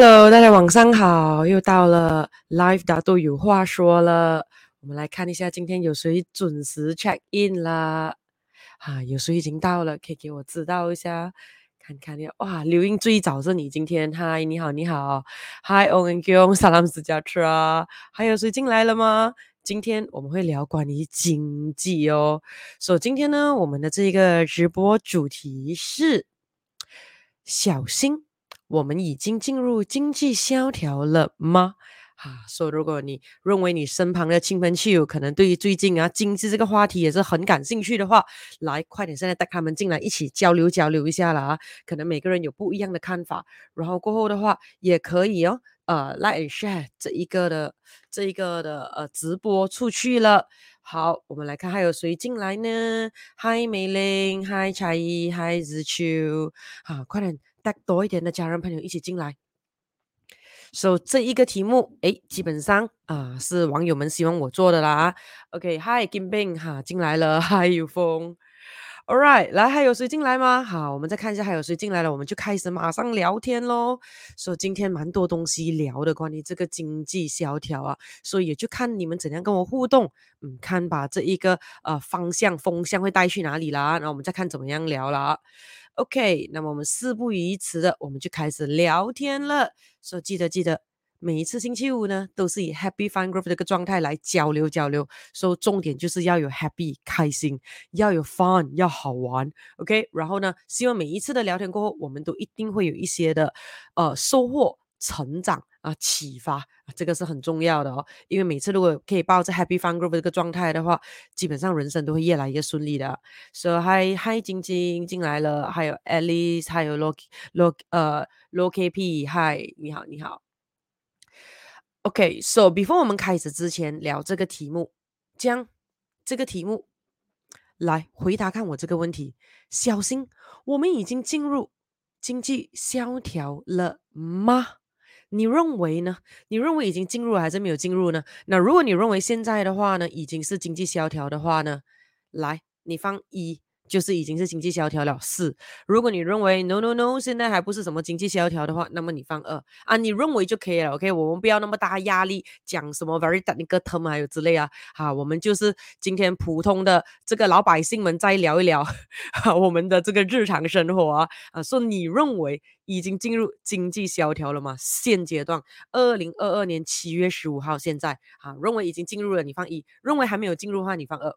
Hello，大家晚上好，又到了 Live 大都有话说了。我们来看一下今天有谁准时 check in 啦？啊，有谁已经到了？可以给我知道一下，看看。哇，留言最早是你今天。嗨，你好，你好。，Hi o n g i n g s a l a m s j a t r a。还有谁进来了吗？今天我们会聊关于经济哦。所以今天呢，我们的这个直播主题是小心。我们已经进入经济萧条了吗？啊，说如果你认为你身旁的亲朋戚友可能对于最近啊经济这个话题也是很感兴趣的话，来快点现在带他们进来一起交流交流一下了啊！可能每个人有不一样的看法，然后过后的话也可以哦，呃，like and share 这一个的这一个的呃直播出去了。好，我们来看还有谁进来呢？Hi 美玲，Hi 蔡依，Hi 子秋，啊，快点。带多一点的家人朋友一起进来。所、so, 以这一个题目，诶，基本上啊、是网友们希望我做的啦。OK，Hi Kim Bing 哈进来了，Hi 有风，All right，来还有谁进来吗？好，我们再看一下还有谁进来了，我们就开始马上聊天喽。所、so, 以今天蛮多东西聊的，关于这个经济萧条啊，所以也就看你们怎样跟我互动，嗯，看把这一个呃方向风向会带去哪里啦。然后我们再看怎么样聊啦。OK，那么我们事不宜迟的，我们就开始聊天了。说记得记得，每一次星期五呢，都是以 Happy Fun Group 的一个状态来交流交流。所以重点就是要有 Happy 开心，要有 Fun 要好玩。OK，然后呢，希望每一次的聊天过后，我们都一定会有一些的呃收获。成长啊，启发啊，这个是很重要的哦。因为每次如果可以抱着 Happy Fun Group 这个状态的话，基本上人生都会越来越顺利的。So Hi Hi 晶晶进来了，还有 Alice，还有 Lo Lo 呃 Lo KP，Hi 你好你好。OK，So before 我们开始之前聊这个题目，将这个题目来回答看我这个问题。小心，我们已经进入经济萧条了吗？你认为呢？你认为已经进入了还是没有进入呢？那如果你认为现在的话呢，已经是经济萧条的话呢，来，你放一。就是已经是经济萧条了。四，如果你认为 no no no 现在还不是什么经济萧条的话，那么你放二啊，你认为就可以了。OK，我们不要那么大压力，讲什么 very technical term 还有之类啊。好，我们就是今天普通的这个老百姓们再聊一聊哈 我们的这个日常生活啊啊。说你认为已经进入经济萧条了吗？现阶段，二零二二年七月十五号，现在啊，认为已经进入了，你放一；认为还没有进入的话，你放二。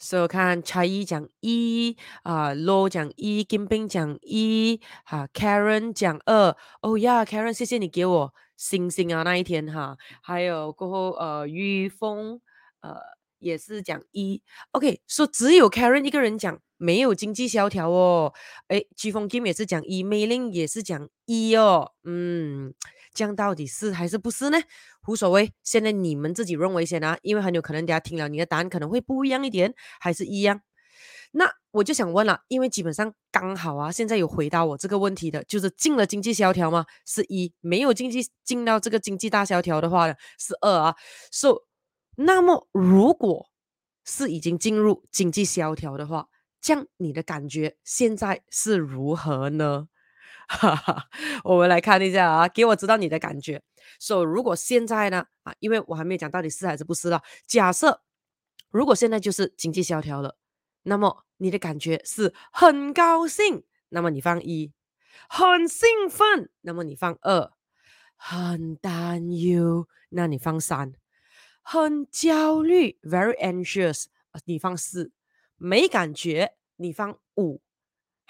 所以看蔡依讲一啊，Low 讲一，金兵讲一，哈，Karen 讲二，哦呀，Karen，谢谢你给我星星啊那一天哈，还有过后呃，于峰呃也是讲一，OK，说、只有 Karen 一个人讲没有经济萧条哦，诶，季风 Kim 也是讲一，Meiling 也是讲一哦，嗯。这样到底是还是不是呢？无所谓，现在你们自己认为先啊，因为很有可能大家听了你的答案可能会不一样一点，还是一样。那我就想问了，因为基本上刚好啊，现在有回答我这个问题的，就是进了经济萧条吗？是一，没有经济进到这个经济大萧条的话呢，是二啊。So，那么如果是已经进入经济萧条的话，这样你的感觉现在是如何呢？哈哈，我们来看一下啊，给我知道你的感觉。所以如果现在呢啊，因为我还没有讲到底是还是不是了。假设如果现在就是经济萧条了，那么你的感觉是很高兴，那么你放一；很兴奋，那么你放二；很担忧，那你放三；很焦虑，very anxious，你放四；没感觉，你放五。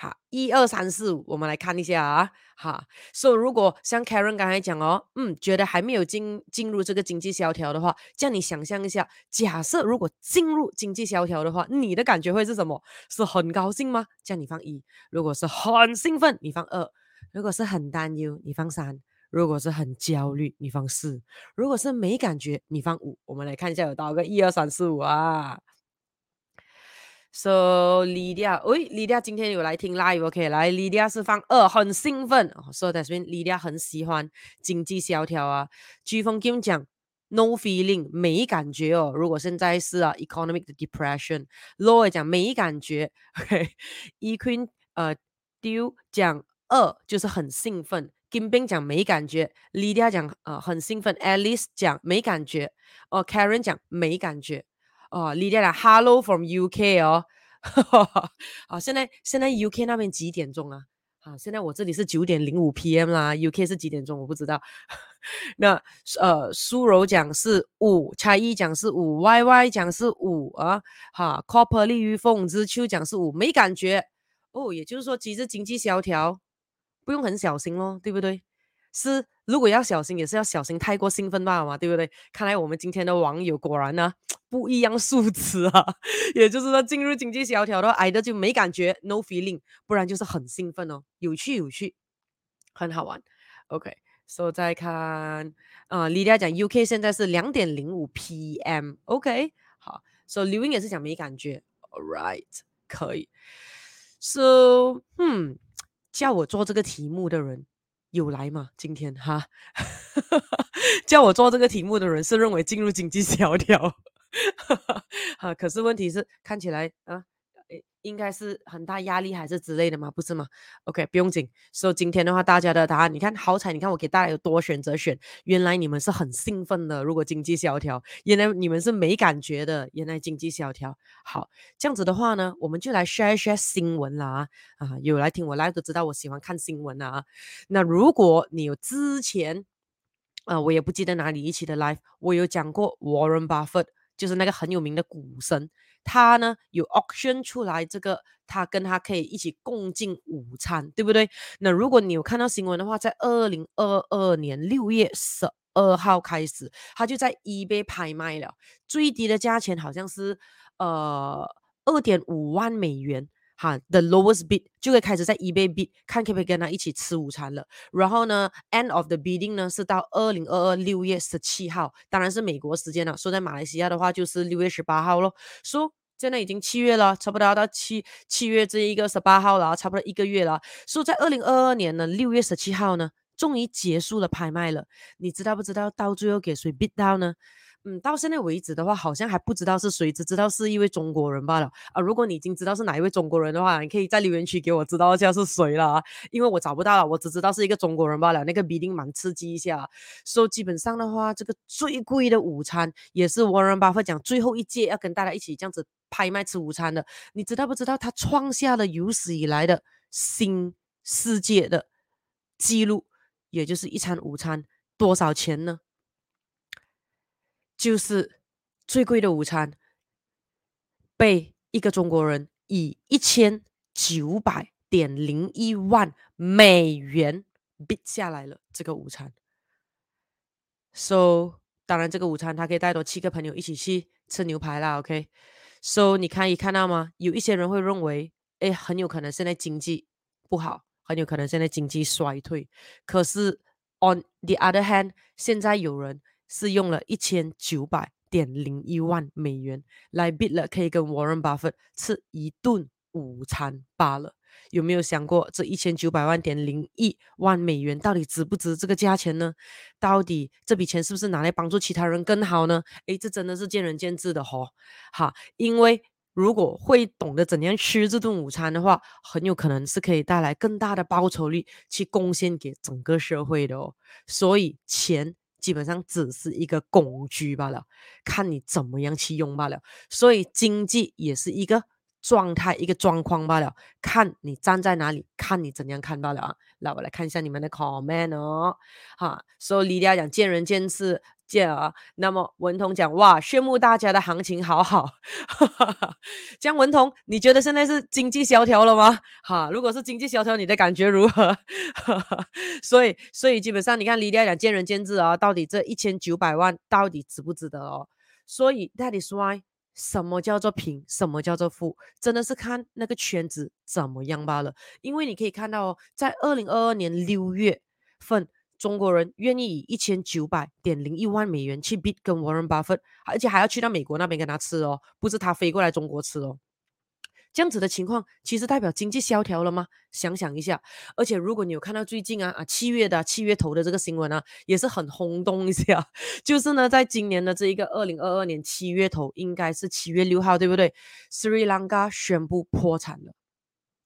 好，一二三四五，我们来看一下啊。好，所以如果像 Karen 刚才讲哦，嗯，觉得还没有进进入这个经济萧条的话，这样你想象一下，假设如果进入经济萧条的话，你的感觉会是什么？是很高兴吗？这样你放一。如果是很兴奋，你放二。如果是很担忧，你放三。如果是很焦虑，你放四。如果是没感觉，你放五。我们来看一下有多少个一二三四五啊。So Lydia，喂，Lydia 今天有来听 live，OK，、来，Lydia 是放二，很兴奋。So that's mean Lydia 很喜欢经济萧条啊。飓风 Kim 讲 no feeling，没感觉哦。如果现在是啊，economic depression，Low 讲没感觉。OK，E Queen 呃 Dew 讲二就是很兴奋，Kim Beng 讲没感觉，Lydia 讲呃很兴奋，Alice 讲没感觉，哦、呃、Karen 讲没感觉，哦 Lydia 讲 Hello from UK 哦，好，现在现在 UK 那边几点钟啊？好，现在我这里是九点零五 PM 啦，UK 是几点钟？我不知道。那呃，苏柔讲是五，蔡一讲是五，Y Y 讲是五啊，哈，Copper 利于凤之秋讲是五，没感觉哦，也就是说其实经济萧条。不用很小心咯，对不对？是，如果要小心，也是要小心太过兴奋罢了嘛，对不对？看来我们今天的网友果然呢不一样数词啊，也就是说进入经济萧条的话，矮的就没感觉，no feeling，不然就是很兴奋哦，有趣有趣，很好玩。OK，so、再看啊，李、呃、佳讲 UK 现在是两点零五 PM，OK，、okay? 好所以刘英也是讲没感觉，All right，可以，so 嗯。叫我做这个题目的人有来吗？今天哈，叫我做这个题目的人是认为进入经济 萧条，哈，可是问题是看起来啊。应该是很大压力还是之类的吗？不是吗？OK，不用紧。所以今天的话，大家的答案，你看好彩，你看我给大家有多选择选。原来你们是很兴奋的，如果经济萧条；原来你们是没感觉的，原来经济萧条。好，这样子的话呢，我们就来 share share 新闻啦。啊，有来听我 live 都知道我喜欢看新闻啊。那如果你有之前，啊，我也不记得哪里一期的 live，我有讲过 Warren Buffett，就是那个很有名的股神。他呢有 auction 出来，这个他跟他可以一起共进午餐，对不对？那如果你有看到新闻的话，在二零二二年六月十二号开始，他就在 eBay 拍卖了，最低的价钱好像是呃二点五万美元。哈，the lowest bid 就会开始在 eBay bid，看可不可以跟他一起吃午餐了。然后呢，end of the bidding 呢是到二零二二六月十七号，当然是美国时间了。说在马来西亚的话就是六月十八号咯。说现在已经七月了，差不多要到七七月这一个十八号了，差不多一个月了。说在二零二二年呢六月十七号呢，终于结束了拍卖了。你知道不知道到最后给谁 bid 到呢？嗯，到现在为止的话，好像还不知道是谁，只知道是一位中国人罢了啊。如果你已经知道是哪一位中国人的话，你可以在留言区给我知道一下是谁了，因为我找不到了，我只知道是一个中国人罢了。那个必定蛮刺激一下。所以基本上的话，这个最贵的午餐也是 Warren Buffett 讲最后一届要跟大家一起这样子拍卖吃午餐的。你知道不知道他创下了有史以来的新世界的记录，也就是一餐午餐多少钱呢？就是最贵的午餐，被一个中国人以一千九百点零一万美元比下来了。这个午餐，so 当然这个午餐他可以带多七个朋友一起去吃牛排啦。OK，so 你可以看到吗？有一些人会认为，哎，很有可能现在经济不好，很有可能现在经济衰退。可是 on the other hand，现在有人。是用了一千九百点零一万美元来 bid 了，可以跟 Warren Buffett 吃一顿午餐罢了。有没有想过这一千九百万点零一万美元到底值不值这个价钱呢？到底这笔钱是不是拿来帮助其他人更好呢？诶，这真的是见仁见智的吼、哦。哈，因为如果会懂得怎样吃这顿午餐的话，很有可能是可以带来更大的报酬率去贡献给整个社会的哦。所以钱。基本上只是一个工具罢了，看你怎么样去用罢了。所以经济也是一个状态，一个状况罢了，看你站在哪里，看你怎样看罢了啊。那，我来看一下你们的 comment 哦。哈，所以李佳讲见仁见智。见啊，那么文彤讲哇，羡慕大家的行情好好。江文彤，你觉得现在是经济萧条了吗？哈，如果是经济萧条，你的感觉如何？所以，所以基本上你看，李佳讲见仁见智啊，到底这一千九百万到底值不值得哦？所以，that is why，什么叫做平，什么叫做富，真的是看那个圈子怎么样罢了。因为你可以看到哦，在二零二二年六月份。中国人愿意以一千九百点零一万美元去 bid 跟 Warren Buffett，而且还要去到美国那边跟他吃哦，不是他飞过来中国吃哦。这样子的情况，其实代表经济萧条了吗？想想一下。而且如果你有看到最近啊啊七月的七月头的这个新闻啊，也是很轰动一下。就是呢，在今年的这一个二零二二年七月头，应该是七月六号，对不对？斯里兰卡宣布破产了。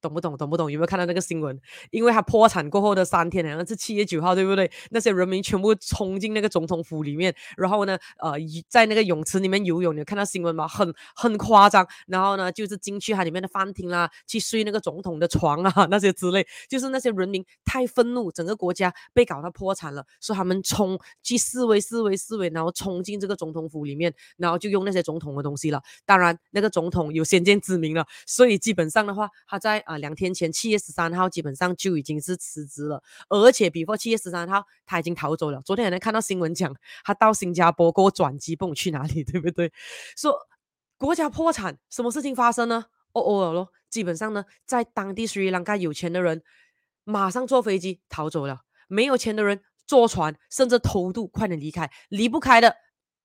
懂不懂？懂不懂？有没有看到那个新闻？因为他破产过后的三天，好像是七月九号，对不对？那些人民全部冲进那个总统府里面，然后呢，呃，在那个泳池里面游泳。你有看到新闻吗？很很夸张。然后呢，就是进去它里面的饭厅啦，去睡那个总统的床啊，那些之类。就是那些人民太愤怒，整个国家被搞到破产了，所以他们冲去示威、示威、示威，然后冲进这个总统府里面，然后就用那些总统的东西了。当然，那个总统有先见之明了，所以基本上的话，他在啊。两天前，七月十三号基本上就已经是辞职了，而且 before 七月十三号他已经逃走了。昨天还能看到新闻讲，他到新加坡给我转机，不去哪里，对不对？说国家破产，什么事情发生呢？哦哦喽，基本上呢，在当地斯里兰卡有钱的人马上坐飞机逃走了，没有钱的人坐船甚至偷渡，快点离开，离不开的。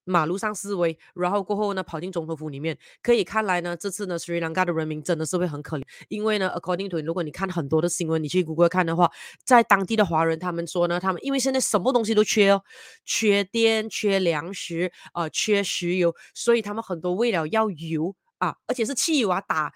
马路上示威，然后过后呢，跑进总统府里面。可以看来呢，这次呢，斯里兰卡的人民真的是会很可怜，因为呢，according to 如果你看很多的新闻，你去 Google 看的话，在当地的华人他们说呢，他们因为现在什么东西都缺哦，缺电、缺粮食，呃，缺石油，所以他们很多为了要油啊，而且是汽油啊，打。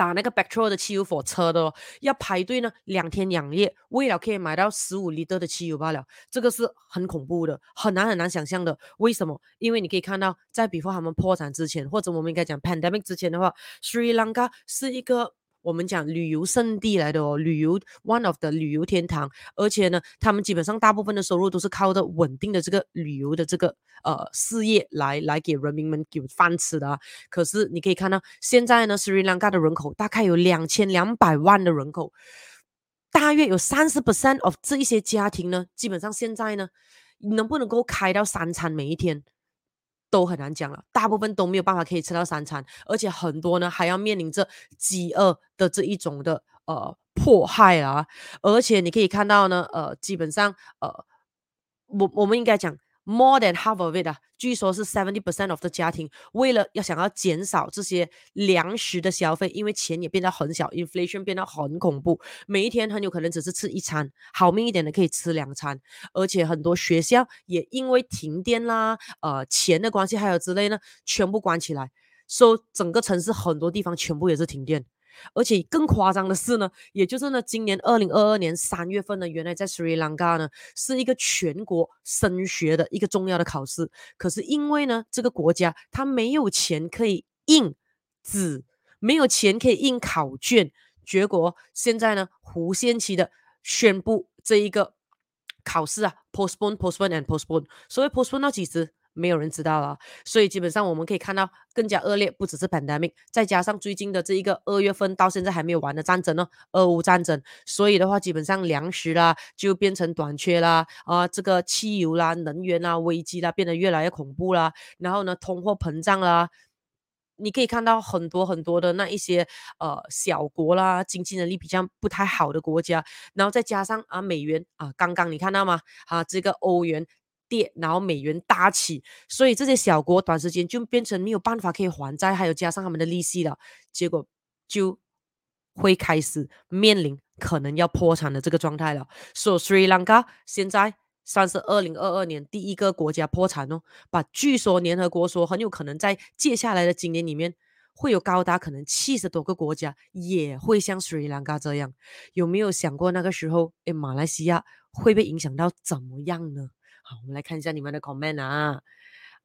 打那个 petrol 的汽油火车的哦，要排队呢，两天两夜，为了可以买到十五 L 的汽油罢了。这个是很恐怖的，很难很难想象的。为什么？因为你可以看到，在 before 他们破产之前，或者我们应该讲 pandemic 之前的话，斯里兰卡是一个。我们讲旅游胜地来的哦，旅游 one of the 旅游天堂，而且呢，他们基本上大部分的收入都是靠着稳定的这个旅游的这个呃事业来来给人民们给饭吃的啊。可是你可以看到，现在呢，斯里兰卡的人口大概有两千两百万的人口，大约有三十 percent of 这一些家庭呢，基本上现在呢，能不能够开到三餐每一天？都很难讲了，大部分都没有办法可以吃到三餐，而且很多呢还要面临着饥饿的这一种的呃迫害啊，而且你可以看到呢，呃，基本上呃，我我们应该讲。More than half of it 啊，据说是 seventy percent of 的家庭，为了要想要减少这些粮食的消费，因为钱也变得很小，inflation 变得很恐怖，每一天很有可能只是吃一餐，好命一点的可以吃两餐，而且很多学校也因为停电啦，呃，钱的关系还有之类呢，全部关起来，所以整个城市很多地方全部也是停电。而且更夸张的是呢，也就是呢，今年二零二二年三月份呢，原来在斯里兰卡呢是一个全国升学的一个重要的考试，可是因为呢，这个国家它没有钱可以印纸，没有钱可以印考卷，结果现在呢，无限期的宣布这一个考试啊，postpone postpone and postpone，所以 postpone 到几时？没有人知道了，所以基本上我们可以看到更加恶劣，不只是 pandemic，再加上最近的这一个二月份到现在还没有完的战争呢，俄乌战争，所以的话基本上粮食啦就变成短缺啦，啊，这个汽油啦、能源啦、危机啦变得越来越恐怖啦，然后呢，通货膨胀啦，你可以看到很多很多的那一些呃小国啦，经济能力比较不太好的国家，然后再加上啊美元啊，刚刚你看到吗？啊，这个欧元。跌，然后美元大起，所以这些小国短时间就变成没有办法可以还债，还有加上他们的利息了，结果就会开始面临可能要破产的这个状态了。所以斯里兰卡现在算是二零二二年第一个国家破产哦。把据说联合国说很有可能在接下来的今年里面会有高达可能七十多个国家也会像斯里兰卡这样。有没有想过那个时候，诶，马来西亚会被影响到怎么样呢？好，我们来看一下你们的 comment 啊，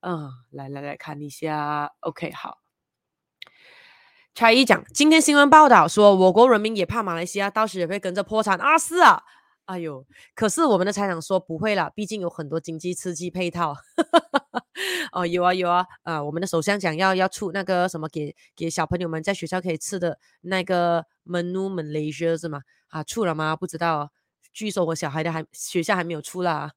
嗯，来来来看一下，OK，好。蔡一讲，今天新闻报道说，我国人民也怕马来西亚到时也会跟着破产啊，是啊，哎呦，可是我们的财长说不会啦，毕竟有很多经济刺激配套。哦，有啊有啊，啊，我们的首相讲要要出那个什么给给小朋友们在学校可以吃的那个 Menu Malaysia 是吗？啊，出了吗？不知道。据说我小孩的还学校还没有出啦，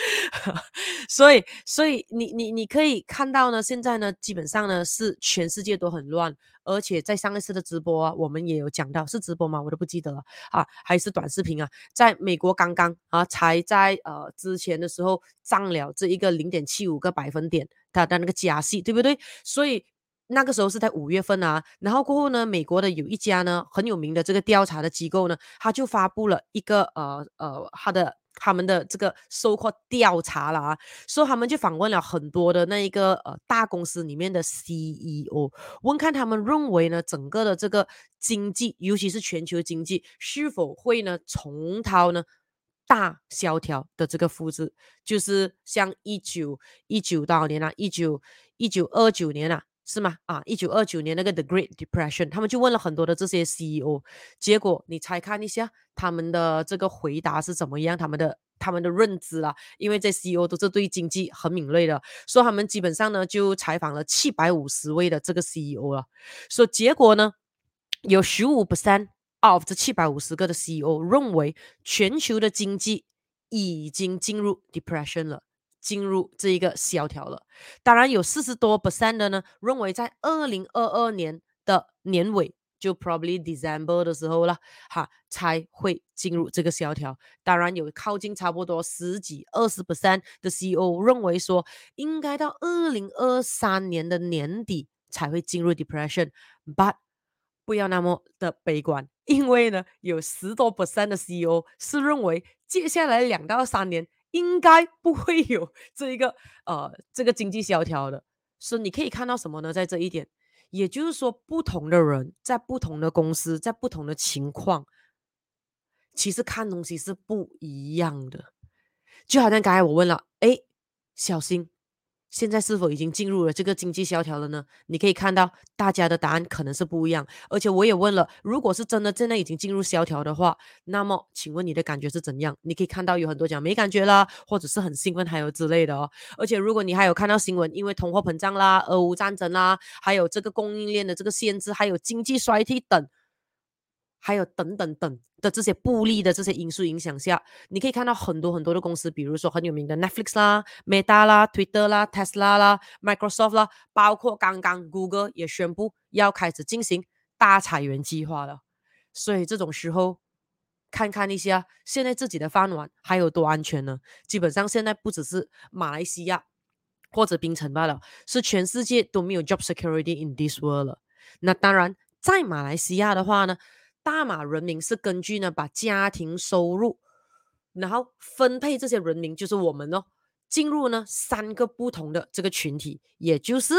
所以所以你你你可以看到呢，现在呢基本上呢是全世界都很乱，而且在上一次的直播啊，我们也有讲到是直播吗？我都不记得了啊，还是短视频啊？在美国刚刚啊才在呃之前的时候涨了这一个零点七五个百分点，它的那个加息，对不对？所以。那个时候是在五月份啊，然后过后呢，美国的有一家呢很有名的这个调查的机构呢，他就发布了一个呃呃他的他们的这个 so-called 调查啦，所以他们就访问了很多的那一个呃大公司里面的 CEO，问看他们认为呢，整个的这个经济，尤其是全球经济是否会呢重蹈呢大萧条的这个覆辙，就是像一九一九多少年啊，一九一九二九年啊。是吗？啊，一九二九年那个 The Great Depression，他们就问了很多的这些 CEO，结果你猜看一下他们的这个回答是怎么样？他们的他们的认知啊，因为这 CEO 都是对经济很敏锐的，所以他们基本上呢就采访了七百五十位的这个 CEO 了，说结果呢有十五 percent of 这七百五十个的 CEO 认为全球的经济已经进入 depression 了。进入这一个萧条了，当然有四十多 percent 的呢，认为在二零二二年的年尾，就 probably December 的时候了，哈，才会进入这个萧条。当然有靠近差不多十几二十 percent 的 CEO 认为说，应该到二零二三年的年底才会进入 depression，but 不要那么的悲观，因为呢，有十多 percent 的 CEO 是认为接下来两到三年。应该不会有这一个呃这个经济萧条的，所以你可以看到什么呢？在这一点，也就是说，不同的人在不同的公司，在不同的情况，其实看东西是不一样的。就好像刚才我问了，哎，小心。现在是否已经进入了这个经济萧条了呢？你可以看到大家的答案可能是不一样，而且我也问了，如果是真的真的已经进入萧条的话，那么请问你的感觉是怎样？你可以看到有很多讲没感觉啦，或者是很兴奋，还有之类的哦。而且如果你还有看到新闻，因为通货膨胀啦、俄乌战争啦，还有这个供应链的这个限制，还有经济衰退等。还有等等等的这些不利的这些因素影响下，你可以看到很多很多的公司，比如说很有名的 Netflix 啦、Meta 啦、Twitter 啦、Tesla 啦、Microsoft 啦，包括刚刚 Google 也宣布要开始进行大裁员计划了。所以这种时候，看看一下现在自己的饭碗还有多安全呢？基本上现在不只是马来西亚或者槟城罢了，是全世界都没有 job security in this world 了。那当然，在马来西亚的话呢，大马人民是根据呢，把家庭收入，然后分配这些人民，就是我们哦，进入呢三个不同的这个群体，也就是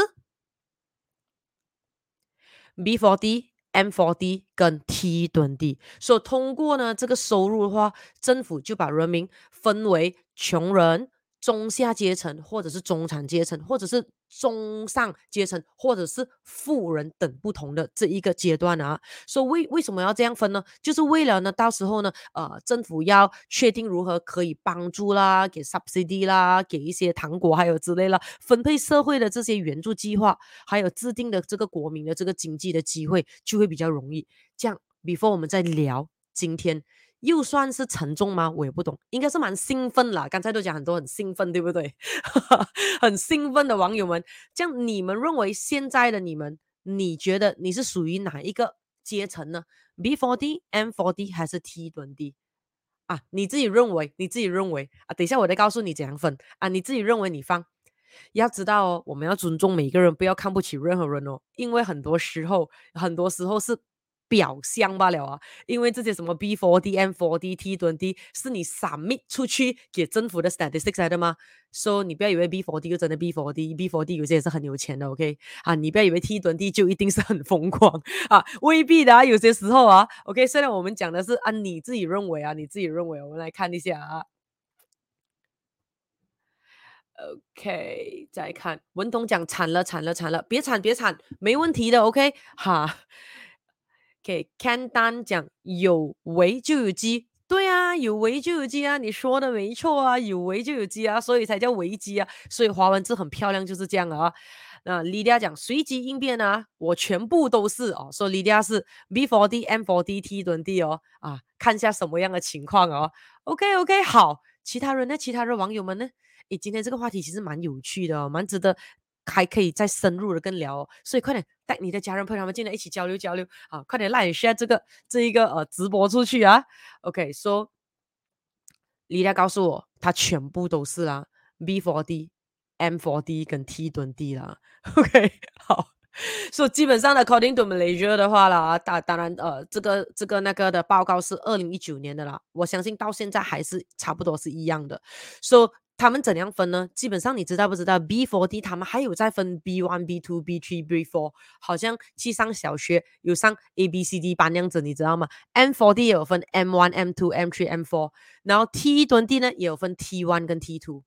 B40、M40 跟 T20。所以通过呢这个收入的话，政府就把人民分为穷人。中下阶层，或者是中产阶层，或者是中上阶层，或者是富人等不同的这一个阶段啊。所以为为什么要这样分呢？就是为了呢，到时候呢，呃，政府要确定如何可以帮助啦，给 subsidy 啦，给一些糖果，还有之类啦，分配社会的这些援助计划，还有制定的这个国民的这个经济的机会，就会比较容易。这样，before 我们再聊今天。又算是沉重吗？我也不懂，应该是蛮兴奋啦。刚才都讲很多很兴奋，对不对？很兴奋的网友们，这样你们认为现在的你们，你觉得你是属于哪一个阶层呢？B40、M40 还是 T20 啊？你自己认为，你自己认为啊？等一下我再告诉你怎样分啊？你自己认为你放，要知道哦，我们要尊重每一个人，不要看不起任何人哦，因为很多时候，很多时候是。表象罢了啊，因为这些什么 B 4 D M 4 D T 蹲 D 是你 submit 出去给政府的 statistics 来的吗？所、so, 以你不要以为 B4D 就真的 B4D，B4D 有些也是很有钱的，OK？啊，你不要以为 T 蹲 D 就一定是很疯狂 啊，未必的啊，有些时候啊，OK？虽然我们讲的是按、啊、你自己认为啊，你自己认为，我们来看一下啊，OK？再看文东讲惨了惨了惨了，别惨别惨，没问题的，OK？哈。OK，Ken Dan 讲有为就有机，对啊，有为就有机啊，你说的没错啊，有为就有机啊，所以才叫危机啊，所以华文字很漂亮就是这样啊。那 Lydia 讲随机应变啊，我全部都是哦，说 Lydia 是 B40、M40、T20 哦，啊，看一下什么样的情况哦。OK OK，好，其他人呢？其他的网友们呢？诶，今天这个话题其实蛮有趣的哦，蛮值得。还可以再深入的跟聊，哦，所以快点带你的家人朋友们进来一起交流交流啊！快点来 share 这个这一个呃直播出去啊！OK，so 李佳告诉我，他全部都是啦，B40、M40 跟 T20 啦。OK，好所以基本上的 according to Malaysia 的话啦，当当然呃，这个这个那个的报告是二零一九年的啦，我相信到现在还是差不多是一样的。所以他们怎样分呢？基本上你知道不知道？B Four D，他们还有在分 B One、B Two、B Three、B Four。好像去上小学，有上 A B C D 班那样子，你知道吗？M Four D 也有分 M One、M Two、M Three、M Four。然后 T 一屯地呢，也有分 T One 跟 T Two。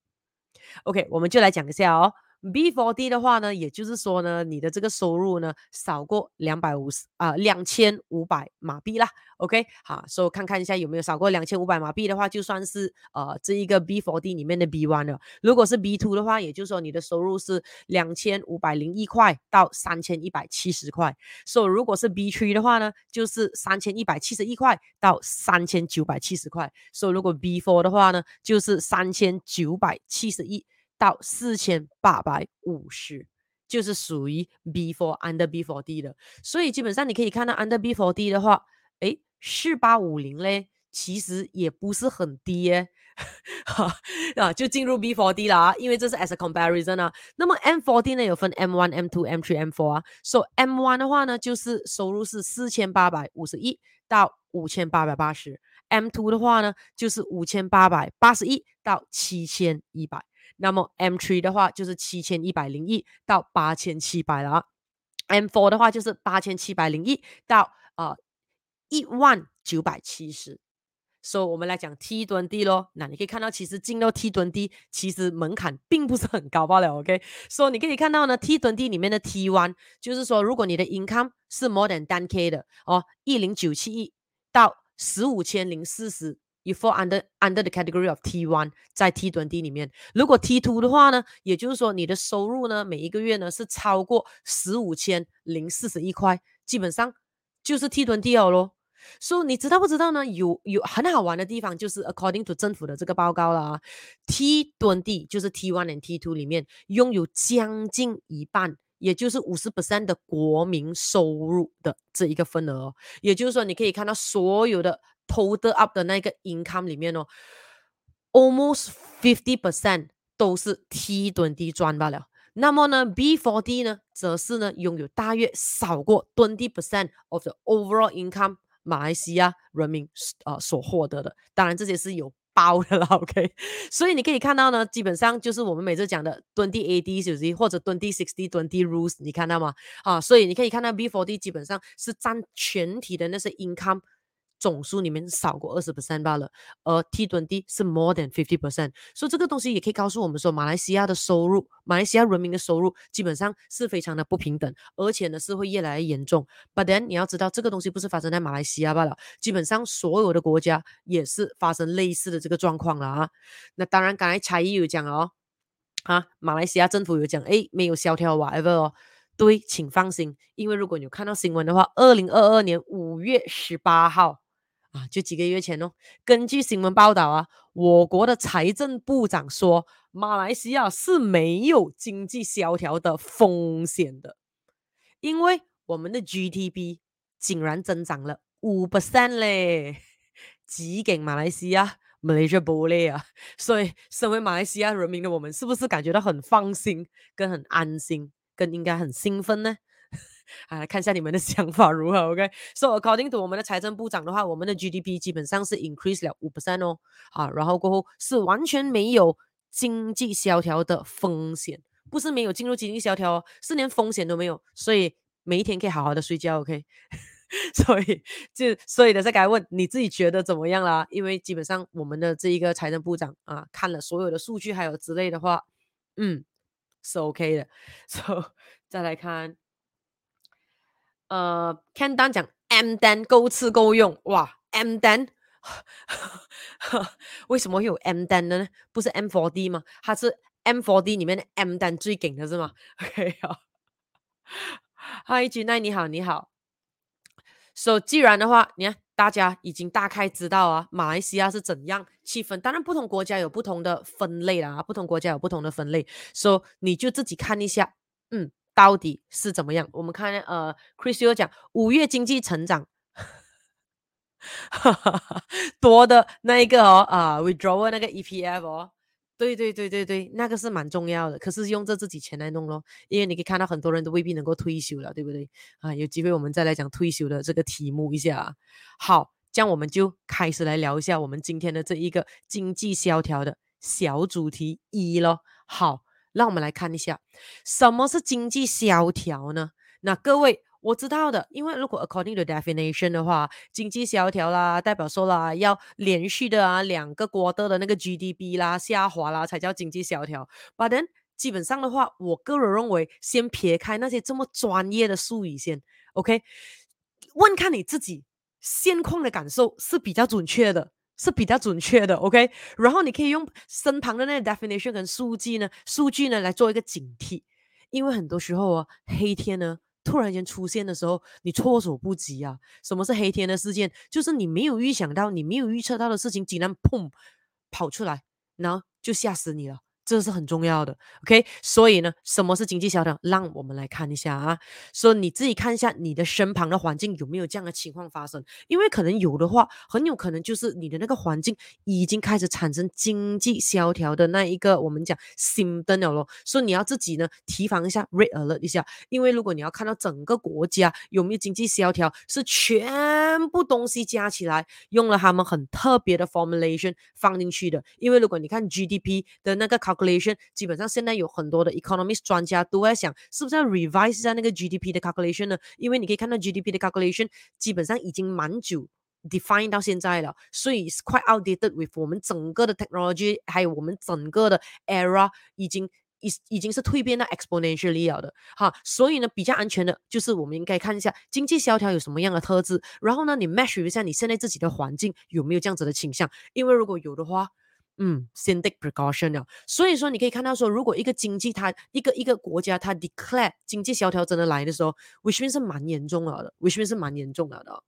OK，我们就来讲一下哦。B40 的话呢，也就是说呢，你的这个收入呢少过两百五十啊两千五百马币啦。OK，好，所以看看一下有没有少过两千五百马币的话，就算是呃这一个 B40 里面的 B1 了。如果是 B two 的话，也就是说你的收入是两千五百零一块到三千一百七十块。所以如果是 B3 的话呢，就是三千一百七十一块到三千九百七十块。所以如果 B four 的话呢，就是三千九百七十一。到四千八百五十，就是属于 B four under B four D 的，所以基本上你可以看到 under B four D 的话，诶，四八五零嘞，其实也不是很低耶，哈啊，就进入 b for d 了啊，因为这是 as a comparison 啊。那么 M four D 呢有分 M one、M two、M three、M four 啊，所以 M1 的话呢就是收入是四千八百五十一到五千八百八十；M two 的话呢就是五千八百八十一到七千一百。那么 M3 的话就是七千一百零一到八千七百了啊，M4 的话就是八千七百零一到呃一万九百七十。所以我们来讲 T20 咯，那你可以看到其实进到 T20 其实门槛并不是很高罢了，OK？所以你可以看到呢 T20 里面的 T one，就是说如果你的 income 是 more than 10K 的哦，一零九七亿到十五千零四十。You fall under under the category of T1，在 T20 里面。如果 T2 的话呢，也就是说你的收入呢，每一个月呢是超过十五千零四十一块，基本上就是 T20 了咯。所以你知道不知道呢？有有很好玩的地方，就是 according to 政府的这个报告啦，T20 就是 T1 和 T2 里面拥有将近一半，也就是五十 percent 的国民收入的这一个份额。也就是说，你可以看到所有的。Total up 的那个 income 里面哦，almost fifty percent 都是 T20 赚罢了。那么呢，B40 呢，则是呢拥有大约少过 twenty percent of the overall income 马来西亚人民呃所获得的。当然这些是有包的了，OK。所以你可以看到呢，基本上就是我们每次讲的 twenty AD 手机或者 twenty sixty twenty rules，你看到吗？啊，所以你可以看到 B40 基本上是占全体的那些 income。总数里面少过二十 percent 罢了，而 T20 是 more than fifty percent，所以这个东西也可以告诉我们说，马来西亚的收入，马来西亚人民的收入基本上是非常的不平等，而且呢是会越来越严重。But then 你要知道，这个东西不是发生在马来西亚罢了，基本上所有的国家也是发生类似的这个状况了啊。那当然，刚才才艺有讲哦，啊，马来西亚政府有讲，诶，没有萧条 whatever 哦。对，请放心，因为如果你有看到新闻的话，二零二二年五月十八号。啊，就几个月前哦，根据新闻报道啊，我国的财政部长说，马来西亚是没有经济萧条的风险的，因为我们的 GDP 竟然增长了五 percent 嘞，几给马来西亚，Malaysia bole 啊，所以身为马来西亚人民的我们，是不是感觉到很放心、跟很安心、跟应该很兴奋呢？啊，来看一下你们的 想法如何？OK，so according to 我们的财政部长的话，我们的 GDP 基本上是 increase 了五 percent 哦，啊，然后过后是完全没有经济萧条的风险，不是没有进入经济萧条哦，是连风险都没有，所以每一天可以好好的睡觉，OK，所以就所以的再该问你自己觉得怎么样啦？因为基本上我们的这一个财政部长啊，看了所有的数据还有之类的话，嗯，是 OK 的，so 再来看。呃，Ken Dan 讲 M10 够吃够用，哇，M10 为什么会有 M10 呢？不是 M40 吗？它是 M40 里面的 M10 最劲的是吗？OK 好，Hi Gina，你好你好。So 既然的话，你看大家已经大概知道啊，马来西亚是怎样气氛。当然不同国家有不同的分类啦，不同国家有不同的分类。So 你就自己看一下，嗯。到底是怎么样？我们看，呃，Chris 又讲五月经济成长 多的那一个哦，啊，withdrawal 那个 EPF 哦，对对对对对，那个是蛮重要的。可是用这自己钱来弄咯，因为你可以看到很多人都未必能够退休了，对不对？啊，有机会我们再来讲退休的这个题目一下。好，这样我们就开始来聊一下我们今天的这一个经济萧条的小主题一咯。好，让我们来看一下什么是经济萧条呢？那各位。我知道的，因为如果 according to definition 的话，经济萧条啦，代表说啦，要连续的啊两个国的的那个 GDP 啦下滑啦，才叫经济萧条。But then 基本上的话，我个人认为，先撇开那些这么专业的术语先，OK？问看你自己现况的感受是比较准确的，是比较准确的，OK？然后你可以用身旁的那个 definition 跟数据呢，数据呢来做一个警惕，因为很多时候啊，黑天呢。突然间出现的时候，你措手不及啊！什么是黑天的事件？就是你没有预想到、你没有预测到的事情，竟然砰跑出来，然后就吓死你了。这是很重要的，OK？所以呢，什么是经济萧条？让我们来看一下啊。说你自己看一下你的身旁的环境有没有这样的情况发生，因为可能有的话，很有可能就是你的那个环境已经开始产生经济萧条的那一个我们讲 symptom 了。所以你要自己呢提防一下，red alert 一下。因为如果你要看到整个国家有没有经济萧条，是全部东西加起来用了他们很特别的 formulation 放进去的。因为如果你看 GDP 的那个考 calculation 基本上现在有很多的 economist 专家都在想，是不是要 revise 一下那个 GDP 的 calculation 呢？因为你可以看到 GDP 的 calculation 基本上已经蛮久 define 到现在了，所以是 quite outdated with 我们整个的 technology，还有我们整个的 era 已经已已经是蜕变到 exponentially 了的哈。所以呢，比较安全的就是我们应该看一下经济萧条有什么样的特质，然后呢，你 match 一下你现在自己的环境有没有这样子的倾向，因为如果有的话。嗯，先 take precaution 了。所以说，你可以看到说，如果一个经济它一个一个国家它 declare 经济萧条真的来的时候，which means 是蛮严重了的，which means 是蛮严重了的。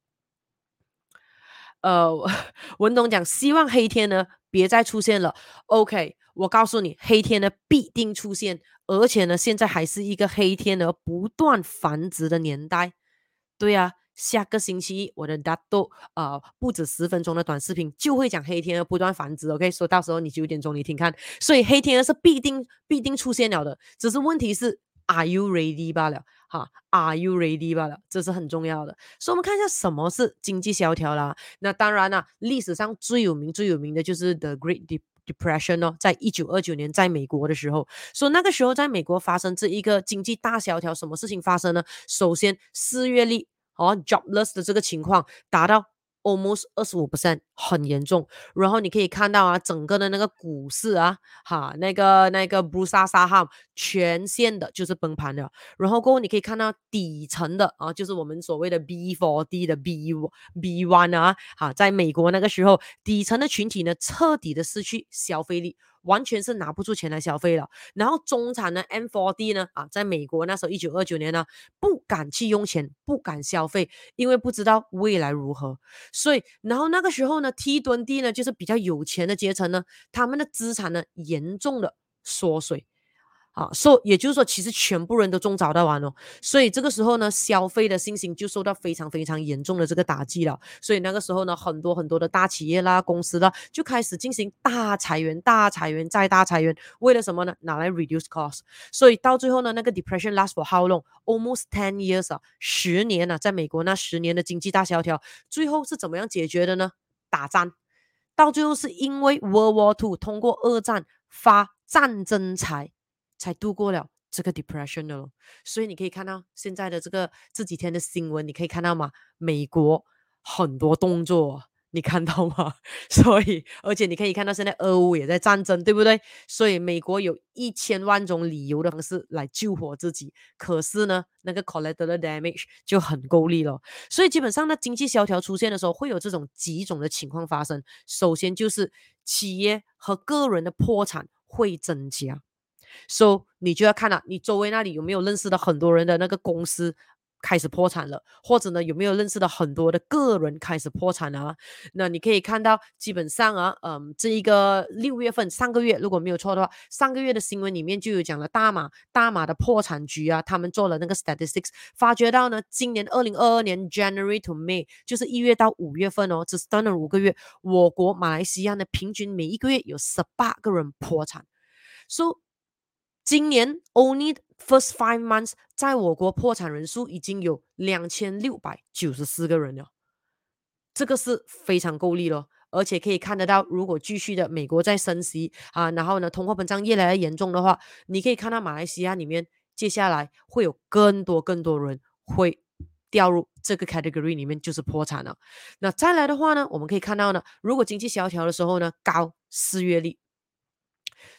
呃，文东讲希望黑天呢别再出现了。OK，我告诉你，黑天呢必定出现，而且呢现在还是一个黑天鹅不断繁殖的年代。对呀、下个星期我的 Dato 呃不止十分钟的短视频就会讲黑天鹅不断繁殖，OK，所以到时候你九点钟你听看，所以黑天鹅是必定必定出现了的，只是问题是 Are you ready 罢了，哈，Are you ready 罢了，这是很重要的。所以我们看一下什么是经济萧条啦。那当然啦，历史上最有名最有名的就是 The Great Depression 哦，在一九二九年在美国的时候，所以那个时候在美国发生这一个经济大萧条，什么事情发生呢？首先失业率。哦，jobless 的这个情况达到 almost 二十五 percent，很严重。然后你可以看到啊，整个的那个股市啊，哈，那个那个 Bursa Saham 全线的就是崩盘了。然后过后你可以看到底层的啊，就是我们所谓的 B four D 的 B B one 啊，哈，在美国那个时候，底层的群体呢，彻底的失去消费力。完全是拿不出钱来消费了，然后中产呢 M4D 呢啊，在美国那时候一九二九年呢，不敢去用钱，不敢消费，因为不知道未来如何，所以然后那个时候呢 t 吨 d 呢就是比较有钱的阶层呢，他们的资产呢严重的缩水。啊，so, 也就是说，其实全部人都中早稻完了，所以这个时候呢，消费的信心就受到非常非常严重的这个打击了。所以那个时候呢，很多很多的大企业啦、公司啦，就开始进行大裁员、大裁员再大裁员，为了什么呢？拿来 reduce cost。所以到最后呢，那个 depression last for how long? Almost ten years 啊，十年啊，在美国那十年的经济大萧条，最后是怎么样解决的呢？打仗，到最后是因为 World War Two 通过二战发战争财。才度过了这个 depression 的咯，所以你可以看到现在的这个这几天的新闻，你可以看到吗？美国很多动作，你看到吗？所以，而且你可以看到现在俄乌也在战争，对不对？所以美国有一千万种理由的方式来救活自己，可是呢，那个 collateral damage 就很够力了。所以基本上呢，经济萧条出现的时候，会有这种几种的情况发生。首先就是企业和个人的破产会增加。So 你就要看了，你周围那里有没有认识的很多人的那个公司开始破产了，或者呢，有没有认识的很多的个人开始破产啊？那你可以看到，基本上啊，嗯，这一个六月份上个月如果没有错的话，上个月的新闻里面就有讲了大马大马的破产局啊，他们做了那个 statistics，发觉到呢，今年二零二二年 January to May 就是一月到五月份哦，只短短五个月，我国马来西亚呢平均每一个月有十八个人破产，so 今年 only first five months，在我国破产人数已经有两千六百九十四个人了，这个是非常够力咯，而且可以看得到，如果继续的美国在升息啊，然后呢，通货膨胀越来越严重的话，你可以看到马来西亚里面接下来会有更多更多人会掉入这个 category 里面，就是破产了。那再来的话呢，我们可以看到呢，如果经济萧条的时候呢，高失业率。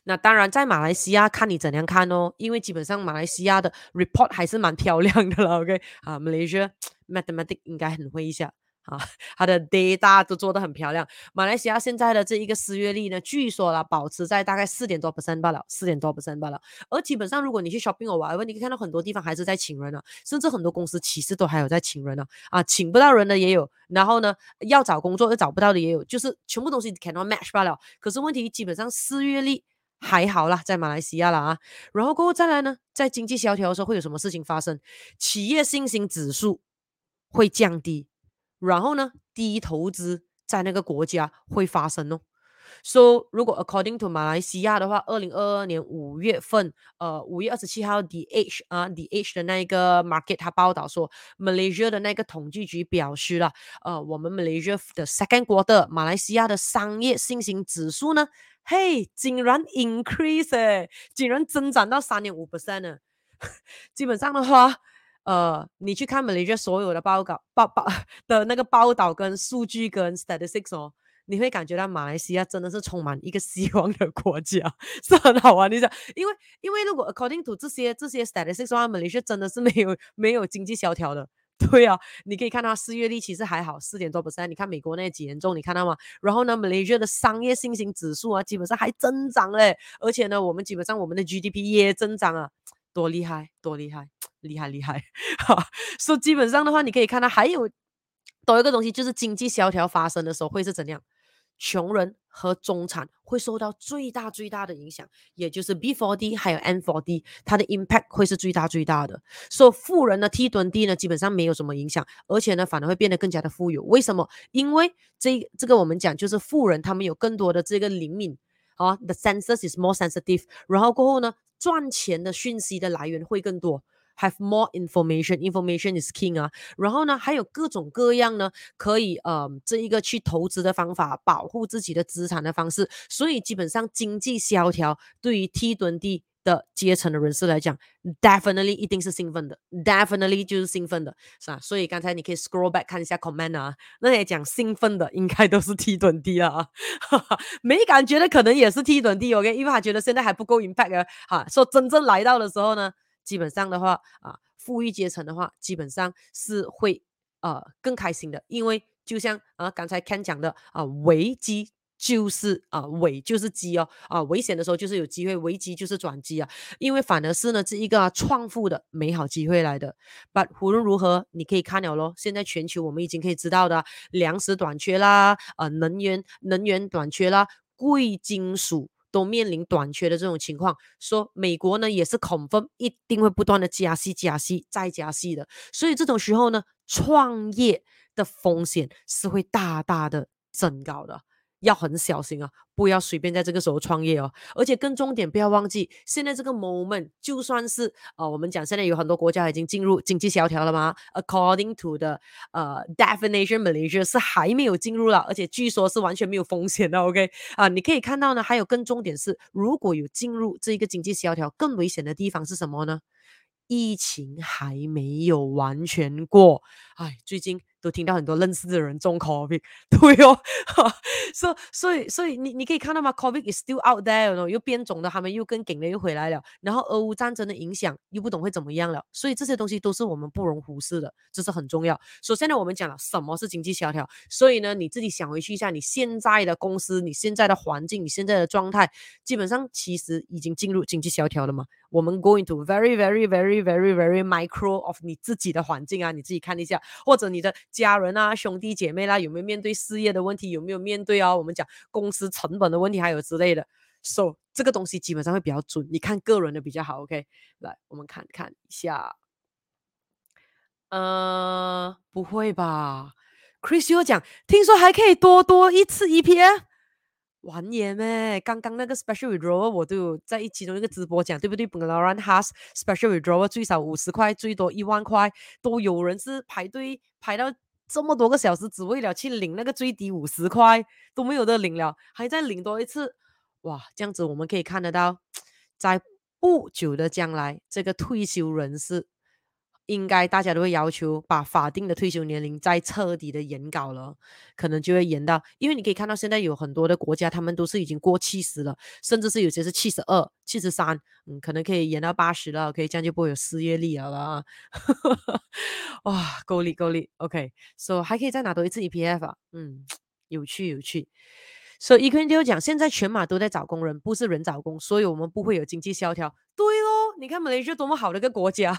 那当然，在马来西亚看你怎样看哦，因为基本上马来西亚的 report 还是蛮漂亮的了，OK 啊，Malaysia mathematics 应该很会一下啊，它的 data 都做得很漂亮。马来西亚现在的这一个失业率呢，据说啦，保持在大概四点多 percent 罢了，四点多 percent 罢了。而基本上，如果你去 shopping or whatever，你可以看到很多地方还是在请人啊，甚至很多公司其实都还有在请人啊，啊，请不到人的也有，然后呢，要找工作又找不到的也有，就是全部东西 cannot match 罢了。可是问题基本上失业率。还好啦，在马来西亚啦啊，然后过后再来呢，在经济萧条的时候会有什么事情发生？企业信心指数会降低，然后呢，低投资在那个国家会发生哦。So 如果 according to 马来西亚的话，二零二二年五月份，呃，五月二十七号，The Edge 啊，The Edge 的那一个 market，他报道说，Malaysia 的那个统计局表示了，呃，我们 Malaysia 的 second quarter，马来西亚的商业信心指数呢？嘿，竟然 increase 诶，竟然增长到三点五 percent 呢！基本上的话，呃，你去看 Malaysia 所有的报告报报 的那个报道跟数据跟 statistics 哦，你会感觉到马来西亚真的是充满一个 希望的国家，是很好玩。你想，因为因为如果 according to 这些这些 statistics 的话，马来西亚真的是没有没有经济萧条的。对啊，你可以看到失业率其实还好，四点多 percent。你看美国那几严重，你看到吗？然后呢，Malaysia 的商业信心指数啊，基本上还增长嘞。而且呢，我们基本上我们的 GDP 也增长啊，多厉害，多厉害，厉害厉害。哈，所以基本上的话，你可以看到还有多一个东西，就是经济萧条发生的时候会是怎样？穷人和中产会受到最大最大的影响，也就是 B4D 还有 N4D，它的 impact 会是最大最大的。所以富人呢，T20 呢，基本上没有什么影响，而且呢，反而会变得更加的富有。为什么？因为这这个我们讲就是富人，他们有更多的这个灵敏啊，the senses is more sensitive，然后过后呢，赚钱的讯息的来源会更多。Have more information, information is king 啊。然后呢，还有各种各样呢，可以呃，这一个去投资的方法，保护自己的资产的方式。所以基本上经济萧条对于 T20 的阶层的人士来讲，definitely 一定是兴奋的，definitely 就是兴奋的，是吧？所以刚才你可以 scroll back 看一下 comment 啊，那些讲兴奋的应该都是 T20 啊，没感觉的可能也是 T20，OK，因为他觉得现在还不够 impact 啊，哈，说真正来到的时候呢。基本上的话啊，富裕阶层的话，基本上是会呃更开心的，因为就像啊刚才 Ken 讲的啊，危机就是啊危就是机哦啊，危险的时候就是有机会，危机就是转机啊，因为反而是呢这一个创富的美好机会来的。But 无论如何，你可以看了咯，现在全球我们已经可以知道的，粮食短缺啦，呃能源能源短缺啦，贵金属。都面临短缺的这种情况，说美国呢也是恐风一定会不断的加息、加息再加息的，所以这种时候呢，创业的风险是会大大的增高的。要很小心啊，不要随便在这个时候创业哦。而且更重点，不要忘记，现在这个 moment 就算是呃，我们讲现在有很多国家已经进入经济萧条了吗？According to the 呃 definition，Malaysia 是还没有进入了，而且据说是完全没有风险的。OK 啊，你可以看到呢，还有更重点是，如果有进入这一个经济萧条，更危险的地方是什么呢？疫情还没有完全过，哎，最近都听到很多认识的人中 COVID，对哦，所所以所以你你可以看到吗？COVID is still out there，又变种的，他们又跟紧了又回来了，然后俄乌战争的影响又不懂会怎么样了，所以这些东西都是我们不容忽视的，这是很重要。首先呢，我们讲了什么是经济萧条，所以呢，你自己想回去一下，你现在的公司、你现在的环境、你现在的状态，基本上其实已经进入经济萧条了嘛。我们 going to very very very very very micro of 你自己的环境啊，你自己看一下，或者你的家人啊、兄弟姐妹啦，有没有面对事业的问题，有没有面对啊？我们讲公司成本的问题，还有之类的。So 这个东西基本上会比较准，你看个人的比较好。OK，来我们看看一下。呃，不会吧？Chris 又讲，听说还可以多多一次 EPF。玩嘢咩？刚刚那个 special withdrawal 我都有在其中一个直播讲，对不对本个 Lauren has special withdrawal 最少五十块，最多一万块，都有人是排队排到这么多个小时，只为了去领那个最低五十块，都没有得领了，还在领多一次。哇，这样子我们可以看得到，在不久的将来，这个退休人士。应该大家都会要求把法定的退休年龄再彻底的延高了，可能就会延到，因为你可以看到现在有很多的国家，他们都是已经过七十了，甚至是有些是七十二、七十三，嗯，可能可以延到八十了，可以这样就不会有失业率了啦。哇，够力够力，OK，so 还可以再拿多一次 EPF 啊，嗯，有趣有趣。所以一个人就讲，现在全马都在找工人，不是人找工，所以我们不会有经济萧条。对哦，你看马来西亚多么好的一个国家，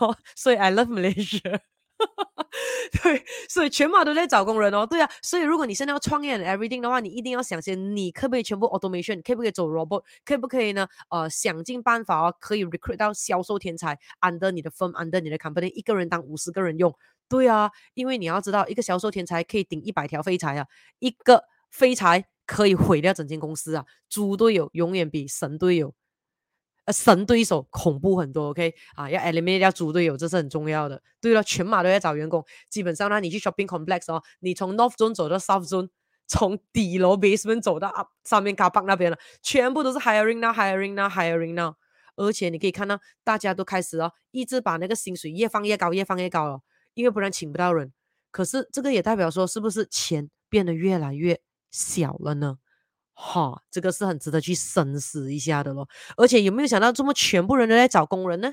哦，所以 I love Malaysia。对，所以全马都在找工人哦。对啊，所以如果你现在要创业 everything 的话，你一定要想先，你可不可以全部 automation？可不可以走 robot？可不可以呢？呃，想尽办法哦，可以 recruit 到销售天才，under 你的 firm，under 你的 company，一个人当五十个人用。对啊，因为你要知道，一个销售天才可以顶一百条废柴啊，一个废柴。可以毁掉整间公司啊！猪队友永远比神队友，呃，神对手恐怖很多。OK 啊，要 eliminate 掉猪队友，这是很重要的。对了，全马都在找员工，基本上呢，你去 shopping complex 哦，你从 North Zone 走到 South Zone，从底楼 basement 走到 up 上面 car park 那边了，全部都是 hiring now，hiring now，hiring now。而且你可以看到，大家都开始哦，一直把那个薪水越放越高，越放越高了，因为不然请不到人。可是这个也代表说，是不是钱变得越来越？小了呢，哈，这个是很值得去深思一下的咯。而且有没有想到，这么全部人都在找工人呢？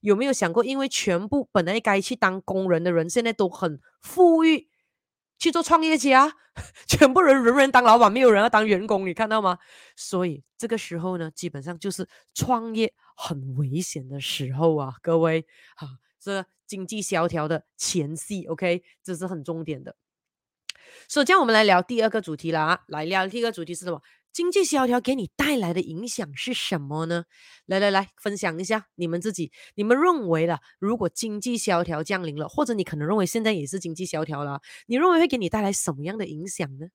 有没有想过，因为全部本来该去当工人的人，现在都很富裕，去做创业家，全部人人人当老板，没有人要当员工，你看到吗？所以这个时候呢，基本上就是创业很危险的时候啊，各位，哈，这经济萧条的前夕，OK，这是很重点的。所以，这样我们来聊第二个主题了啊！来聊第二个主题是什么？经济萧条给你带来的影响是什么呢？来来来，分享一下你们自己，你们认为的，如果经济萧条降临了，或者你可能认为现在也是经济萧条了，你认为会给你带来什么样的影响呢？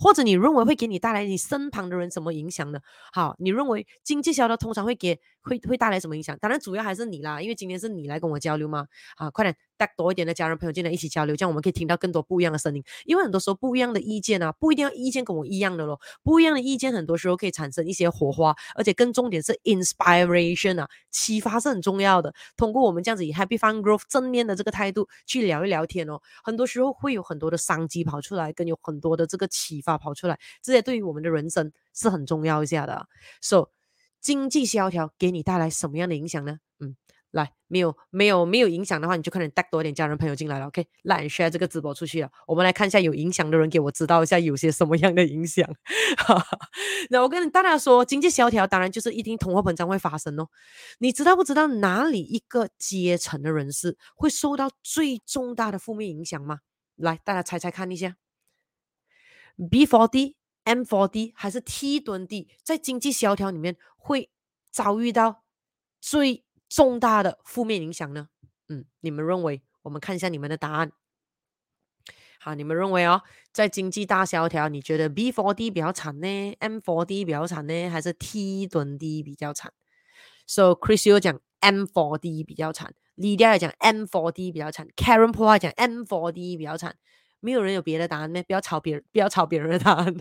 或者你认为会给你带来你身旁的人什么影响呢？好，你认为经济萧条通常会给会会带来什么影响？当然主要还是你啦，因为今天是你来跟我交流嘛。好，快点带多一点的家人朋友进来一起交流，这样我们可以听到更多不一样的声音。因为很多时候不一样的意见啊，不一定要意见跟我一样的咯，不一样的意见很多时候可以产生一些火花，而且更重点是 inspiration 啊，启发是很重要的。通过我们这样子以 happy fun growth 正面的这个态度去聊一聊天哦，很多时候会有很多的商机跑出来，跟有很多的这个启发跑出来，这些对于我们的人生是很重要一下的。So 经济萧条给你带来什么样的影响呢？嗯，来，没有没有没有影响的话，你就可能带多一点家人朋友进来了。OK，来 share 这个直播出去了。我们来看一下有影响的人，给我知道一下有些什么样的影响。那我跟大家说，经济萧条当然就是一定通货膨胀会发生哦。你知道不知道哪里一个阶层的人士会受到最重大的负面影响吗？来，大家猜猜看一下，B40。M40 还是 T20，在经济萧条里面会遭遇到最重大的负面影响呢？嗯，你们认为？我们看一下你们的答案。好，你们认为哦，在经济大萧条，你觉得 B40 比较惨呢？M40 比较惨呢？还是 T20 比较惨？So Chris 又讲 M40 比较惨，Lydia 也讲 M40 比较惨，Karen Paul 讲 M40 比较惨，没有人有别的答案呢？不要抄别人，不要抄别人的答案。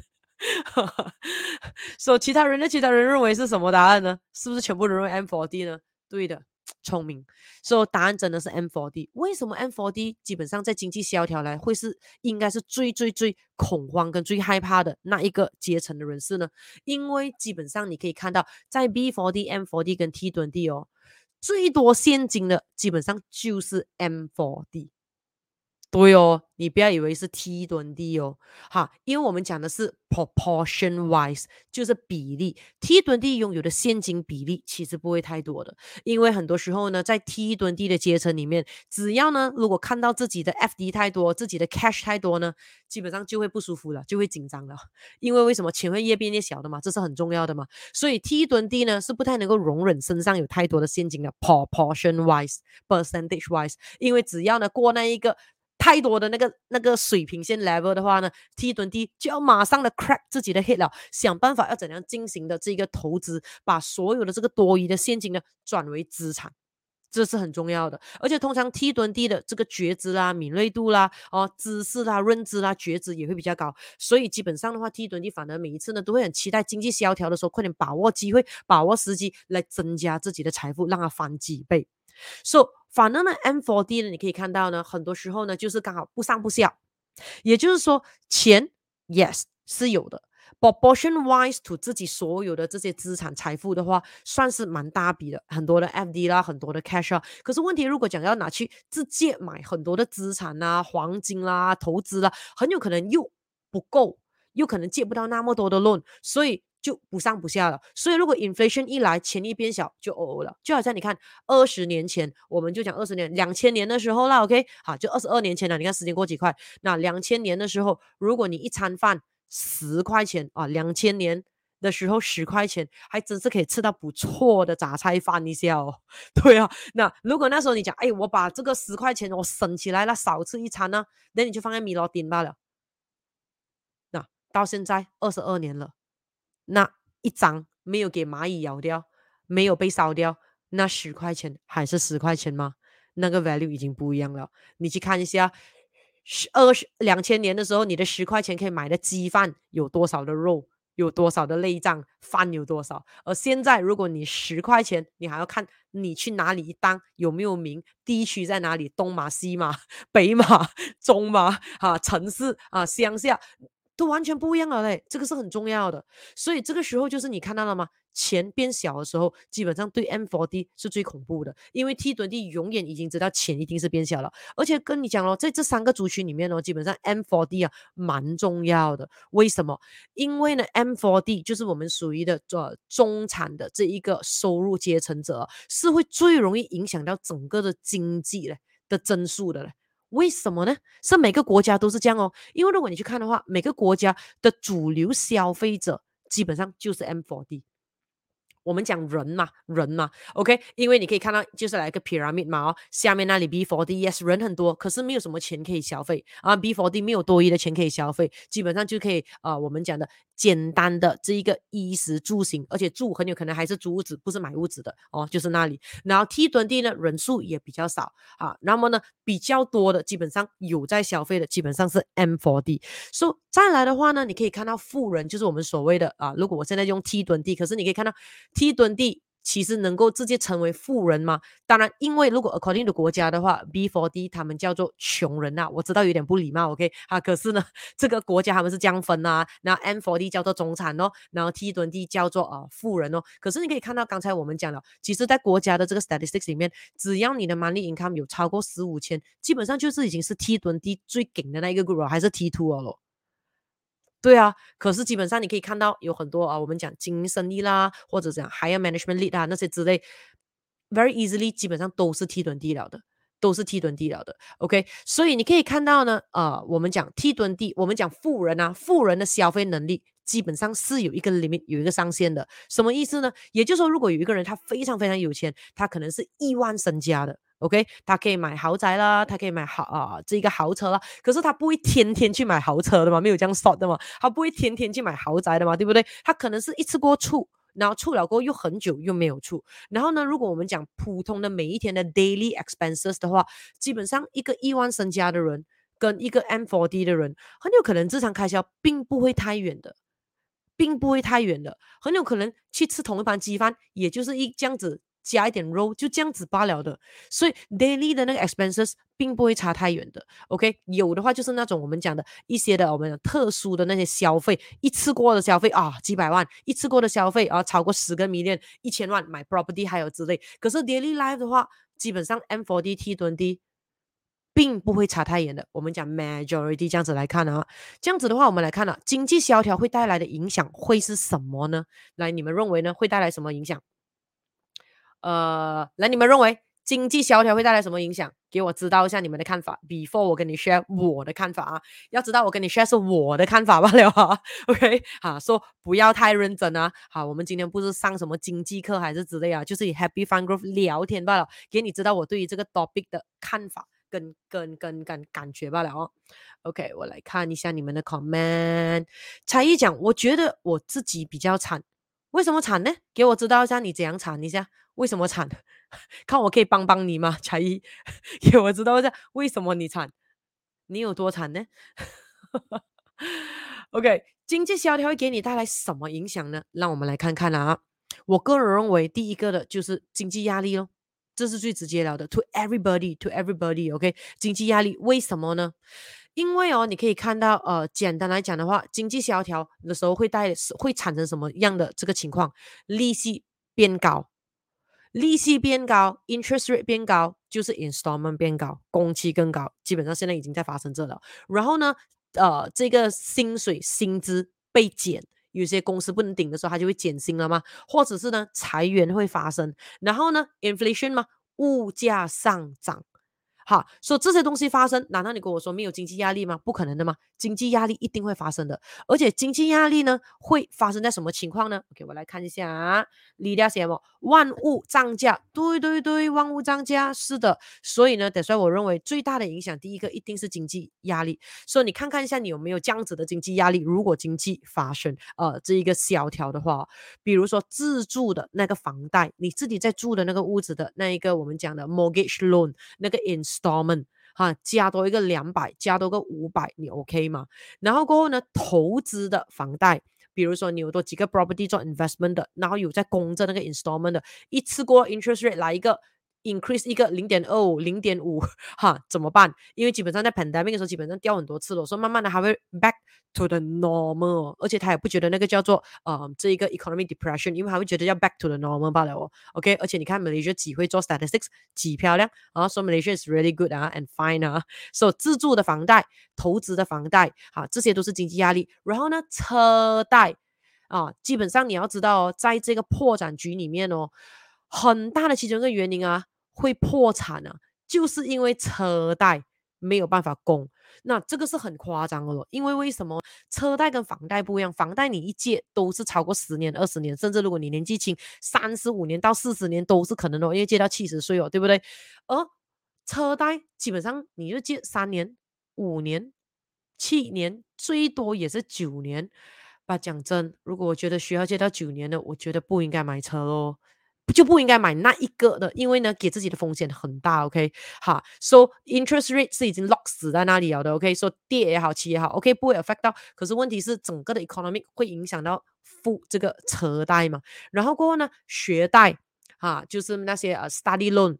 所以、so, 其他人呢？其他人认为是什么答案呢？是不是全部人认为 M4D 呢？对的，聪明，所以答案真的是 M4D。为什么 M4D 基本上在经济萧条来会是应该是最最最恐慌跟最害怕的那一个阶层的人士呢？因为基本上你可以看到，在 B4D、M4D 跟 T2D 哦，最多现金的基本上就是 M4D。对哦，你不要以为是 T20 哦，哈，因为我们讲的是 proportion wise，就是比例。T20 拥有的现金比例其实不会太多的，因为很多时候呢，在 T20 的阶层里面，只要呢，如果看到自己的 FD 太多，自己的 cash 太多呢，基本上就会不舒服了，就会紧张了。因为为什么钱会越变越小的嘛，这是很重要的嘛。所以 T20 呢是不太能够容忍身上有太多的现金的 proportion wise，percentage wise，因为只要呢过那一个。太多的那个那个水平线 level 的话呢，T20 就要马上的 crack 自己的 head 了，想办法要怎样进行的这个投资，把所有的这个多余的现金呢转为资产，这是很重要的。而且通常 T20 的这个觉知啦、敏锐度啦、哦知识啦、认知啦、觉知也会比较高，所以基本上的话，T20 反而每一次呢都会很期待经济萧条的时候，快点把握机会、把握时机来增加自己的财富，让它翻几倍。So 反正呢，M4D 呢，你可以看到呢，很多时候呢，就是刚好不上不下，也就是说，钱，yes 是有的，proportion wise to 自己所有的这些资产财富的话，算是蛮大笔的，很多的 FD 啦，很多的 cash 啊。可是问题，如果讲要拿去自借买很多的资产啊，黄金啦，投资啦，很有可能又不够，又可能借不到那么多的 loan，所以。就不上不下了，所以如果 inflation 一来，钱一变小，就哦哦了。就好像你看，二十年前，我们就讲二十年，两千年的时候啦，OK，好，就二十二年前了。你看时间过几快。那两千年的时候，如果你一餐饭十块钱啊，两千年的时候十块钱，还真是可以吃到不错的杂菜饭一下哦。对啊，那如果那时候你讲，哎，我把这个十块钱我省起来了，少吃一餐呢，那你就放在米罗丁罢了。那到现在二十二年了。那一张没有给蚂蚁咬掉，没有被烧掉，那十块钱还是十块钱吗？那个 value 已经不一样了。你去看一下，十二十两千年的时候，你的十块钱可以买的鸡饭有多少的肉，有多少的内脏，饭有多少？而现在，如果你十块钱，你还要看你去哪里一档，有没有名，地区在哪里，东马、西马、北马、中马啊，城市啊，乡下。都完全不一样了嘞，这个是很重要的，所以这个时候就是你看到了吗？钱变小的时候，基本上对 M4D 是最恐怖的，因为 T2D 永远已经知道钱一定是变小了，而且跟你讲咯，在这三个族群里面呢，基本上 M4D 啊蛮重要的，为什么？因为呢 M4D 就是我们属于的这中产的这一个收入阶层者，是会最容易影响到整个的经济的的增速的嘞。为什么呢？是每个国家都是这样哦。因为如果你去看的话，每个国家的主流消费者基本上就是 M4D。我们讲人嘛，人嘛，OK，因为你可以看到，就是来一个 pyramid 嘛，哦，下面那里 B4D，yes，人很多，可是没有什么钱可以消费啊，B4D 没有多余的钱可以消费，基本上就可以啊、呃，我们讲的简单的这一个衣食住行，而且住很有可能还是租屋子，不是买屋子的哦，就是那里。然后 T 屯 D 呢，人数也比较少啊，那么呢，比较多的基本上有在消费的，基本上是 M4D。所以再来的话呢，你可以看到富人，就是我们所谓的啊，如果我现在用 T 屯 D，可是你可以看到。T 屯 D 其实能够直接成为富人吗？当然，因为如果 according to 国家的话，B4D 他们叫做穷人呐、我知道有点不礼貌，OK 啊？可是呢，这个国家他们是这样分呐。然后 M4D 叫做中产哦，然后 T20 叫做啊、呃、富人哦。可是你可以看到刚才我们讲了，其实在国家的这个 statistics 里面，只要你的 monthly income 有超过十五千，基本上就是已经是 T 2 D 最顶的那一个 group 还是 T two 了。对啊，可是基本上你可以看到有很多啊，我们讲精英生意啦，或者讲 higher management lead 啊那些之类，very easily 基本上都是 T20 了的，都是 T20 了的。OK，所以你可以看到呢，呃，我们讲 T20，我们讲富人啊，富人的消费能力基本上是有一个 limit，有一个上限的。什么意思呢？也就是说，如果有一个人他非常非常有钱，他可能是亿万身家的。OK，他可以买豪宅啦，他可以买豪啊这个豪车啦，可是他不会天天去买豪车的嘛，没有这样说的嘛，他不会天天去买豪宅的嘛，对不对？他可能是一次过处，然后出了过后又很久又没有出，然后呢，如果我们讲普通的每一天的 daily expenses 的话，基本上一个亿万身家的人跟一个 M4D 的人，很有可能日常开销并不会太远的，并不会太远的，很有可能去吃同一盘鸡饭，也就是一这样子。加一点肉，就这样子罢了的。所以 daily 的那个 expenses 并不会差太远的。OK，有的话就是那种我们讲的一些的我们特殊的那些消费，一次过的消费啊，几百万，一次过的消费啊，超过十个 million，一千万买 property 还有之类。可是 daily life 的话，基本上 M4D T2D。并不会差太远的。我们讲 majority 这样子来看啊，这样子的话，我们来看啊，经济萧条会带来的影响会是什么呢？来，你们认为呢？会带来什么影响？呃，来，你们认为经济萧条会带来什么影响？给我知道一下你们的看法。Before 我跟你 share 我的看法啊，要知道我跟你 share 是我的看法罢了。OK，好，说不要太认真啊。好，我们今天不是上什么经济课还是之类啊，就是以 Happy Fun group 聊天罢了，给你知道我对于这个 topic 的看法。跟跟跟感感觉罢了哦。OK，我来看一下你们的 comment。才艺讲，我觉得我自己比较惨，为什么惨呢？给我知道一下你怎样惨一下，为什么惨？看我可以帮帮你吗？才艺，给我知道一下为什么你惨，你有多惨呢？OK，经济萧条会给你带来什么影响呢？让我们来看看啊。我个人认为，第一个的就是经济压力哦。这是最直接了的，to everybody，to everybody，OK，、经济压力为什么呢？因为哦，你可以看到，呃，简单来讲的话，经济萧条的时候会带会产生什么样的这个情况？利息变高，利息变高，interest rate 变高，就是 installment 变高，工期更高，基本上现在已经在发生这了。然后呢，呃，这个薪水薪资被减。有些公司不能顶的时候，它就会减薪了吗？或者是呢，裁员会发生，然后呢，inflation 吗？物价上涨。好，说这些东西发生，难道你跟我说没有经济压力吗？不可能的吗？经济压力一定会发生的，而且经济压力呢会发生在什么情况呢？OK，我来看一下啊，李大写么？万物涨价，对对对，万物涨价，是的。所以呢，所以我认为最大的影响，第一个一定是经济压力。所以你看看一下，你有没有这样子的经济压力？如果经济发生呃这一个萧条的话，比如说自住的那个房贷，你自己在住的那个屋子的那一个我们讲的 mortgage loan 那个 ins。Installment 哈，加多一个两百，加多个五百，你 OK 吗？然后过后呢，投资的房贷，比如说你有多几个 property 做 investment 的，然后有在供着那个 installment 的，一次过 interest rate 来一个。Increase 一个零点二五、零点五，哈，怎么办？因为基本上在 pandemic 的时候，基本上掉很多次了，所以慢慢的还会 back to the normal，而且他也不觉得那个叫做呃这一个 economic depression，因为他会觉得要 back to the normal 罢了哦。OK，而且你看 Malaysia 几会做 statistics，几漂亮啊，说、so、Malaysia is really good 啊，and fine 啊，所、so, 自住的房贷、投资的房贷，哈，这些都是经济压力。然后呢，车贷啊，基本上你要知道哦，在这个破产局里面哦，很大的其中一个原因啊。会破产啊，就是因为车贷没有办法供，那这个是很夸张的咯。因为为什么车贷跟房贷不一样？房贷你一借都是超过十年、二十年，甚至如果你年纪轻，三十五年到四十年都是可能的，因为借到七十岁哦，对不对？而车贷基本上你就借三年、五年、七年，最多也是九年。把讲真，如果我觉得需要借到九年的，我觉得不应该买车咯。就不应该买那一个的，因为呢，给自己的风险很大。OK，哈，So interest rate 是已经 lock 死在那里了的。OK，So 跌也好，起也好，OK 不会 affect 到。可是问题是，整个的 economy 会影响到付这个车贷嘛？然后过后呢，学贷啊，就是那些呃 study loan。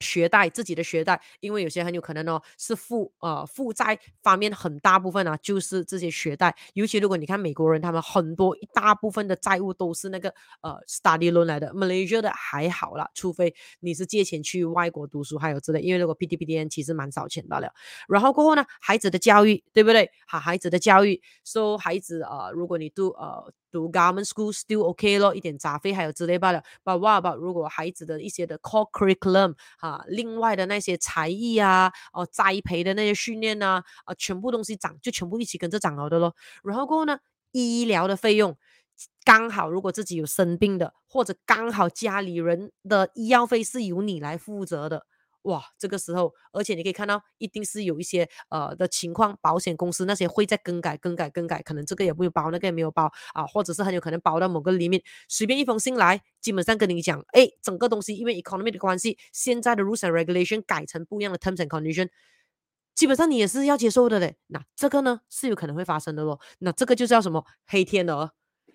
学贷自己的学贷，因为有些很有可能哦是负呃负债方面很大部分啊，就是这些学贷。尤其如果你看美国人，他们很多一大部分的债务都是那个呃 study loan 来的。Malaysia 的还好啦，除非你是借钱去外国读书，还有之类。因为如果 PTPTN 其实蛮少钱罢了。然后过后呢，孩子的教育对不对？好，孩子的教育，so, 孩子呃，如果你读呃。读 government school still OK 咯，一点杂费还有之类罢了。But what about 如果孩子的一些的 core curriculum 啊，另外的那些才艺啊，哦栽培的那些训练啊，啊全部东西涨，就全部一起跟着涨了的咯。然后过后呢，医疗的费用刚好如果自己有生病的，或者刚好家里人的医药费是由你来负责的。哇，这个时候，而且你可以看到，一定是有一些呃的情况，保险公司那些会在更改、更改、更改，可能这个也没有包，那个也没有包啊，或者是很有可能包到某个里面，随便一封信来，基本上跟你讲，哎，整个东西因为 economy 的关系，现在的 rules and regulation 改成不一样的 terms and condition，基本上你也是要接受的嘞。那这个呢是有可能会发生的咯，那这个就叫什么黑天鹅？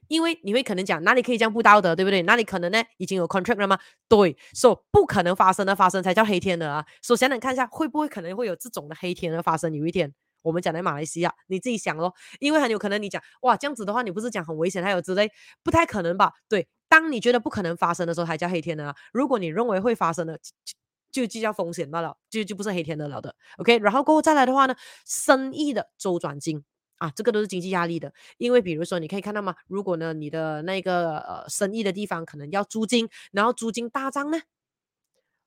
因为你会可能讲哪里可以这样不道德，对不对？哪里可能呢？已经有 contract 了吗？对，说、so, 不可能发生的发生才叫黑天鹅啊。首先，你看一下会不会可能会有这种的黑天鹅发生？有一天，我们讲在马来西亚，你自己想咯，因为很有可能你讲哇这样子的话，你不是讲很危险还有之类，不太可能吧？对，当你觉得不可能发生的时候，才叫黑天鹅啊。如果你认为会发生的，就就叫风险罢了，就就不是黑天鹅了的。OK，然后过后再来的话呢，生意的周转金。啊，这个都是经济压力的，因为比如说你可以看到吗？如果呢你的那个呃生意的地方可能要租金，然后租金大涨呢，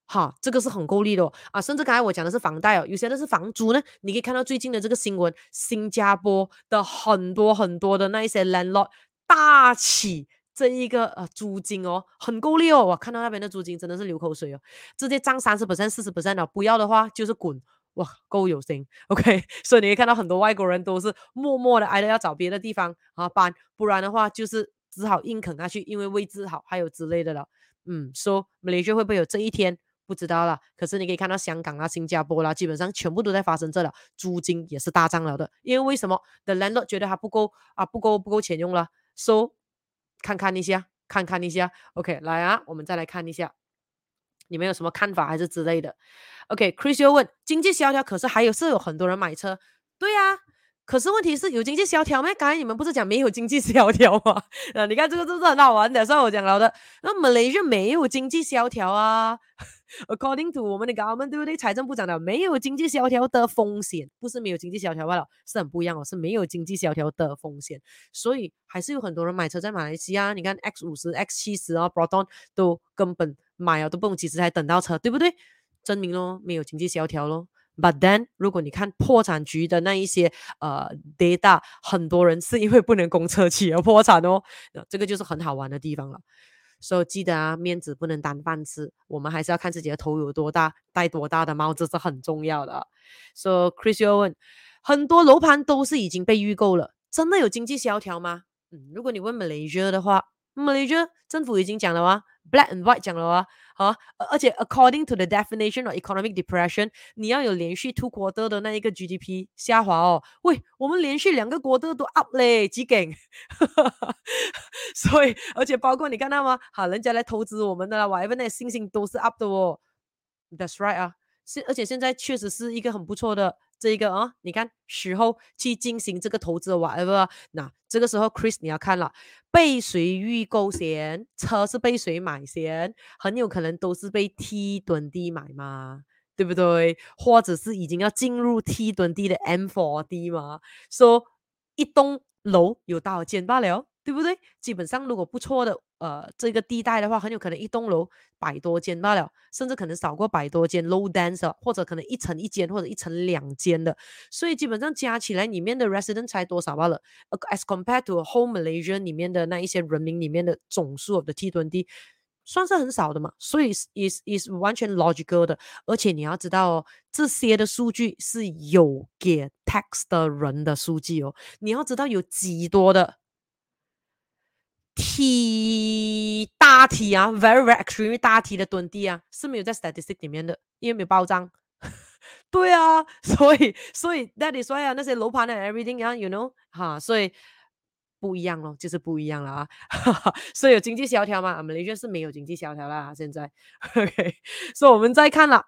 好，这个是很够力的哦啊，甚至刚才我讲的是房贷哦，有些的是房租呢，你可以看到最近的这个新闻，新加坡的很多很多的那一些 landlord 大起这一个呃租金哦，很够力哦，我看到那边的租金真的是流口水哦，直接涨三十 percent、四十 percent 的，不要的话就是滚。哇，够有心，OK，所以你可以看到很多外国人都是默默的挨着要找别的地方啊搬，不然的话就是只好硬啃下去，因为位置好，还有之类的了。嗯，说马来西亚会不会有这一天？不知道了。可是你可以看到香港啊、新加坡啦，基本上全部都在发生这了，租金也是大涨了的。因为为什么？The landlord 觉得他不够啊，不够不够钱用了。So 看看一下，看看一下，OK，来啊，我们再来看一下。你们有什么看法还是之类的？OK，Chris 又问经济萧条，可是还有是有很多人买车，对呀、啊。可是问题是有经济萧条吗？刚才你们不是讲没有经济萧条吗？啊，你看这个是不是很好玩的？所以我讲了的，那马来西亚没有经济萧条啊。According to 我们的 government，对不对？财政部长的没有经济萧条的风险，不是没有经济萧条罢了，是很不一样哦，是没有经济萧条的风险。所以还是有很多人买车在马来西亚。你看 X 五十、X 七十啊，Proton 都根本买啊都不用几时才等到车，对不对？证明咯，没有经济萧条咯。But then，如果你看破产局的那一些呃 data，很多人是因为不能供车企而破产哦。这个就是很好玩的地方了。所以记得啊，面子不能当饭吃，我们还是要看自己的头有多大，戴多大的帽子是很重要的。So Chrisy Owen，，很多楼盘都是已经被预购了，真的有经济萧条吗？嗯，如果你问 Malaysia 的话，Malaysia 政府已经讲了啊。Black and white 讲了啊，好，而且 according to the definition of economic depression，你要有连续 two quarter 的那一个 GDP 下滑哦。喂，我们连续两个 quarter 都 up 嘞，几劲？所以，而且包括你看到吗？好，人家来投资我们的，whatever 那信心都是 up 的哦。That's right 啊，现而且现在确实是一个很不错的。这一个啊，你看时候去进行这个投资，whatever，那这个时候 Chris 你要看了，被谁预购先？车是被谁买先？很有可能都是被 T20 买嘛，对不对？或者是已经要进入 T20 的 M4D 嘛？说、so, 一栋楼有多少间罢了？对不对？基本上如果不错的，呃，这个地带的话，很有可能一栋楼百多间罢了，甚至可能少过百多间 low dense，或者可能一层一间或者一层两间的，所以基本上加起来里面的 resident 才多少罢了？As compared to whole Malaysia 里面的那一些人民里面的总数的 T20，算是很少的嘛，所以 is is 完全 logical 的，而且你要知道哦，这些的数据是有给 tax 的人的数据哦，你要知道有几多的。T 大 T 啊，very very extreme 大 T 的囤地啊，是没有在 statistic 里面的，因为没有报账。对啊，所以所以 that is why 啊，那些楼盘的 everything 啊，you know 哈，所以不一样咯，就是不一样了啊。所以有经济萧条嘛？我们雷军是没有经济萧条啦，现在。OK，所以我们再看了。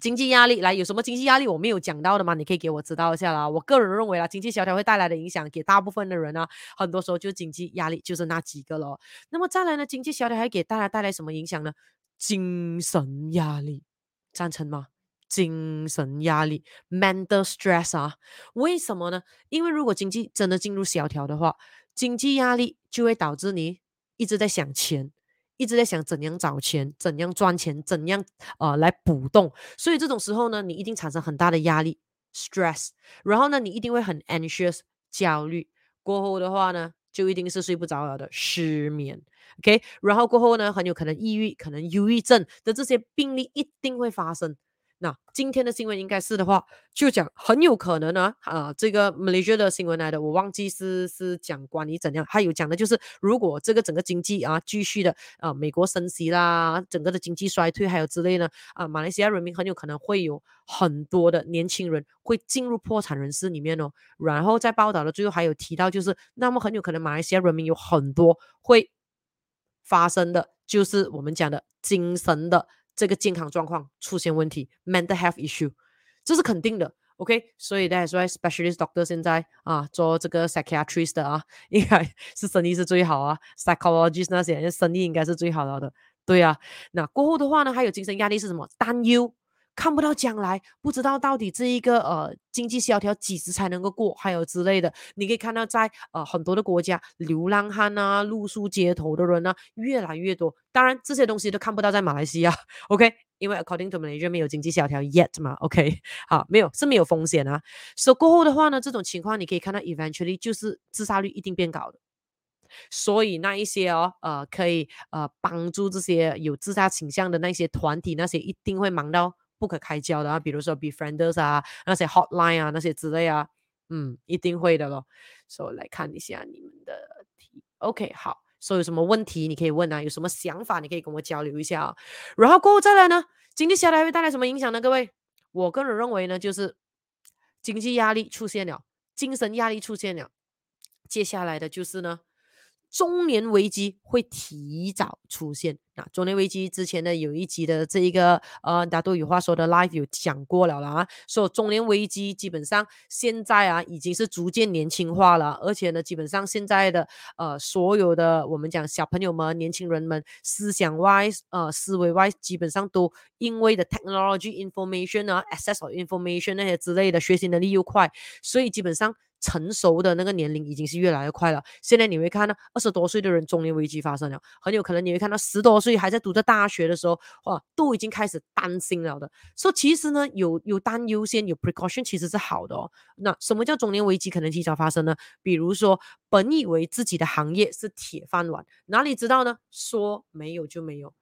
经济压力来，有什么经济压力我没有讲到的吗？你可以给我知道一下啦。我个人认为啦，经济萧条会带来的影响，给大部分的人呢，很多时候就经济压力就是那几个咯。那么再来呢，经济萧条还给大家带来什么影响呢？精神压力，赞成吗？精神压力，mental stress 啊？为什么呢？因为如果经济真的进入萧条的话，经济压力就会导致你一直在想钱。一直在想怎样找钱，怎样赚钱，怎样呃来补洞，所以这种时候呢，你一定产生很大的压力 （stress），然后呢，你一定会很 anxious 焦虑，过后的话呢，就一定是睡不着了的失眠，OK，然后过后呢，很有可能抑郁，可能忧郁症的这些病例一定会发生。那今天的新闻应该是的话，就讲很有可能呢，啊，这个 Malaysia 的新闻来的，我忘记是是讲关于怎样，还有讲的就是如果这个整个经济啊继续的啊，美国升息啦，整个的经济衰退还有之类呢，啊，马来西亚人民很有可能会有很多的年轻人会进入破产人士里面哦。然后在报道的最后还有提到，就是那么很有可能马来西亚人民有很多会发生的，就是我们讲的精神的。这个健康状况出现问题，mental health issue，这是肯定的，OK，所以 that's why specialist doctor 现在啊做这个 psychiatrist 的啊，应该是生意是最好啊，psychologist 那些生意应该是最好了的，对啊，那过后的话呢，还有精神压力是什么？担忧。看不到将来，不知道到底这一个呃经济萧条几时才能够过，还有之类的。你可以看到在呃很多的国家，流浪汉啊、露宿街头的人呢、越来越多。当然这些东西都看不到在马来西亚，OK？因为 according to Malaysia 没有经济萧条 yet 嘛，OK？好，没有是没有风险啊。所以过后的话呢，这种情况你可以看到 eventually 就是自杀率一定变高的。所以那一些哦呃可以呃帮助这些有自杀倾向的那些团体，那些一定会忙到。不可开交的啊，比如说 befriends 啊，那些 hotline 啊，那些之类啊，嗯，一定会的咯。所以来看一下你们的题，OK，好，所以有什么问题你可以问啊，有什么想法你可以跟我交流一下啊。然后过后再来呢，经济下来会带来什么影响呢？各位，我个人认为呢，就是经济压力出现了，精神压力出现了，接下来的就是呢。中年危机会提早出现。那中年危机之前呢，有一集的这一个呃，大家都有话说的 live 有讲过了啦。说中年危机基本上现在啊，已经是逐渐年轻化了，而且呢，基本上现在的呃所有的我们讲小朋友们、年轻人们思想 wise 呃思维 wise，基本上都因为的 technology information 啊，access of information 那些之类的学习能力又快，所以基本上。成熟的那个年龄已经是越来越快了。现在你会看到二十多岁的人中年危机发生了，很有可能你会看到十多岁还在读着大学的时候，哇，都已经开始担心了的。所以其实呢，有有担忧先，有 precaution 其实是好的哦。那什么叫中年危机可能提早发生呢？比如说，本以为自己的行业是铁饭碗，哪里知道呢？说没有就没有。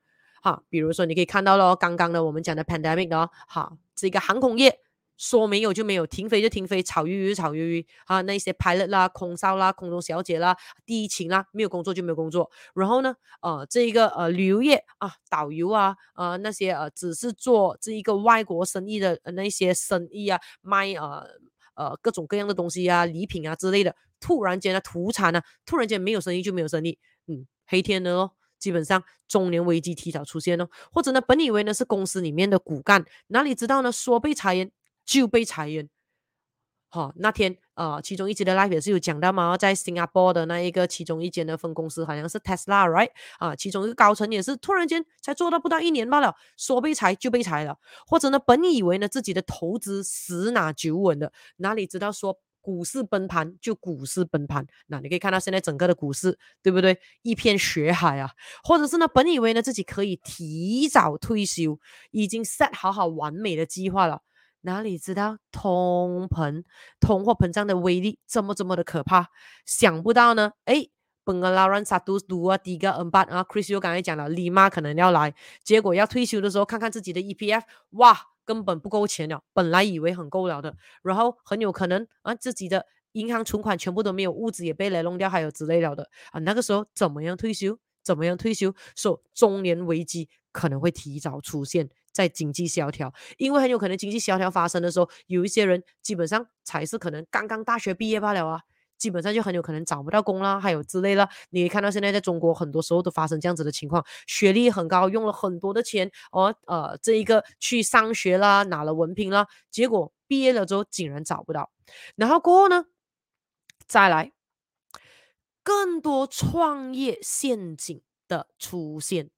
哈，比如说你可以看到咯，刚刚的我们讲的 pandemic 哦，哈，这个航空业。说没有就没有，停飞就停飞，炒鱿鱼就炒鱿鱼啊！那些 pilot 啦、空少啦、空中小姐啦、地勤啦，没有工作就没有工作。然后呢，呃，这一个呃旅游业啊，导游啊，呃那些呃只是做这一个外国生意的那些生意啊，卖呃呃各种各样的东西啊、礼品啊之类的，突然间呢土产呢，突然间没有生意就没有生意，嗯，黑天鹅哦，基本上中年危机提早出现哦，或者呢，本以为呢是公司里面的骨干，哪里知道呢，说被裁员。就被裁员，好、那天呃，其中一集的 live 也是有讲到嘛，在新加坡的那一个其中一间的分公司，好像是 Tesla，right？啊，其中一个高层也是突然间才做到不到一年罢了，说被裁就被裁了，或者呢，本以为呢自己的投资十拿九稳的，哪里知道说股市崩盘就股市崩盘，那你可以看到现在整个的股市，对不对？一片血海啊，或者是呢，本以为呢自己可以提早退休，已经 set 好好完美的计划了。哪里知道通膨、通货膨胀的威力这么这么的可怕？想不到呢，哎，Pengalaran satu dua tiga empat 啊，Chris 又刚才讲了，李妈可能要来，结果要退休的时候，看看自己的 EPF，哇，根本不够钱了。本来以为很够了的，然后很有可能啊，自己的银行存款全部都没有，物资也被雷弄掉，还有之类了的啊，那个时候怎么样退休？怎么样退休？说中年危机可能会提早出现。在经济萧条，因为很有可能经济萧条发生的时候，有一些人基本上才是可能刚刚大学毕业罢了啊，基本上就很有可能找不到工啦，还有之类的。你看到现在在中国很多时候都发生这样子的情况，学历很高，用了很多的钱，哦呃，这一个去上学啦，拿了文凭啦，结果毕业了之后竟然找不到，然后过后呢，再来更多创业陷阱的出现。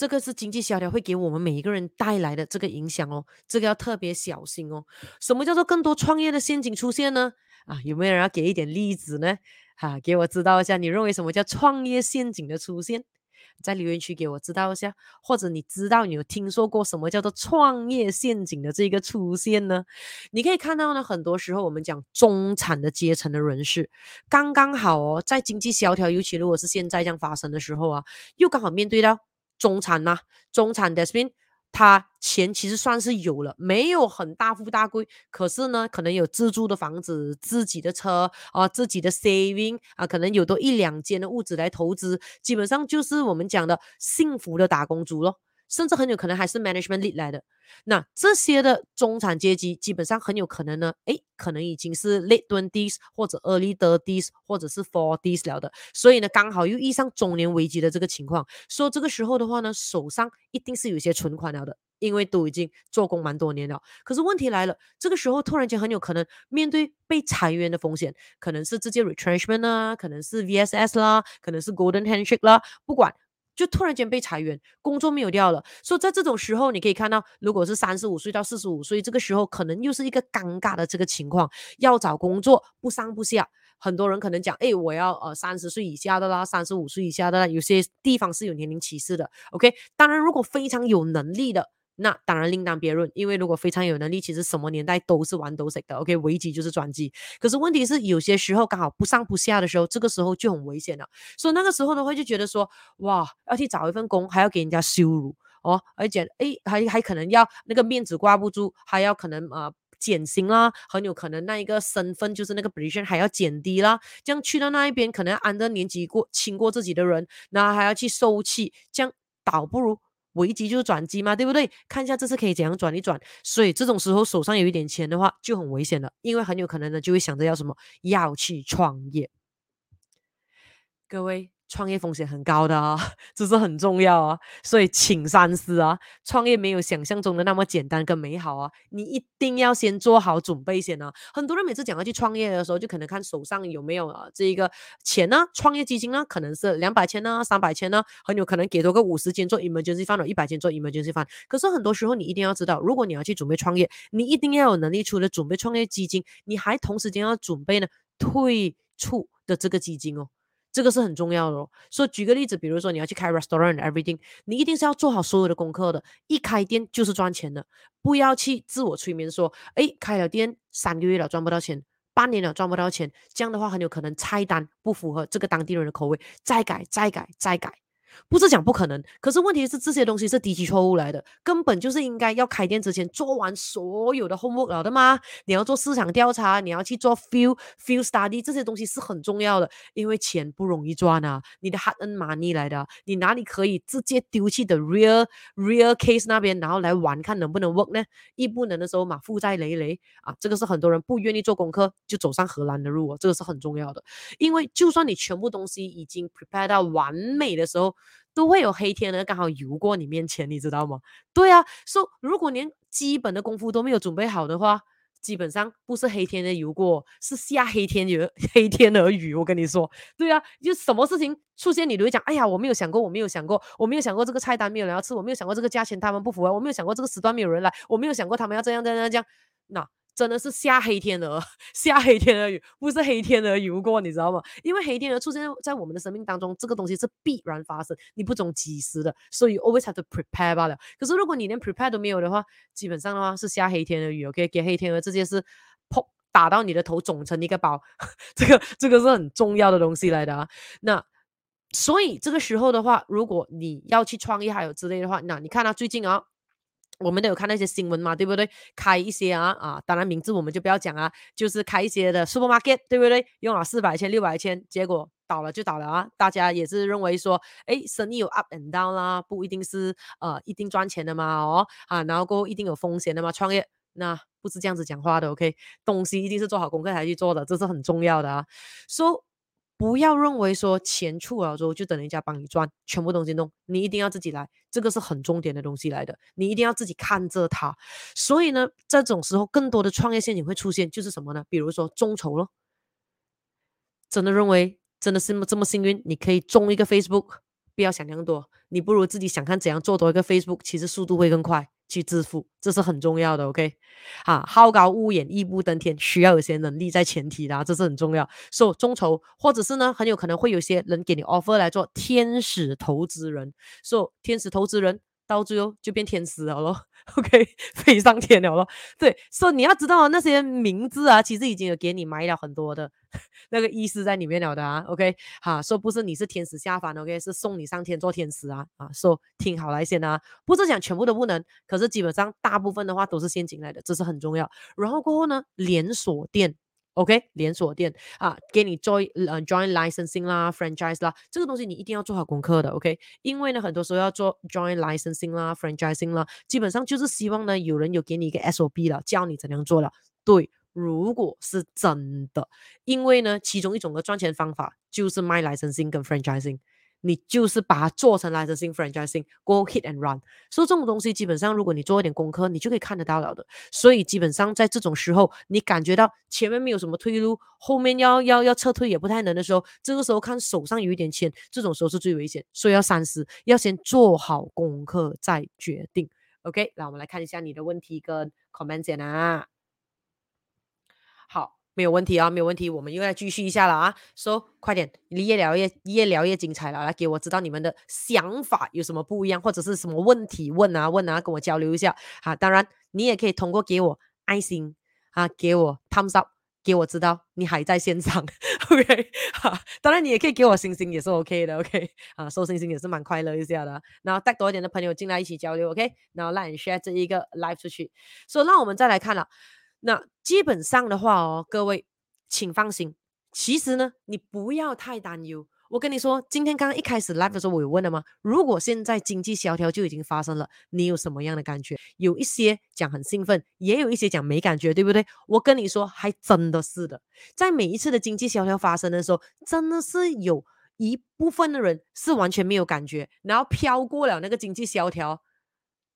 这个是经济萧条会给我们每一个人带来的这个影响哦，这个要特别小心哦。什么叫做更多创业的陷阱出现呢？啊，有没有人要给一点例子呢？啊，给我知道一下，你认为什么叫创业陷阱的出现？在留言区给我知道一下，或者你知道你有听说过什么叫做创业陷阱的这个出现呢？你可以看到呢，很多时候我们讲中产的阶层的人士，刚刚好哦，在经济萧条，尤其如果是现在这样发生的时候啊，又刚好面对到。中产呐、中产 that means 他钱其实算是有了，没有很大富大贵，可是呢，可能有自住的房子、自己的车啊、自己的 saving 啊，可能有多一两间的屋子来投资，基本上就是我们讲的幸福的打工族咯。甚至很有可能还是 management lead 来的，那这些的中产阶级基本上很有可能呢，诶，可能已经是 late twenties 或者 early thirties 或者是 forties 了的，所以呢，刚好又遇上中年危机的这个情况，所以这个时候的话呢，手上一定是有些存款了的，因为都已经做工蛮多年了。可是问题来了，这个时候突然间很有可能面对被裁员的风险，可能是直接 retrenchment 啊，可能是 VSS 啦，可能是 golden handshake 啦，不管。就突然间被裁员，工作没有掉了。所以在这种时候，你可以看到，如果是三十五岁到四十五岁，这个时候可能又是一个尴尬的这个情况，要找工作不上不下。很多人可能讲，哎，我要呃三十岁以下的啦，三十五岁以下的啦，有些地方是有年龄歧视的。OK，当然如果非常有能力的。那当然另当别论，因为如果非常有能力，其实什么年代都是玩斗色的。OK，危机就是转机。可是问题是，有些时候刚好不上不下的时候，这个时候就很危险了。所以那个时候的话，就觉得说，哇，要去找一份工，还要给人家羞辱哦，而且诶，还还可能要那个面子挂不住，还要可能呃减薪啦，很有可能那一个身份就是那个 position 还要减低啦。这样去到那一边，可能安着年纪过轻过自己的人，那还要去受气，这样倒不如。危机就是转机嘛，对不对？看一下这次可以怎样转一转。所以这种时候手上有一点钱的话，就很危险了，因为很有可能呢就会想着要什么，要去创业。各位。创业风险很高的啊，这是很重要啊，所以请三思啊！创业没有想象中的那么简单跟美好啊，你一定要先做好准备先啊。很多人每次讲要去创业的时候，就可能看手上有没有啊这一个钱呢，创业基金呢，可能是两百千呢，三百千呢，很有可能给多个五十千做 emergency fund，一百千做 emergency fund。可是很多时候你一定要知道，如果你要去准备创业，你一定要有能力，除了准备创业基金，你还同时间要准备呢退出的这个基金哦。这个是很重要的哦，所以举个例子，比如说你要去开 restaurant everything，你一定是要做好所有的功课的。一开店就是赚钱的，不要去自我催眠说，哎，开了店三个月了赚不到钱，半年了赚不到钱，这样的话很有可能菜单不符合这个当地人的口味，再改再改再改。不是讲不可能，可是问题是这些东西是低级错误来的，根本就是应该要开店之前做完所有的 homework 了的吗？你要做市场调查，你要去做 feel feel study，这些东西是很重要的，因为钱不容易赚啊，你的 hard and money 来的，你哪里可以直接丢弃的 real real case 那边，然后来玩看能不能 work 呢？一不能的时候嘛，负债累累啊，这个是很多人不愿意做功课就走上荷兰的路，这个是很重要的，因为就算你全部东西已经 prepare 到完美的时候。都会有黑天鹅刚好游过你面前，你知道吗？对啊，说、so, 如果连基本的功夫都没有准备好的话，基本上不是黑天鹅游过，是下黑天鹅黑天鹅雨。我跟你说，对啊，就什么事情出现，你都会讲，哎呀，我没有想过，我没有想过，我没有想过这个菜单没有人要吃，我没有想过这个价钱他们不符合，我没有想过这个时段没有人来，我没有想过他们要这样这样这样，那。真的是下黑天鹅，下黑天鹅雨，不是黑天鹅游过，你知道吗？因为黑天鹅出现在我们的生命当中，这个东西是必然发生，你不总及时的，所以 always have to prepare 罢了。可是如果你连 prepare 都没有的话，基本上的话是下黑天鹅雨，OK？给黑天鹅直接是砰打到你的头，肿成一个包，这个这个是很重要的东西来的啊。那所以这个时候的话，如果你要去创业还有之类的话，那你看他、啊、最近啊。我们都有看那些新闻嘛，对不对？开一些啊啊，当然名字我们就不要讲啊，就是开一些的 supermarket，对不对？用了四百千、六百千，结果倒了就倒了啊！大家也是认为说，哎，生意有 up and down 啦，不一定是呃一定赚钱的嘛，哦啊，然后过后一定有风险的嘛，创业那不是这样子讲话的，OK？东西一定是做好功课才去做的，这是很重要的啊。so, 不要认为说钱出了之后就等人家帮你赚，全部东西弄，你一定要自己来，这个是很重点的东西来的，你一定要自己看着它。所以呢，这种时候更多的创业陷阱会出现，就是什么呢？比如说众筹咯，真的认为真的是这么幸运，你可以中一个 Facebook，不要想那么多，你不如自己想看怎样做多一个 Facebook，其实速度会更快。去致富，这是很重要的，OK？啊，好高骛远，一步登天，需要有些能力在前提的，这是很重要。so, 众筹，或者是呢，很有可能会有些人给你 offer 来做天使投资人。so, 天使投资人到最后就变天使了咯。OK，飞上天了咯。对，所以你要知道那些名字啊，其实已经有给你埋了很多的 那个意思在里面了的啊。OK，哈，说不是你是天使下凡，OK，是送你上天做天使啊。啊，说听好来先啊，不是讲全部都不能，可是基本上大部分的话都是陷阱来的，这是很重要。然后过后呢，连锁店。OK，连锁店啊，给你做呃 join licensing 啦，franchise 啦，这个东西你一定要做好功课的，OK？因为呢，很多时候要做 join licensing 啦，franchising 啦，基本上就是希望呢，有人有给你一个 SOP 了，教你怎样做了。对，如果是真的，因为呢，其中一种的赚钱方法就是卖 licensing 跟 franchising。你就是把它做成 licensing franchising，go hit and run。所以这种东西基本上，如果你做一点功课，你就可以看得到了的。所以基本上在这种时候，你感觉到前面没有什么退路，后面要要要撤退也不太能的时候，这个时候看手上有一点钱，这种时候是最危险。所以要三思，要先做好功课再决定。OK，那我们来看一下你的问题跟 comment 先啊。好。没有问题啊，没有问题，我们又来继续一下了啊！说、快点，你越聊越越聊越精彩了，来给我知道你们的想法有什么不一样，或者是什么问题问啊问啊，跟我交流一下。好，当然你也可以通过给我爱心啊，给我 thumbs up，给我知道你还在现场。OK，好，当然你也可以给我星星，也是 OK 的。OK，啊，收星星也是蛮快乐一下的。然后带多一点的朋友进来一起交流。OK，然后让你 share 这一个 live 出去。所以，那我们再来看了。那基本上的话哦，各位请放心。其实呢，你不要太担忧。我跟你说，今天刚刚一开始 live 的时候，我有问了吗？如果现在经济萧条就已经发生了，你有什么样的感觉？有一些讲很兴奋，也有一些讲没感觉，对不对？我跟你说，还真的是的。在每一次的经济萧条发生的时候，真的是有一部分的人是完全没有感觉，然后飘过了那个经济萧条。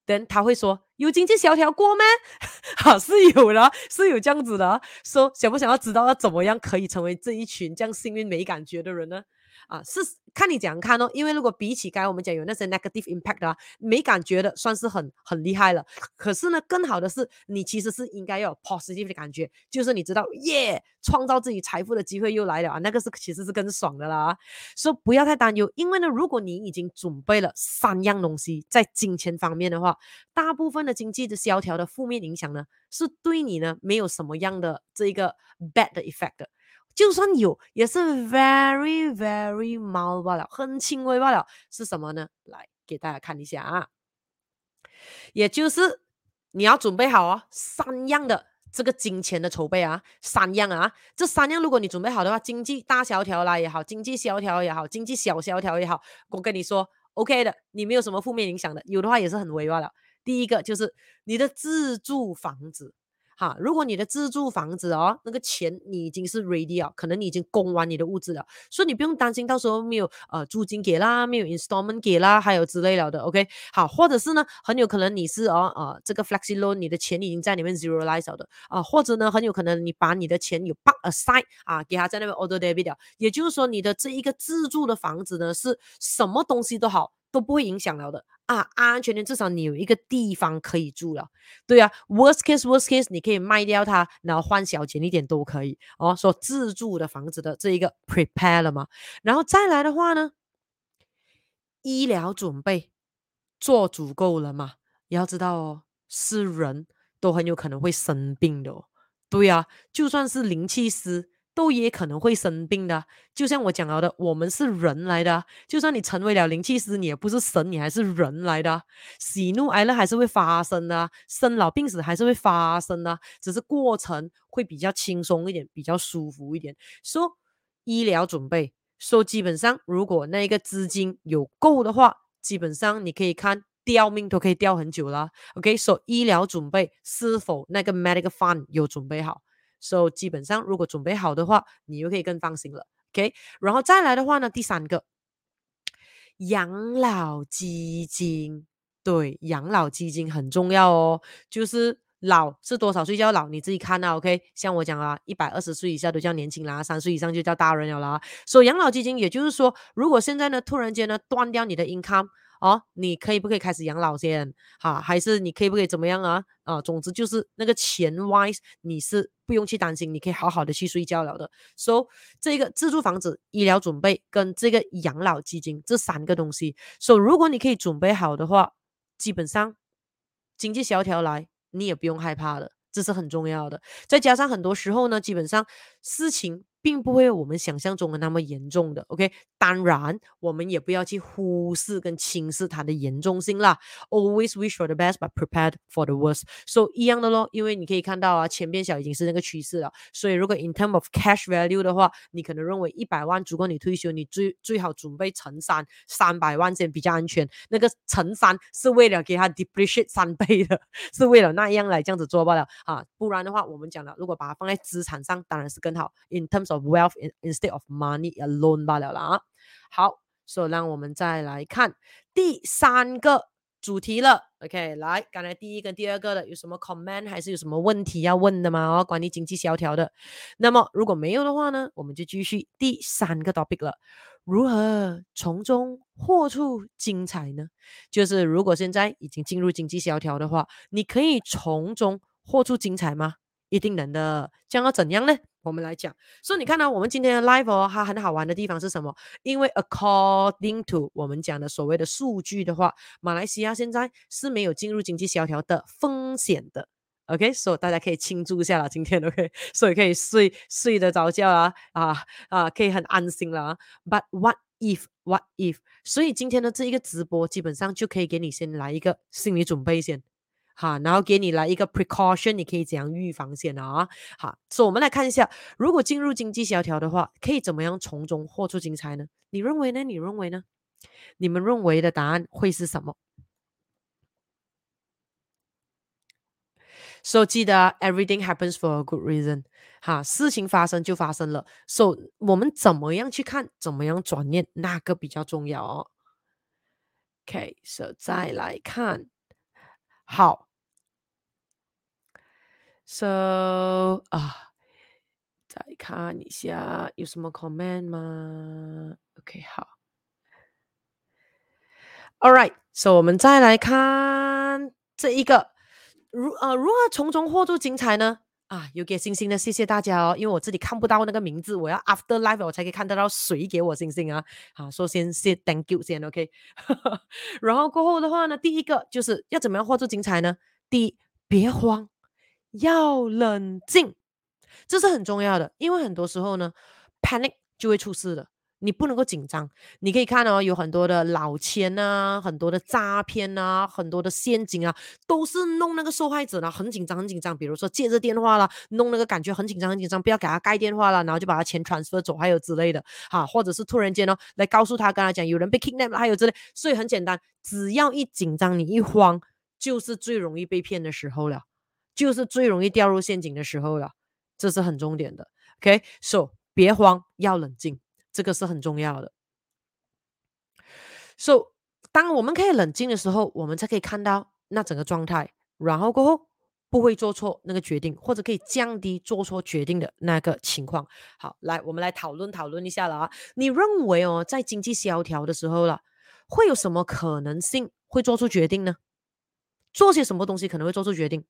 等他会说有经济萧条过吗？好，是有的，是有这样子的。说想不想要知道要怎么样可以成为这一群这样幸运没感觉的人呢？啊，是看你怎样看哦。因为如果比起刚才我们讲有那些 negative impact 啊，没感觉的算是很很厉害了。可是呢，更好的是你其实是应该要有 positive 的感觉，就是你知道耶，创造自己财富的机会又来了啊，那个是其实是更爽的啦。所以不要太担忧，因为呢，如果你已经准备了三样东西在金钱方面的话，大部分的经济的萧条的负面影响呢，是对你呢没有什么样的这一个 bad 的 effect 的。就算有，也是 very very mild 罢了，很轻微罢了。是什么呢？来给大家看一下啊，也就是你要准备好哦，三样的这个金钱的筹备啊，三样啊，这三样如果你准备好的话，经济大萧条啦也好，经济萧条也好，经济小萧条也好，我跟你说，OK 的，你没有什么负面影响的，有的话也是很微罢了。第一个就是你的自住房子。哈，如果你的自住房子哦，那个钱你已经是 ready 了，可能你已经供完你的物资了，所以你不用担心到时候没有呃租金给啦，没有 installment 给啦，还有之类了的，OK，好，或者是呢，很有可能你是哦呃这个 flexi loan，你的钱已经在里面 zeroize 了的啊，或者呢，很有可能你把你的钱有 park aside 啊，给他在那边 auto debit 了，也就是说你的这一个自住的房子呢，是什么东西都好。都不会影响了的啊，安安全全，至少你有一个地方可以住了。对啊，worst case worst case，你可以卖掉它，然后换小钱一点都可以哦。说自住的房子的这一个 prepare 了吗？然后再来的话呢，医疗准备做足够了吗？你要知道哦，是人都很有可能会生病的哦。对啊，就算是灵气师。都也可能会生病的，就像我讲到的，我们是人来的，就算你成为了灵气师，你也不是神，你还是人来的，喜怒哀乐还是会发生的，生老病死还是会发生的，只是过程会比较轻松一点，比较舒服一点。说、医疗准备，说、基本上如果那个资金有够的话，基本上你可以看吊命都可以吊很久了。OK，说、医疗准备是否那个 medical fund 有准备好？所以基本上，如果准备好的话，你就可以更放心了。OK，然后再来的话呢，第三个，养老基金，对，养老基金很重要哦。就是老是多少岁叫老，你自己看啊。OK，像我讲啊，一百二十岁以下都叫年轻啦，三岁以上就叫大人了啦。所以养老基金，也就是说，如果现在呢，突然间呢，断掉你的 income。哦，你可以不可以开始养老先？哈，还是你可以不可以怎么样啊？啊，总之就是那个钱 wise，你是不用去担心，你可以好好的去睡觉了的。So 这个自住房子、医疗准备跟这个养老基金这三个东西，So 如果你可以准备好的话，基本上经济萧条来，你也不用害怕了，这是很重要的。再加上很多时候呢，基本上事情。并不会我们想象中的那么严重的，OK？当然，我们也不要去忽视跟轻视它的严重性啦。Always wish for the best, but prepared for the worst. So 一样的咯，因为你可以看到啊，前边小已经是那个趋势了。所以如果 in term of cash value 的话，你可能认为一百万足够你退休，你最最好准备乘三，三百万先比较安全。那个乘三是为了给它 depreciate 三倍的，是为了那样来这样子做罢了啊。不然的话，我们讲了，如果把它放在资产上，当然是更好。In terms of of wealth instead of money alone 罢了啦，好，所以让我们再来看第三个主题了。OK，来，刚才第一个、第二个的有什么 comment 还是有什么问题要问的吗？哦，关于经济萧条的。那么如果没有的话呢，我们就继续第三个 topic 了。如何从中获出精彩呢？就是如果现在已经进入经济萧条的话，你可以从中获出精彩吗？一定能的。这样要怎样呢？我们来讲，所以你看到我们今天的 live 哦，它很好玩的地方是什么？因为 according to 我们讲的所谓的数据的话，马来西亚现在是没有进入经济萧条的风险的。OK，所以大家可以庆祝一下了，今天 OK，所以可以睡睡得着觉啊啊啊，可以很安心了。But what if what if？所以今天的这一个直播基本上就可以给你先来一个心理准备先。好，然后给你来一个 precaution，你可以怎样预防先啊？好，所以我们来看一下，如果进入经济萧条的话，可以怎么样从中获出精彩呢？你认为呢？你认为呢？你们认为的答案会是什么？所以记得，everything happens for a good reason。哈，事情发生就发生了。所以我们怎么样去看，怎么样转念，那个比较重要哦。OK，所以再来看。好，so 啊，再看一下有什么 comment 吗？OK，好，All right，so 我们再来看这一个，如呃如何从中获得精彩呢？啊，有给星星的，谢谢大家哦，因为我这里看不到那个名字，我要 after live 我才可以看得到谁给我星星啊。好，首先谢 thank you 先，OK。然后过后的话呢，第一个就是要怎么样获得精彩呢？第一，别慌，要冷静，这是很重要的，因为很多时候呢，panic 就会出事的。你不能够紧张，你可以看哦，有很多的老千啊，很多的诈骗啊，很多的陷阱啊，都是弄那个受害者呢，很紧张，很紧张。比如说借着电话啦，弄那个感觉很紧张，很紧张，不要给他盖电话了，然后就把他钱 transfer 走，还有之类的，哈，或者是突然间哦，来告诉他，跟他讲有人被 kidnap 了，还有之类。所以很简单，只要一紧张，你一慌，就是最容易被骗的时候了，就是最容易掉入陷阱的时候了，这是很重点的。OK，so 别慌，要冷静。这个是很重要的。So，当我们可以冷静的时候，我们才可以看到那整个状态，然后过后不会做错那个决定，或者可以降低做错决定的那个情况。好，来，我们来讨论讨论一下了啊。你认为哦，在经济萧条的时候了，会有什么可能性会做出决定呢？做些什么东西可能会做出决定？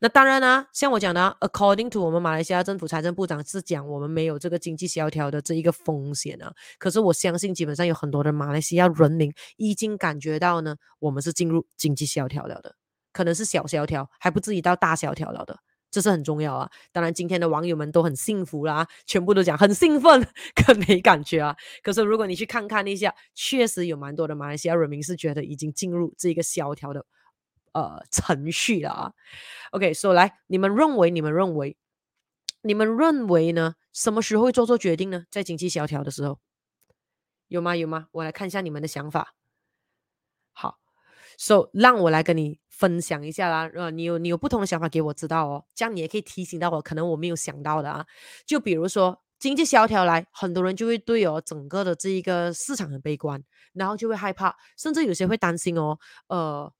那当然啦、啊，像我讲的，according to 我们马来西亚政府财政部长是讲我们没有这个经济萧条的这一个风险啊。可是我相信，基本上有很多的马来西亚人民已经感觉到呢，我们是进入经济萧条了的，可能是小萧条，还不至于到大萧条了的，这是很重要啊。当然，今天的网友们都很幸福啦，全部都讲很兴奋，可没感觉啊。可是如果你去看看一下，确实有蛮多的马来西亚人民是觉得已经进入这个萧条的。呃，程序了啊。OK，所以来，你们认为，你们认为，你们认为呢？什么时候会做做决定呢？在经济萧条的时候，有吗？有吗？我来看一下你们的想法。好，So 让我来跟你分享一下啦。呃，你有你有不同的想法给我知道哦，这样你也可以提醒到我，可能我没有想到的啊。就比如说经济萧条来，很多人就会对哦整个的这一个市场很悲观，然后就会害怕，甚至有些会担心哦，呃。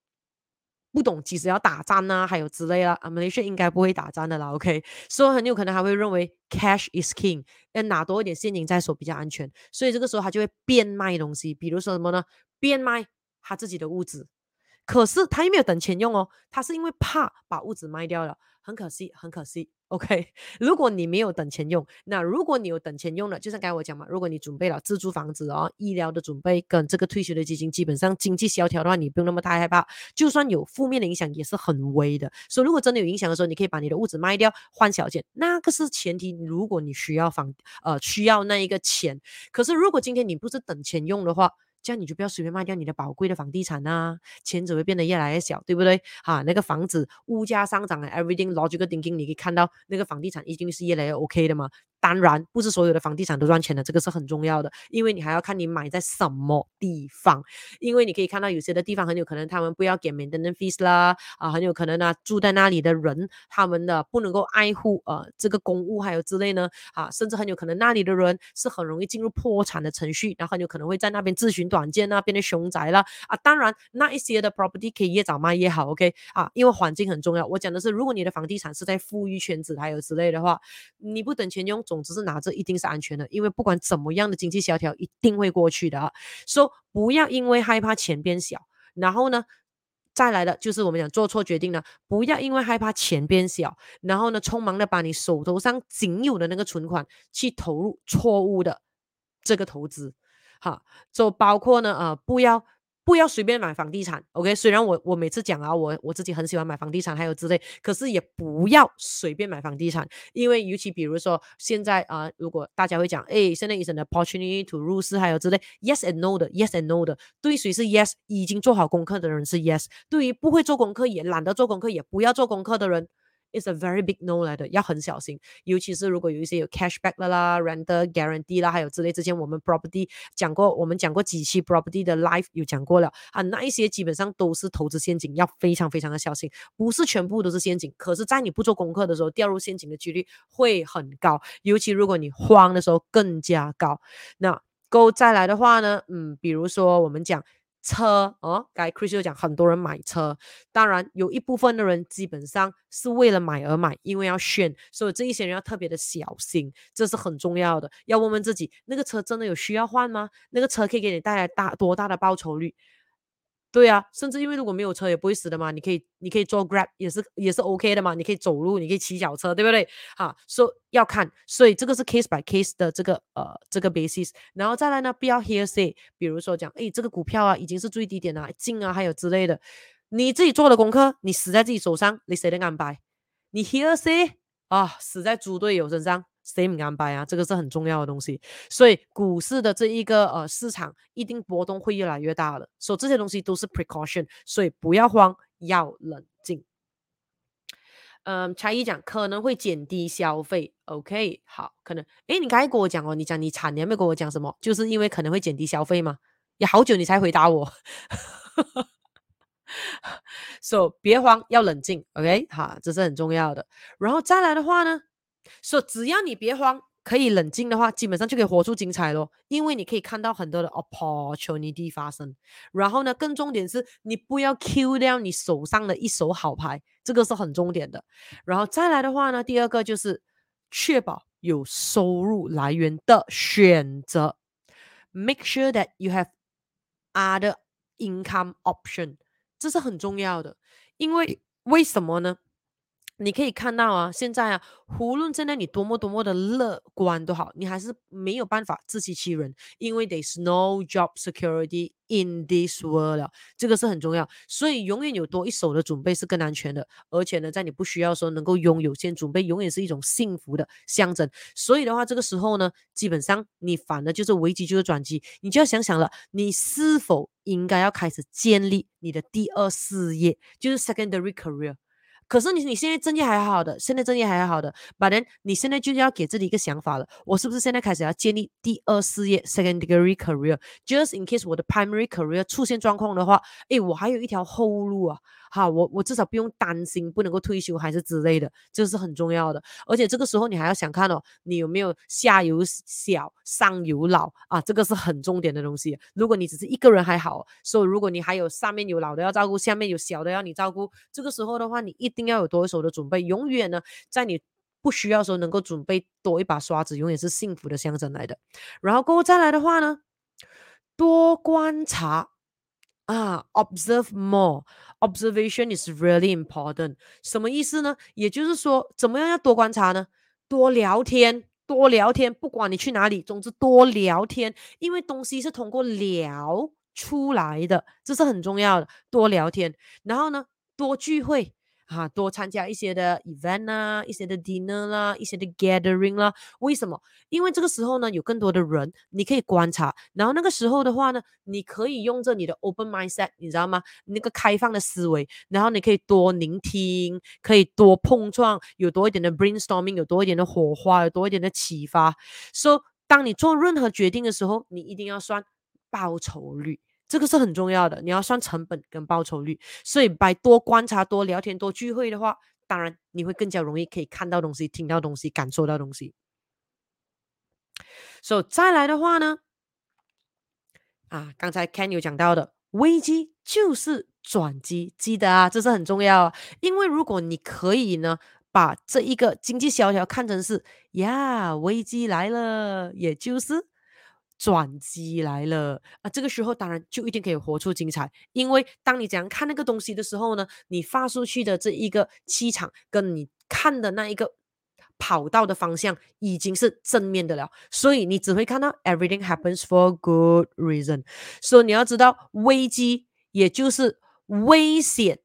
不懂，其实要打仗呢、啊，还有之类的。马来西亚应该不会打仗的啦，OK。所以很有可能还会认为 cash is king，要拿多一点现金在手比较安全。所以这个时候他就会变卖东西，比如说什么呢？变卖他自己的物资，可是他又没有等钱用哦，他是因为怕把屋子卖掉了，很可惜，很可惜。OK，如果你没有等钱用，那如果你有等钱用了，就像刚才我讲嘛，如果你准备了自住房子哦，医疗的准备跟这个退休的基金，基本上经济萧条的话，你不用那么太害怕。就算有负面的影响，也是很微的。所以如果真的有影响的时候，你可以把你的屋子卖掉换小件，那个是前提。如果你需要房呃需要那一个钱，可是如果今天你不是等钱用的话，这样你就不要随便卖掉你的宝贵的房地产啊，钱只会变得越来越小，对不对？哈，那个房子物价上涨，everything logical thinking，你可以看到那个房地产一定是越来越 OK 的嘛。当然，不是所有的房地产都赚钱的，这个是很重要的，因为你还要看你买在什么地方。因为你可以看到有些的地方很有可能他们不要给 maintenance fees 啦，啊，很有可能呢、住在那里的人他们的不能够爱护呃这个公物还有之类呢，啊，甚至很有可能那里的人是很容易进入破产的程序，然后很有可能会在那边自寻短见那，变成凶宅了啊。当然，那一些的 property 可以越早卖越好，OK 啊，因为环境很重要。我讲的是，如果你的房地产是在富裕圈子还有之类的话，你不等钱用。总之是拿着一定是安全的，因为不管怎么样的经济萧条，一定会过去的啊。说不要因为害怕钱变小，然后呢，再来的就是我们讲做错决定了，不要因为害怕钱变小，然后呢，匆忙的把你手头上仅有的那个存款去投入错误的这个投资，哈，就包括呢，呃，不要。不要随便买房地产，OK？虽然我我每次讲啊，我我自己很喜欢买房地产，还有之类，可是也不要随便买房地产，因为尤其比如说现在啊、如果大家会讲，哎，现在 is an opportunity to 入市，还有之类，yes and no 的，yes and no 的，对谁是 yes？已经做好功课的人是 yes，对于不会做功课也懒得做功课也不要做功课的人。It's a very big no 来的，要很小心，尤其是如果有一些有 cashback 的啦、render guarantee 啦，还有之类。之前我们 property 讲过，我们讲过几期 property 的 life 有讲过了啊，那一些基本上都是投资陷阱，要非常非常的小心。不是全部都是陷阱，可是，在你不做功课的时候，掉入陷阱的几率会很高，尤其如果你慌的时候更加高。那 go 再来的话呢，嗯，比如说我们讲。车哦，该 Chris 就讲很多人买车，当然有一部分的人基本上是为了买而买，因为要炫，所以这一些人要特别的小心，这是很重要的。要问问自己，那个车真的有需要换吗？那个车可以给你带来大多大的报酬率？对啊，甚至因为如果没有车也不会死的嘛，你可以你可以做 Grab 也是也是 OK 的嘛，你可以走路，你可以骑脚车，对不对？哈，所以要看，所以这个是 case by case 的这个呃这个 basis，然后再来呢，不要 hearsay，比如说讲，诶，这个股票啊已经是最低点了，进啊还有之类的，你自己做的功课，你死在自己手上，你谁能安排？你 hearsay 啊，死在猪队友身上。Same 安排啊，这个是很重要的东西，所以股市的这一个呃市场一定波动会越来越大的，所以这些东西都是 precaution，所以不要慌，要冷静。嗯，才一讲可能会减低消费，OK，好，可能，诶，你刚才跟我讲哦，你讲你惨，你还没跟我讲什么？就是因为可能会减低消费吗？也好久你才回答我，So 别慌，要冷静，OK，好，这是很重要的。然后再来的话呢？所以只要你别慌，可以冷静的话，基本上就可以活出精彩咯。因为你可以看到很多的 opportunity 发生。然后呢，更重点是你不要 kill 掉你手上的一手好牌，这个是很重点的。然后再来的话呢，第二个就是确保有收入来源的选择，make sure that you have other income option，这是很重要的。因为为什么呢？你可以看到啊，现在啊，无论现在你多么多么的乐观都好，你还是没有办法自欺欺人，因为 there's no job security in this world 了，这个是很重要，所以永远有多一手的准备是更安全的，而且呢，在你不需要说能够拥有先准备，永远是一种幸福的象征。所以的话，这个时候呢，基本上你反而就是危机就是转机，你就要想想了，你是否应该要开始建立你的第二事业，就是 secondary career。可是你你现在正业还好的，现在正业还好的，but then 你现在就要给自己一个想法了，我是不是现在开始要建立第二事业 （secondary career）？Just in case 我的 primary career 出现状况的话，诶，我还有一条后路啊。好，我我至少不用担心不能够退休还是之类的，这是很重要的。而且这个时候你还要想看哦，你有没有下有小上有老啊？这个是很重点的东西。如果你只是一个人还好，所以如果你还有上面有老的要照顾，下面有小的要你照顾，这个时候的话，你一定要有多一手的准备。永远呢，在你不需要的时候能够准备多一把刷子，永远是幸福的象征来的。然后过后再来的话呢，多观察。啊，observe more，observation is really important。什么意思呢？也就是说，怎么样要多观察呢？多聊天，多聊天，不管你去哪里，总之多聊天，因为东西是通过聊出来的，这是很重要的。多聊天，然后呢，多聚会。啊，多参加一些的 event 啦，一些的 dinner 啦，一些的 gathering 啦。为什么？因为这个时候呢，有更多的人，你可以观察。然后那个时候的话呢，你可以用着你的 open mindset，你知道吗？那个开放的思维，然后你可以多聆听，可以多碰撞，有多一点的 brainstorming，有多一点的火花，有多一点的启发。所以，当你做任何决定的时候，你一定要算报酬率。这个是很重要的，你要算成本跟报酬率。所以，by 多观察、多聊天、多聚会的话，当然你会更加容易可以看到东西、听到东西、感受到东西。所以再来的话呢，啊，刚才 Ken 有讲到的，危机就是转机，记得啊，这是很重要啊。因为如果你可以呢，把这一个经济萧条看成是呀，危机来了，也就是。转机来了啊！这个时候当然就一定可以活出精彩，因为当你怎样看那个东西的时候呢，你发出去的这一个气场，跟你看的那一个跑道的方向已经是正面的了，所以你只会看到 everything happens for good reason。所以你要知道，危机也就是危险。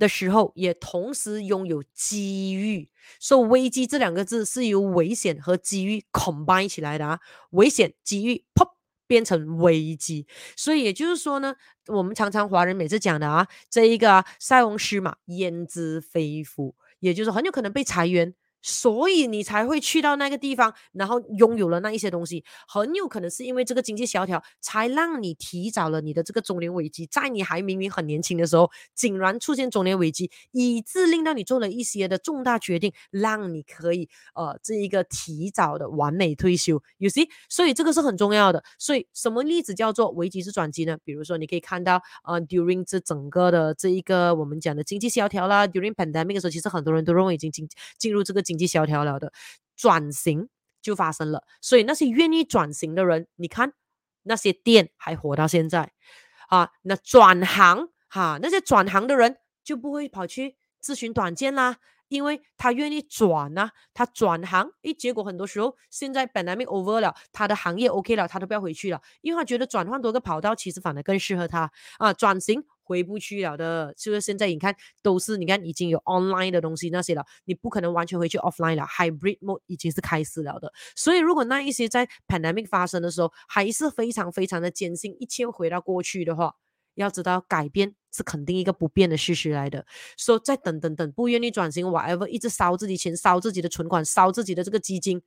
的时候，也同时拥有机遇。受危机这两个字是由危险和机遇 combine 起来的啊。危险、机遇，pop 变成危机。所以也就是说呢，我们常常华人每次讲的啊，这一个啊，塞翁失马，焉知非福，也就是很有可能被裁员。所以你才会去到那个地方，然后拥有了那一些东西，很有可能是因为这个经济萧条，才让你提早了你的这个中年危机，在你还明明很年轻的时候，竟然出现中年危机，以致令到你做了一些的重大决定，让你可以呃这一个提早的完美退休。You see，所以这个是很重要的。所以什么例子叫做危机是转机呢？比如说你可以看到呃 during 这整个的这一个我们讲的经济萧条啦，during pandemic 的时候，其实很多人都认为已经进进入这个。经济萧条了的转型就发生了，所以那些愿意转型的人，你看那些店还活到现在。啊，那转行哈、那些转行的人就不会跑去咨询短见啦，因为他愿意转啊，他转行，诶，结果很多时候现在本来没 over 了，他的行业 OK 了，他都不要回去了，因为他觉得转换多个跑道，其实反而更适合他。啊，转型。回不去了的，就是现在你看都是你看已经有 online 的东西那些了，你不可能完全回去 offline 了，hybrid mode 已经是开始了的。所以如果那一些在 pandemic 发生的时候还是非常非常的坚信，一切回到过去的话，要知道改变是肯定一个不变的事实来的。说、再等等等，不愿意转型，whatever，一直烧自己钱，烧自己的存款，烧自己的这个基金，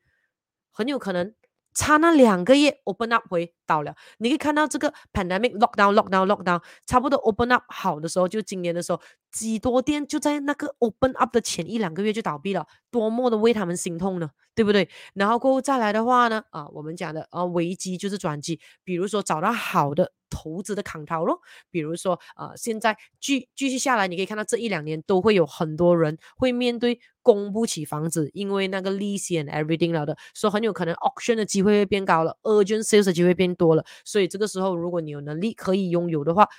很有可能。差那两个月，open up 回到了，你可以看到这个 pandemic lockdown lockdown lockdown，差不多 open up 好的时候，就今年的时候，几多店就在那个 open up 的前一两个月就倒闭了，多么的为他们心痛呢，对不对？然后过后再来的话呢，啊，我们讲的啊危机就是转机，比如说找到好的。投资的扛头咯，比如说，啊，现在继继续下来，你可以看到这一两年都会有很多人会面对供不起房子，因为那个利息 and everything 了的，所以很有可能 auction 的机会会变高了，urgent sales 的机会变多了，所以这个时候如果你有能力可以拥有的话，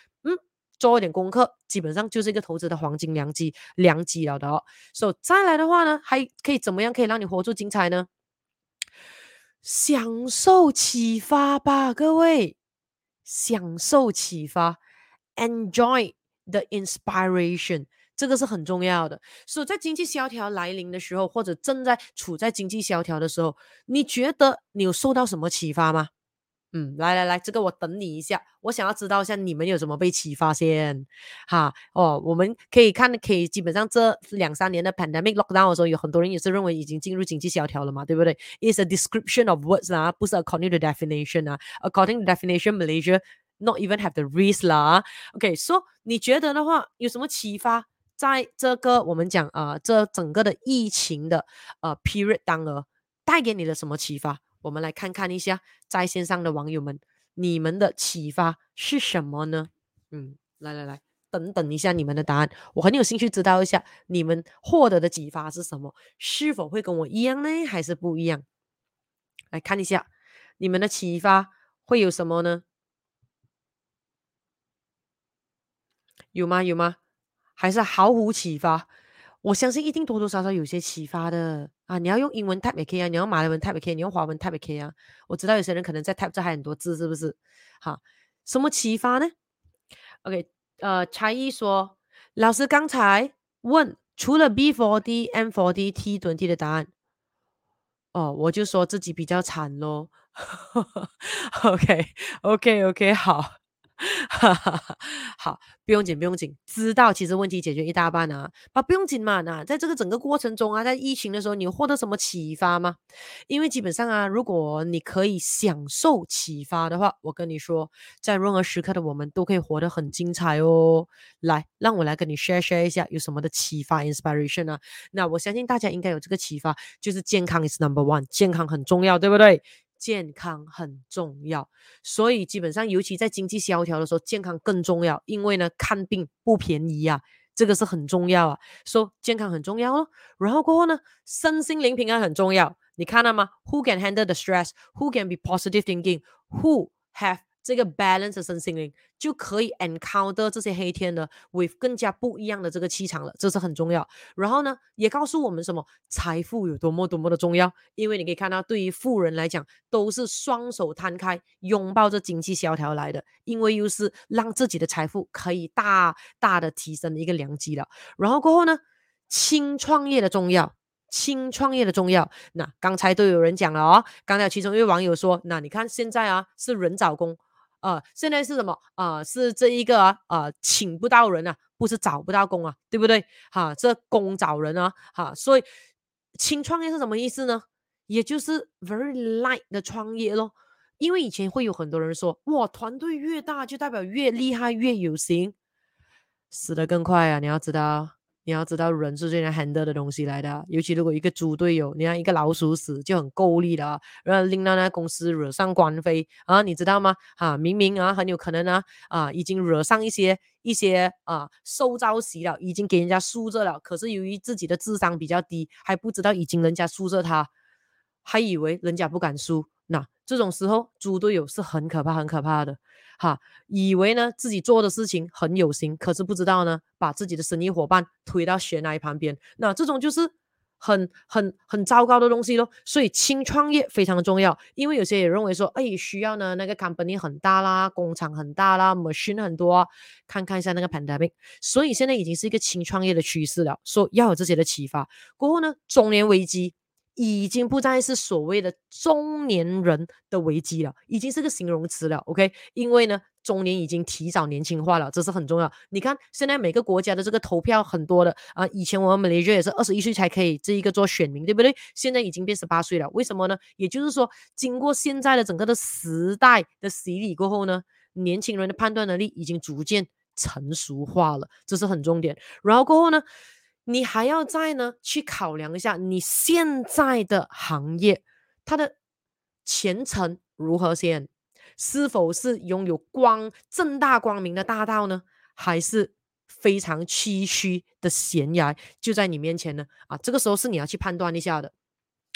做一点功课，基本上就是一个投资的黄金良机良机了的哦。所以再来的话呢，还可以怎么样可以让你活出精彩呢？享受启发吧，各位。享受启发，enjoy the inspiration，这个是很重要的。所以在经济萧条来临的时候，或者正在处在经济萧条的时候，你觉得你有受到什么启发吗？嗯，来来来，这个我等你一下，我想要知道一下你们有什么被启发先。哈，哦，我们可以看，可以基本上这两三年的 pandemic lockdown 的时候，有很多人也是认为已经进入经济萧条了嘛，对不对？It's a description of words 啊，不是 according to definition 啊。According to definition, Malaysia not even have the risk 啦。OK，so 你觉得的话，有什么启发？在这个我们讲啊、这整个的疫情的呃 period 当中，带给你的什么启发？我们来看看一下在线上的网友们，你们的启发是什么呢？嗯，来来来，等等一下你们的答案，我很有兴趣知道一下你们获得的启发是什么，是否会跟我一样呢，还是不一样？来看一下你们的启发会有什么呢？有吗？有吗？还是毫无启发？我相信一定多多少少有些启发的啊！你要用英文 type 也可以啊，你要马来文 type 也可以，你用华文 type 也可以啊。我知道有些人可能在 type 这还很多字，是不是？好，什么启发呢？OK，呃，才艺说，老师刚才问除了 B40、M40、T20 的答案，哦，我就说自己比较惨咯。OK，OK，OK，好。哈哈哈，好，不用紧，不用紧，知道其实问题解决一大半啊，啊，不用紧嘛，那在这个整个过程中啊，在疫情的时候，你获得什么启发吗？因为基本上啊，如果你可以享受启发的话，我跟你说，在任何时刻的我们都可以活得很精彩哦。来，让我来跟你 share share 一下有什么的启发 inspiration 啊。那我相信大家应该有这个启发，就是健康 is number one，健康很重要，对不对？健康很重要，所以基本上，尤其在经济萧条的时候，健康更重要。因为呢，看病不便宜啊，这个是很重要啊。说、so, 健康很重要哦，然后过后呢，身心灵平安很重要。你看到吗？Who can handle the stress? Who can be positive thinking? Who have 这个 balance 的身心灵就可以 encounter 这些黑天的 with 更加不一样的这个气场了，这是很重要。然后呢，也告诉我们什么财富有多么多么的重要，因为你可以看到，对于富人来讲，都是双手摊开拥抱着经济萧条来的，因为又是让自己的财富可以大大的提升的一个良机了。然后过后呢，轻创业的重要，轻创业的重要。那刚才都有人讲了哦，刚才其中一位网友说，那你看现在啊，是人找工。啊、现在是什么啊、是这一个啊，请不到人啊，不是找不到工啊，对不对？哈，这工找人啊，哈，所以轻创业是什么意思呢？也就是 very light 的创业咯。因为以前会有很多人说，哇，团队越大就代表越厉害越有型，死得更快啊！你要知道。你要知道，人是最难 handle 的东西来的。尤其如果一个猪队友，你看一个老鼠屎就很够力了，然后令到那公司惹上官非啊，你知道吗？啊，明明啊很有可能啊啊已经惹上一些一些啊受招袭了，已经给人家输着了。可是由于自己的智商比较低，还不知道已经人家输着他，还以为人家不敢输。那这种时候，猪队友是很可怕、很可怕的。哈，以为呢自己做的事情很有心，可是不知道呢，把自己的生意伙伴推到悬崖旁边，那这种就是很很很糟糕的东西咯。所以轻创业非常的重要，因为有些人认为说，哎，需要呢那个 company 很大啦，工厂很大啦，machine 很多啊，看看一下那个 pandemic。所以现在已经是一个轻创业的趋势了，说要有这些的启发。过后呢，中年危机。已经不再是所谓的中年人的危机了，已经是个形容词了。OK，因为呢，中年已经提早年轻化了，这是很重要。你看，现在每个国家的这个投票很多的啊，以前我们马来西亚也是二十一岁才可以这一个做选民，对不对？现在已经变十八岁了，为什么呢？也就是说，经过现在的整个的时代的洗礼过后呢，年轻人的判断能力已经逐渐成熟化了，这是很重点。然后过后呢？你还要再呢去考量一下你现在的行业，它的前程如何先？是否是拥有光正大光明的大道呢？还是非常崎岖的悬崖就在你面前呢？啊，这个时候是你要去判断一下的。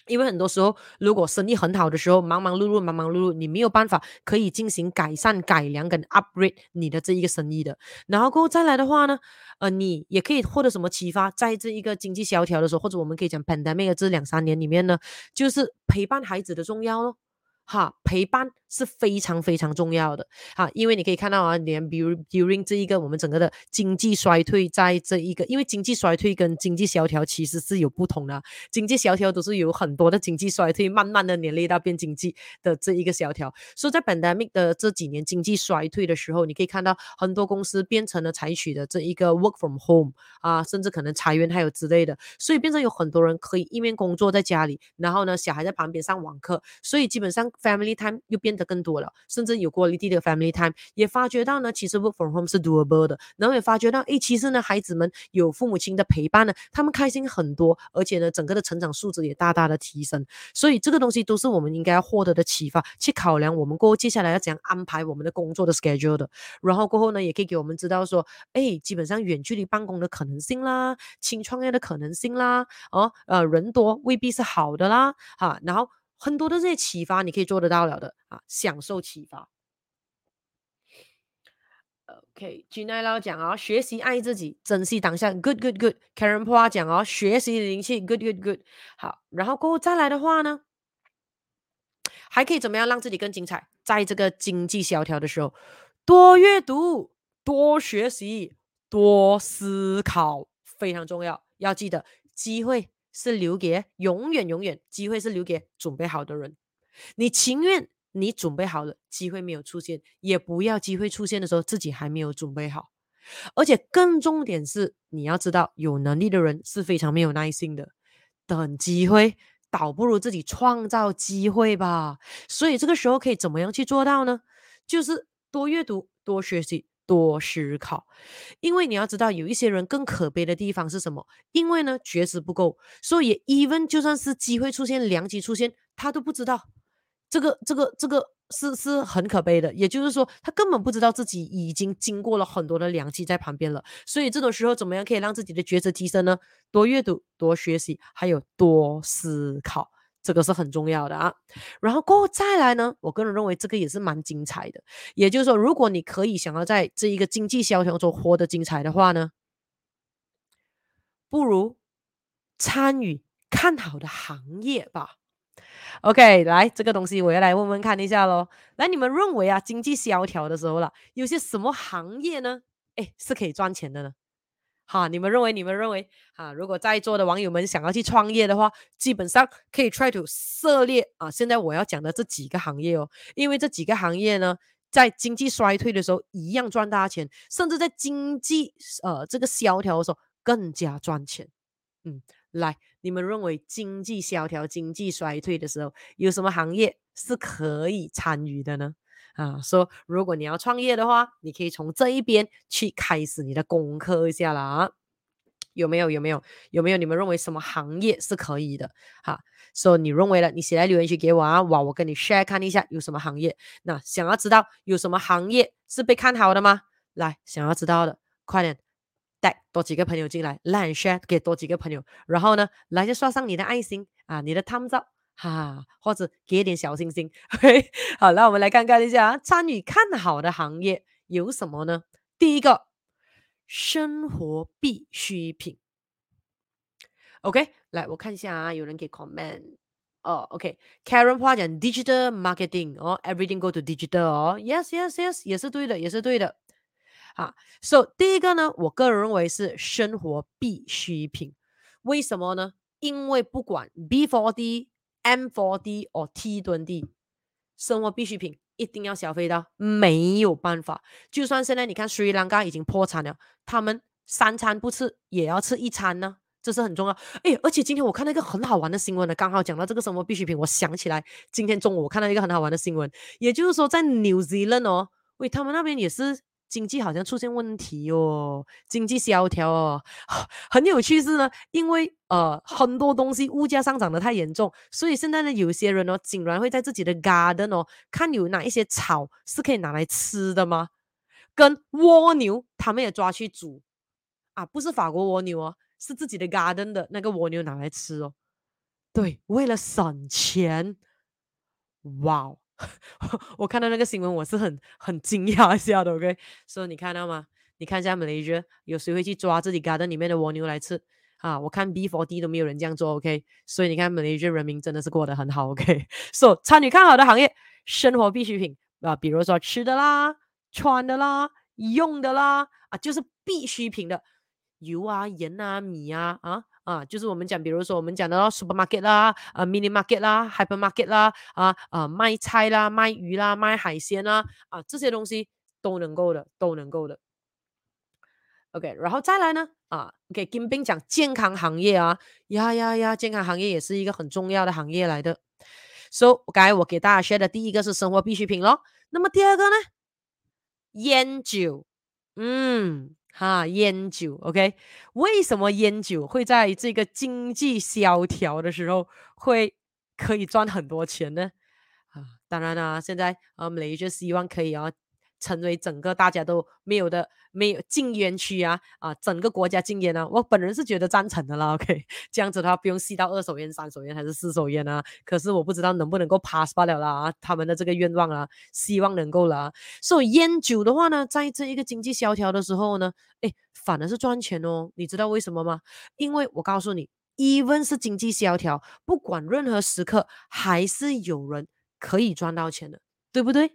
因为很多时候，如果生意很好的时候，忙忙碌碌，忙忙碌碌，你没有办法可以进行改善、改良跟 upgrade 你的这一个生意的。然后过后再来的话呢，呃，你也可以获得什么启发？在这一个经济萧条的时候，或者我们可以讲 pandemic 这两三年里面呢，就是陪伴孩子的重要咯。哈，陪伴是非常非常重要的哈，因为你可以看到啊，连比如 during 这一个我们整个的经济衰退，在这一个，因为经济衰退跟经济萧条其实是有不同的，经济萧条都是有很多的经济衰退，慢慢的连累到变经济的这一个萧条，所以在 pandemic 的这几年经济衰退的时候，你可以看到很多公司变成了采取的这一个 work from home 啊，甚至可能裁员还有之类的，所以变成有很多人可以一面工作在家里，然后呢，小孩在旁边上网课，所以基本上。Family time 又变的更多了，甚至有 quality 的 family time，也发觉到呢，其实 work from home 是 doable 的，然后也发觉到，诶，其实呢，孩子们有父母亲的陪伴呢，他们开心很多，而且呢，整个的成长素质也大大的提升，所以这个东西都是我们应该要获得的启发，去考量我们过后接下来要怎样安排我们的工作的 schedule 的，然后过后呢，也可以给我们知道说，诶，基本上远距离办公的可能性啦，轻创业的可能性啦，哦，呃，人多未必是好的啦，哈，然后。很多的这些启发，你可以做得到了的啊，享受启发。OK，Gina 老讲哦，学习爱自己，珍惜当下，Good Good Good。Karen Po 讲哦，学习灵气，Good Good Good。好，然后过后再来的话呢，还可以怎么样让自己更精彩？在这个经济萧条的时候，多阅读，多学习，多思考，非常重要。要记得，机会是留给永远永远，机会是留给准备好的人。你情愿你准备好了，机会没有出现，也不要机会出现的时候自己还没有准备好。而且更重点是，你要知道，有能力的人是非常没有耐心的，等机会。倒不如自己创造机会吧。所以这个时候可以怎么样去做到呢？就是多阅读、多学习、多思考。因为你要知道，有一些人更可悲的地方是什么？因为呢，觉知不够，所以 even 就算是机会出现、良机出现，他都不知道。这个、这个、这个是是很可悲的。也就是说，他根本不知道自己已经经过了很多的良机在旁边了。所以这种时候，怎么样可以让自己的觉知提升呢？多阅读、多学习，还有多思考，这个是很重要的啊。然后过后再来呢，我个人认为这个也是蛮精彩的。也就是说，如果你可以想要在这一个经济萧条中活得精彩的话呢，不如参与看好的行业吧。OK，来这个东西我要来问问看一下喽。来，你们认为啊，经济萧条的时候了，有些什么行业呢？哎，是可以赚钱的呢？哈，你们认为？你们认为？哈，如果在座的网友们想要去创业的话，基本上可以 try to 涉猎啊。现在我要讲的这几个行业哦，因为这几个行业呢，在经济衰退的时候一样赚大钱，甚至在经济呃这个萧条的时候更加赚钱。嗯。来，你们认为经济萧条、经济衰退的时候，有什么行业是可以参与的呢？啊，说如果你要创业的话，你可以从这一边去开始你的功课一下了啊。有没有？有没有？有没有？你们认为什么行业是可以的？哈，说你认为了，你写在留言区给我啊，哇，我跟你 share 看一下有什么行业。那想要知道有什么行业是被看好的吗？来，想要知道的，快点。带多几个朋友进来，like share 给多几个朋友，然后呢，来就刷上你的爱心啊，你的 thumbs up 哈，或者给点小心心。OK，好，那我们来看看一下啊，参与看好的行业有什么呢？第一个，生活必需品。OK，来我看一下啊，有人给 comment 哦。OK，Karen 话讲 digital marketing 哦，everything go to digital 哦，yes yes yes，也是对的，也是对的。啊，So 第一个呢，我个人认为是生活必需品。为什么呢？因为不管 B4D、M4D 或 T 吨 D，生活必需品一定要消费到，没有办法。就算现在你看斯里兰卡已经破产了，他们三餐不吃也要吃一餐呢，这是很重要。哎，而且今天我看到一个很好玩的新闻呢，刚好讲到这个生活必需品，我想起来今天中午我看到一个很好玩的新闻，也就是说在 New Zealand 哦，喂，他们那边也是。经济好像出现问题哦，经济萧条哦，很有趣是呢，因为呃很多东西物价上涨得太严重，所以现在呢有些人哦竟然会在自己的 garden 哦看有哪一些草是可以拿来吃的吗？跟蜗牛他们也抓去煮啊，不是法国蜗牛哦，是自己的 garden 的那个蜗牛拿来吃哦，对，为了省钱，哇。我看到那个新闻，我是很很惊讶一下的。OK，所、以你看到吗？你看一下 Malaysia，有谁会去抓自己 garden 里面的蜗牛来吃啊？我看 B4D 都没有人这样做。OK，所以你看 Malaysia 人民真的是过得很好。OK，So 参与看好的行业，生活必需品啊，比如说吃的啦、穿的啦、用的啦啊，就是必需品的油啊、盐啊、米啊啊。啊，就是我们讲，比如说我们讲的 supermarket 啦，啊 mini market 啦，hypermarket 啦，啊啊卖菜啦，卖鱼啦，卖海鲜啦，啊这些东西都能够的，都能够的。OK，然后再来呢，啊，OK，金兵讲健康行业啊，呀呀呀，健康行业也是一个很重要的行业来的。So，刚才我给大家 share 的第一个是生活必需品咯，那么第二个呢，烟酒，嗯。啊，烟酒，OK？为什么烟酒会在这个经济萧条的时候会可以赚很多钱呢？啊，当然啦，现在啊，我们也就希望可以啊，成为整个大家都没有的没有禁烟区啊啊，整个国家禁烟啊，我本人是觉得赞成的啦。OK，这样子的话不用吸到二手烟、三手烟还是四手烟啊。可是我不知道能不能够 pass 罢了啦，他们的这个愿望啊，希望能够啦。所以烟酒的话呢，在这一个经济萧条的时候呢，诶，反而是赚钱哦。你知道为什么吗？因为我告诉你，even 是经济萧条，不管任何时刻，还是有人可以赚到钱的，对不对？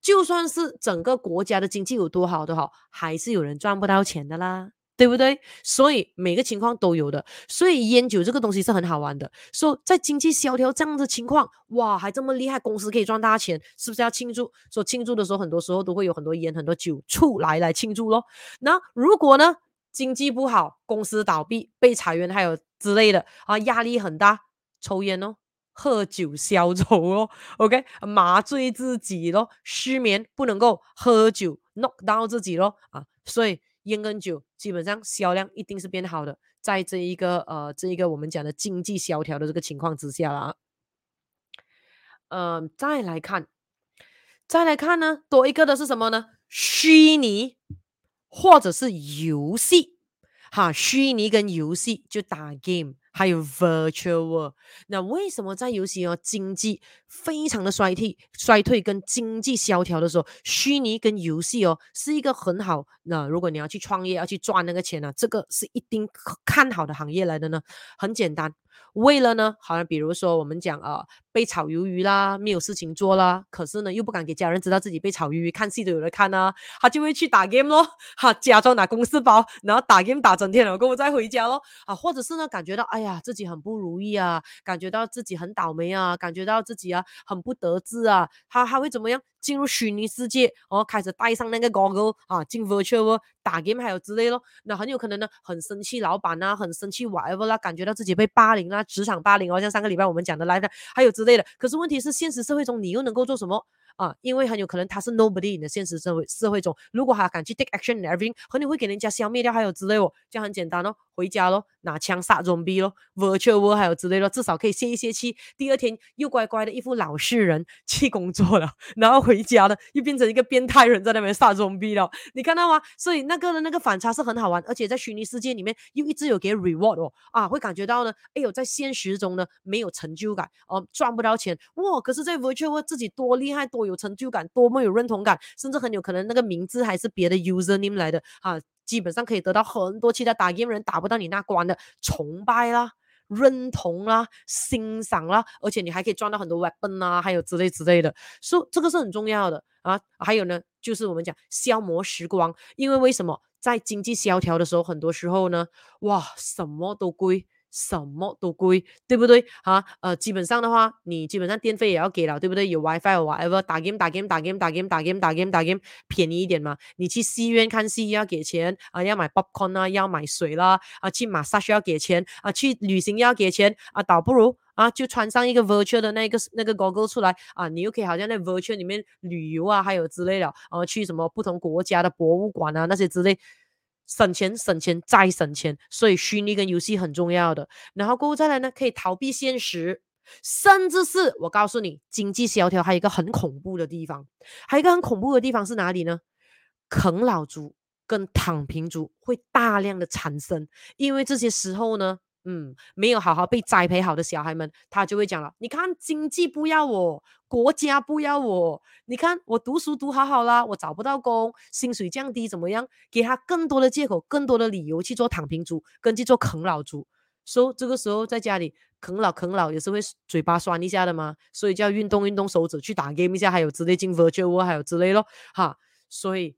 就算是整个国家的经济有多好都好，还是有人赚不到钱的啦，对不对？所以每个情况都有的。所以烟酒这个东西是很好玩的。说在经济萧条这样的情况，哇，还这么厉害，公司可以赚大钱，是不是要庆祝？说庆祝的时候，很多时候都会有很多烟、很多酒出来来庆祝咯。那如果呢，经济不好，公司倒闭、被裁员，还有之类的啊，压力很大，抽烟哦。喝酒消愁哦，OK，麻醉自己咯，失眠不能够喝酒 knock down 自己咯啊，所以烟跟酒基本上销量一定是变好的，在这一个呃这一个我们讲的经济萧条的这个情况之下啦，嗯、再来看，再来看呢，多一个的是什么呢？虚拟或者是游戏，哈，虚拟跟游戏就打 game。还有 virtual world，那为什么在游戏哦经济非常的衰退、衰退跟经济萧条的时候，虚拟跟游戏哦是一个很好？那如果你要去创业，要去赚那个钱呢、啊，这个是一定看好的行业来的呢。很简单，为了呢，好像比如说我们讲啊。呃被炒鱿鱼啦，没有事情做啦，可是呢又不敢给家人知道自己被炒鱿鱼，看戏都有人看啊，他就会去打 game 咯，哈，假装拿公事包，然后打 game 打整天了，过后再回家咯，啊，或者是呢感觉到哎哎呀自己很不如意啊，感觉到自己很倒霉啊，感觉到自己啊很不得志啊，他他会怎么样？进入虚拟世界，然后开始戴上那个 goggle 啊，进 virtual 打 game 还有之类咯，那很有可能呢很生气老板啊，很生气 whatever 啦，感觉到自己被霸凌啦，职场霸凌哦，像上个礼拜我们讲的 live 还有。之类的，可是问题是现实社会中你又能够做什么啊？因为很有可能他是 nobody 的现实社会社会中，如果他敢去 take action and everything，可能会给人家消灭掉，还有之类哦，这样很简单哦，回家咯，拿枪杀 zombie 咯，virtual world 还有之类的，至少可以泄一泄气，第二天又乖乖的一副老实人去工作了，然后回家了又变成一个变态人在那边杀 zombie 了，你看到吗？所以那个的那个反差是很好玩，而且在虚拟世界里面又一直有给 reward 哦，啊，会感觉到呢，哎呦，在现实中呢没有成就感哦。赚不到钱哇！可是，在 virtual world 自己多厉害，多有成就感，多么有认同感，甚至很有可能那个名字还是别的 username 来的啊！基本上可以得到很多其他打 game 人打不到你那关的崇拜啦、认同啦、欣赏啦，而且你还可以赚到很多 weapon 啊，还有之类之类的，所以这个是很重要的啊！还有呢，就是我们讲消磨时光，因为为什么在经济萧条的时候，很多时候呢，哇，什么都贵。什么都贵，对不对？哈，呃，基本上的话，你基本上电费也要给了，对不对？有 WiFi 有 whatever，打 game 打 game 打 game 打 game 打 game 打 game 打 game，便宜一点嘛。你去戏院看戏要给钱啊，要买 popcorn 啊，要买水啦，啊，去 massage 要给钱啊，去旅行要给钱啊，倒不如啊，就穿上一个 virtual 的那个那个 goggle 出来啊，你又可以好像在 virtual 里面旅游啊，还有之类的，啊，去什么不同国家的博物馆啊那些之类。省钱，省钱，再省钱，所以虚拟跟游戏很重要的。然后过后再来呢，可以逃避现实，甚至是我告诉你，经济萧条还有一个很恐怖的地方，还有一个很恐怖的地方是哪里呢？啃老族跟躺平族会大量的产生，因为这些时候呢。嗯，没有好好被栽培好的小孩们，他就会讲了：你看经济不要我，国家不要我，你看我读书读好好啦，我找不到工，薪水降低怎么样？给他更多的借口，更多的理由去做躺平族，跟去做啃老族。所以这个时候在家里啃老啃老也是会嘴巴酸一下的嘛，所以就要运动运动手指去打 game 一下，还有之类进 virtual 还有之类咯，哈，所以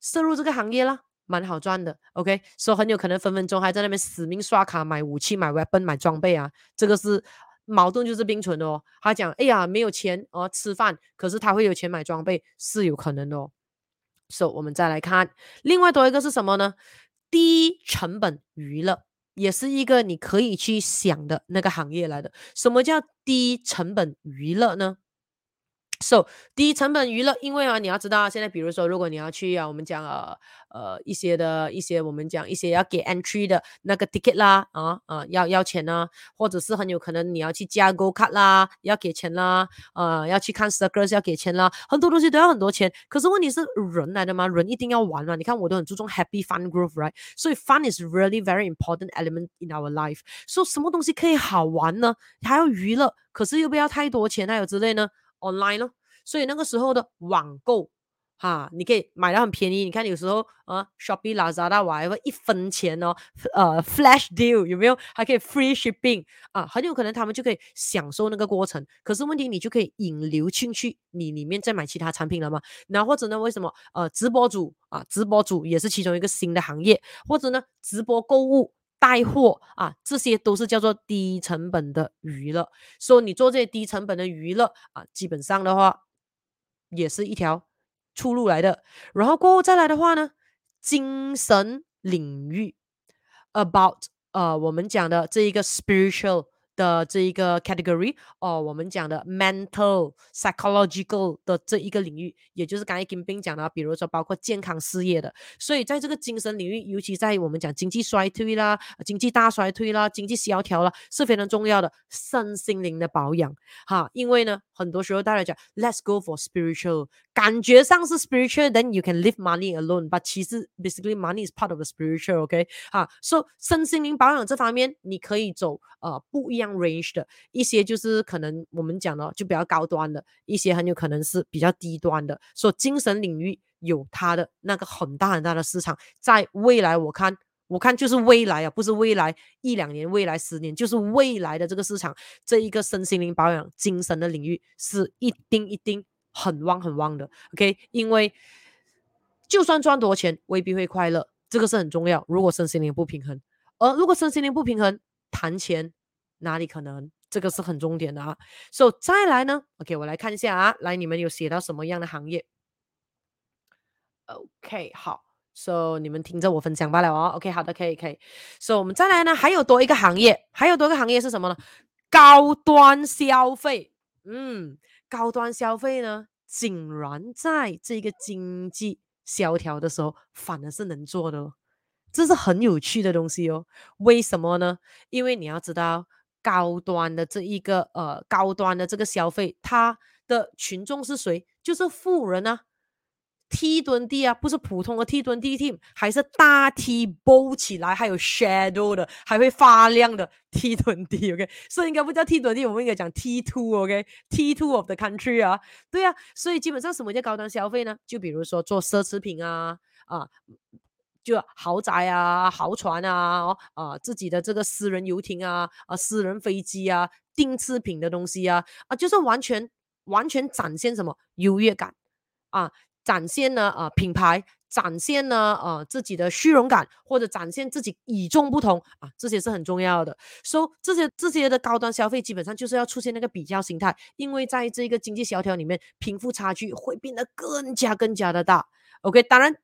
涉入这个行业啦。蛮好赚的，OK，所以很有可能分分钟还在那边死命刷卡买武器、买 weapon、买装备啊，这个是矛盾就是并存的哦。他讲，哎呀，没有钱哦吃饭，可是他会有钱买装备，是有可能的哦。所以我们再来看，另外多一个是什么呢？低成本娱乐也是一个你可以去想的那个行业来的。什么叫低成本娱乐呢？So，低成本娱乐，因为啊，你要知道，现在比如说，如果你要去啊，我们讲呃呃一些的一些，我们讲一些要给 entry 的那个 ticket 啦，啊啊要要钱呢，或者是很有可能你要去加 go 卡啦，要给钱啦，呃要去看 circus 要给钱啦，很多东西都要很多钱。可是问题是人来的嘛，人一定要玩嘛。你看我都很注重 happy fun growth，right？所以 fun is really very important element in our life。所以什么东西可以好玩呢？还要娱乐，可是又不要太多钱，还有之类呢？online 咯，所以那个时候的网购，哈，你可以买到很便宜。你看有时候啊，Shopee、Lazada 我还会一分钱哦，呃，flash deal 有没有？还可以 free shipping 啊，很有可能他们就可以享受那个过程。可是问题你就可以引流进去，你里面再买其他产品了吗？那或者呢？为什么？呃，直播主啊，直播主也是其中一个新的行业，或者呢，直播购物。带货啊，这些都是叫做低成本的娱乐。所以你做这些低成本的娱乐啊，基本上的话也是一条出路来的。然后过后再来的话呢，精神领域，about 呃，我们讲的这一个 spiritual。的这一个 category 哦，我们讲的 mental psychological 的这一个领域，也就是刚才金兵讲的，比如说包括健康事业的，所以在这个精神领域，尤其在我们讲经济衰退啦、经济大衰退啦、经济萧条啦，是非常重要的身心灵的保养哈。因为呢，很多时候大家讲 let's go for spiritual，感觉上是 spiritual，then you can leave money alone，but 其实 basically money is part of the spiritual，OK？、Okay? 哈，所以身心灵保养这方面，你可以走呃不一样。 Range 的一些就是可能我们讲的就比较高端的，一些很有可能是比较低端的，所以精神领域有它的那个很大很大的市场，在未来我看我看就是未来啊，不是未来一两年，未来十年，就是未来的这个市场，这一个身心灵保养精神的领域是一定一定很旺很旺的，OK？因为就算赚多钱，未必会快乐，这个是很重要。如果身心灵不平衡，而如果身心灵不平衡，谈钱。哪里可能？这个是很重点的啊。So 再来呢？OK，我来看一下啊。来，你们有写到什么样的行业？OK，好。So 你们听着我分享罢了哦。OK，好的，可以，可以。So 我们再来呢？还有多一个行业，还有多个行业是什么呢？高端消费。嗯，高端消费呢，竟然在这个经济萧条的时候，反而是能做的。这是很有趣的东西哦。为什么呢？因为你要知道。高端的这一个呃，高端的这个消费，它的群众是谁？就是富人啊，T 蹲地啊，不是普通的 T 蹲地 team，还是大 T 包起来，还有 shadow 的，还会发亮的 T 蹲地，OK，所以应该不叫 T 蹲地，我们应该讲 T two，OK，T two of the country 啊，对啊，所以基本上什么叫高端消费呢？就比如说做奢侈品啊，啊。就豪宅啊，豪船啊，哦，啊，自己的这个私人游艇啊，啊，私人飞机啊，定制品的东西啊，啊，就是完全完全展现什么优越感啊，展现呢啊品牌，展现呢啊自己的虚荣感，或者展现自己与众不同啊，这些是很重要的。所以这些这些的高端消费基本上就是要出现那个比较心态，因为在这个经济萧条里面，贫富差距会变得更加更加的大。OK，当然。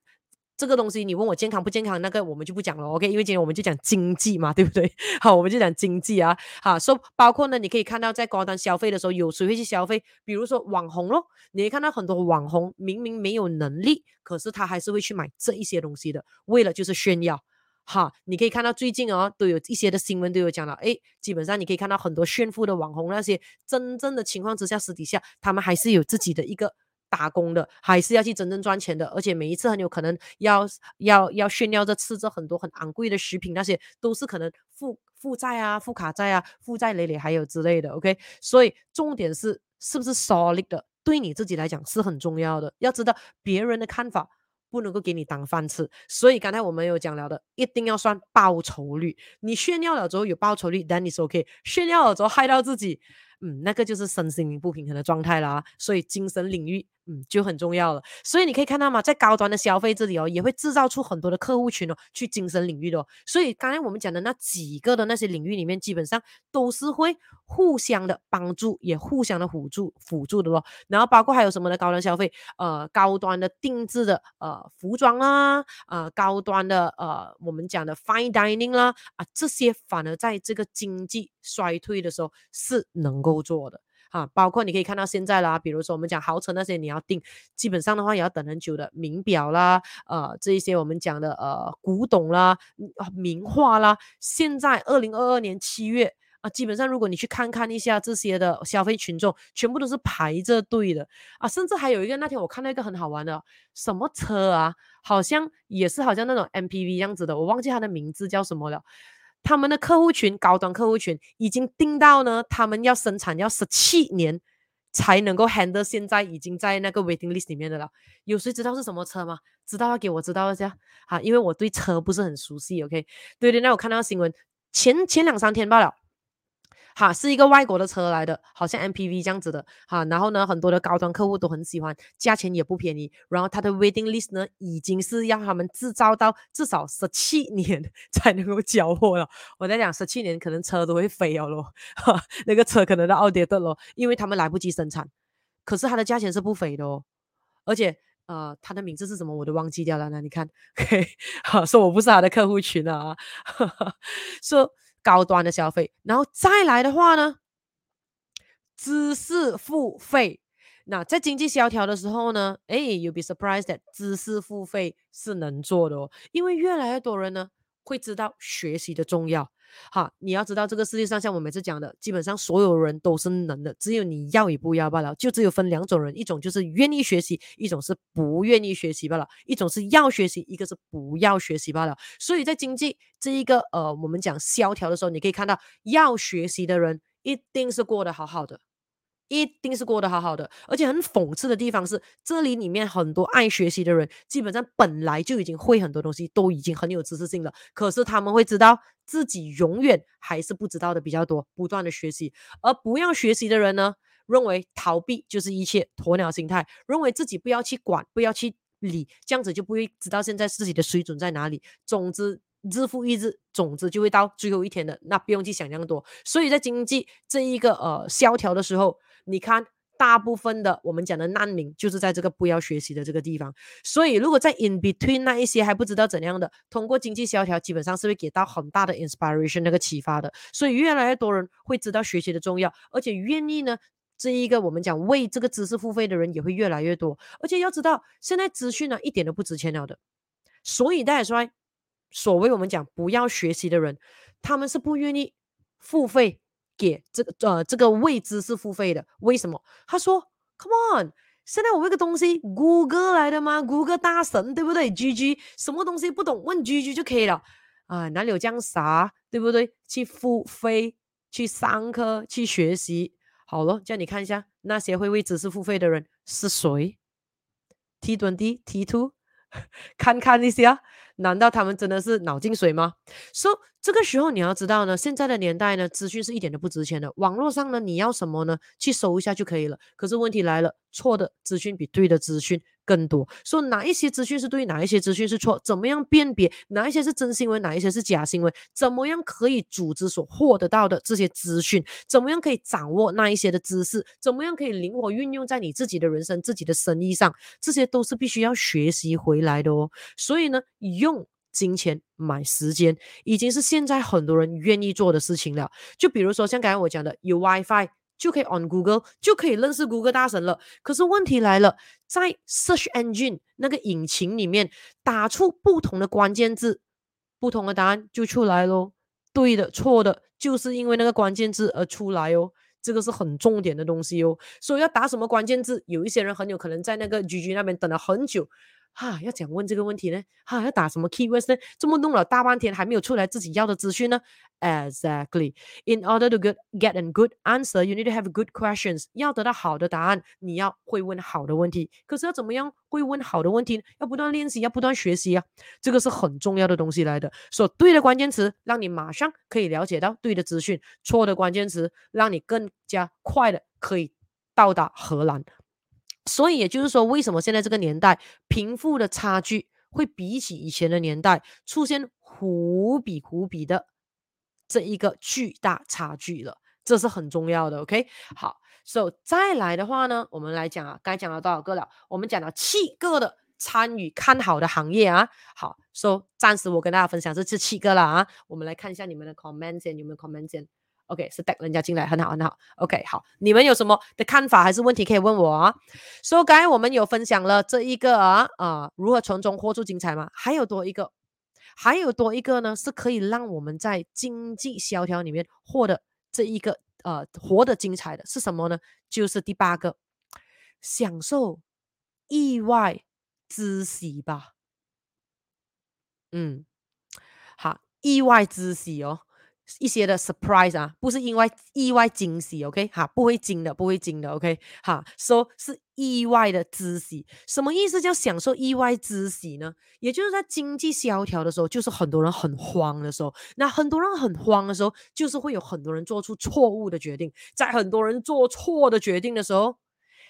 这个东西你问我健康不健康，那个我们就不讲了，OK？因为今天我们就讲经济嘛，对不对？好，我们就讲经济啊，好，所以包括呢，你可以看到在高端消费的时候，有谁会去消费？比如说网红咯，你可以看到很多网红明明没有能力，可是他还是会去买这一些东西的，为了就是炫耀。哈，你可以看到最近哦，都有一些的新闻都有讲了，诶，基本上你可以看到很多炫富的网红，那些真正的情况之下，私底下他们还是有自己的一个。打工的还是要去真正赚钱的，而且每一次很有可能要要要炫耀着吃着很多很昂贵的食品，那些都是可能负负债啊、负卡债啊、负债累累还有之类的。OK，所以重点是是不是 solid 的，对你自己来讲是很重要的。要知道别人的看法不能够给你当饭吃，所以刚才我们有讲了的，一定要算报酬率。你炫耀了之后有报酬率，then is OK。炫耀了之后害到自己，嗯，那个就是身心灵不平衡的状态啦。所以精神领域。嗯，就很重要了。所以你可以看到嘛，在高端的消费这里哦，也会制造出很多的客户群哦，去精神领域的哦。所以刚才我们讲的那几个的那些领域里面，基本上都是会互相的帮助，也互相的辅助辅助的咯。然后包括还有什么的高端消费，呃，高端的定制的呃服装啦，呃，高端的呃我们讲的 fine dining 啦，啊，这些反而在这个经济衰退的时候是能够做的。啊，包括你可以看到现在啦，比如说我们讲豪车那些，你要订，基本上的话也要等很久的名表啦，呃，这一些我们讲的呃古董啦、名画啦，现在二零二二年七月啊，基本上如果你去看看一下这些的消费群众，全部都是排着队的啊，甚至还有一个那天我看到一个很好玩的什么车啊，好像也是好像那种 MPV 样子的，我忘记它的名字叫什么了。他们的客户群，高端客户群已经定到呢，他们要生产要十七年才能够 handle，现在已经在那个 waiting list 里面的了。有谁知道是什么车吗？知道要给我知道一下啊，因为我对车不是很熟悉。OK，对对，那我看到新闻前前两三天罢了。哈，是一个外国的车来的，好像 MPV 这样子的，哈，然后呢，很多的高端客户都很喜欢，价钱也不便宜，然后它的 waiting list 呢，已经是要他们制造到至少十七年 才能够交货了。我在讲十七年，可能车都会飞了咯，哈，那个车可能都奥迪的咯，因为他们来不及生产，可是它的价钱是不菲的哦，而且呃，它的名字是什么我都忘记掉了，那你看，OK，好，说我不是他的客户群啊，说。高端的消费，然后再来的话呢，知识付费。那在经济萧条的时候呢，哎，you'll be surprised that 知识付费是能做的哦，因为越来越多人呢会知道学习的重要。好，你要知道这个世界上，像我每次讲的，基本上所有人都是能的，只有你要与不要罢了。就只有分两种人，一种就是愿意学习，一种是不愿意学习罢了。一种是要学习，一个是不要学习罢了。所以在经济这一个呃，我们讲萧条的时候，你可以看到要学习的人一定是过得好好的。一定是过得好好的，而且很讽刺的地方是，这里里面很多爱学习的人，基本上本来就已经会很多东西，都已经很有知识性了。可是他们会知道自己永远还是不知道的比较多，不断的学习。而不要学习的人呢，认为逃避就是一切，鸵鸟心态，认为自己不要去管，不要去理，这样子就不会知道现在自己的水准在哪里。总之。日复一日，总之就会到最后一天的，那不用去想那么多。所以在经济这一个呃萧条的时候，你看大部分的我们讲的难民就是在这个不要学习的这个地方。所以如果在 in between 那一些还不知道怎样的，通过经济萧条，基本上是会给到很大的 inspiration 那个启发的。所以越来越多人会知道学习的重要，而且愿意呢，这一个我们讲为这个知识付费的人也会越来越多。而且要知道，现在资讯呢一点都不值钱了的，所以大家说。所谓我们讲不要学习的人，他们是不愿意付费给这个呃这个未知是付费的。为什么？他说：“Come on，现在我这个东西，谷歌来的吗？谷歌大神对不对？GG，什么东西不懂问 GG 就可以了啊？哪里有这样傻，对不对？去付费去上课去学习，好了，叫你看一下那些会为知识付费的人是谁？T20、T2，看看一下。”难道他们真的是脑进水吗？so, 这个时候你要知道呢，现在的年代呢，资讯是一点都不值钱的。网络上呢，你要什么呢？去搜一下就可以了。可是问题来了，错的资讯比对的资讯更多。说、哪一些资讯是对，哪一些资讯是错？怎么样辨别哪一些是真新闻，哪一些是假新闻？怎么样可以组织所获得到的这些资讯？怎么样可以掌握那一些的知识？怎么样可以灵活运用在你自己的人生、自己的生意上？这些都是必须要学习回来的哦。所以呢，用金钱买时间，已经是现在很多人愿意做的事情了。就比如说像刚才我讲的，有 WiFi 就可以 on Google，就可以认识 Google 大神了。可是问题来了，在 Search Engine 那个引擎里面打出不同的关键字，不同的答案就出来咯。对的，错的，就是因为那个关键字而出来哦。这个是很重点的东西哦。所以要打什么关键字，有一些人很有可能在那个 GG 那边等了很久。哈，要讲问这个问题呢？哈，要打什么 keywords 呢？这么弄了大半天还没有出来自己要的资讯呢？Exactly. In order to get get a good answer, you need to have good questions. 要得到好的答案，你要会问好的问题。可是要怎么样会问好的问题呢？要不断练习，要不断学习啊。这个是很重要的东西来的。说、so, 对的关键词，让你马上可以了解到对的资讯；错的关键词，让你更加快的可以到达荷兰。所以也就是说，为什么现在这个年代贫富的差距会比起以前的年代出现无比无比的这一个巨大差距了？这是很重要的。OK，好，So 再来的话呢，我们来讲啊，该讲了多少个了？我们讲了七个的参与看好的行业啊。好，So 暂时我跟大家分享这这七个了啊。我们来看一下你们的 comment，有没有 comment？OK，是带人家进来，很好很好。OK，好，你们有什么的看法还是问题可以问我啊？所以刚才我们有分享了这一个啊啊，如何从中活出精彩吗？还有多一个，还有多一个呢，是可以让我们在经济萧条里面获得这一个呃活得精彩的是什么呢？就是第八个，享受意外之喜吧。嗯，好，意外之喜哦。一些的 surprise 啊，不是因为意外惊喜，OK？哈，不会惊的，不会惊的，OK？哈，说、so, 是意外的之喜，什么意思叫享受意外之喜呢？也就是在经济萧条的时候，就是很多人很慌的时候，那很多人很慌的时候，就是会有很多人做出错误的决定，在很多人做错的决定的时候，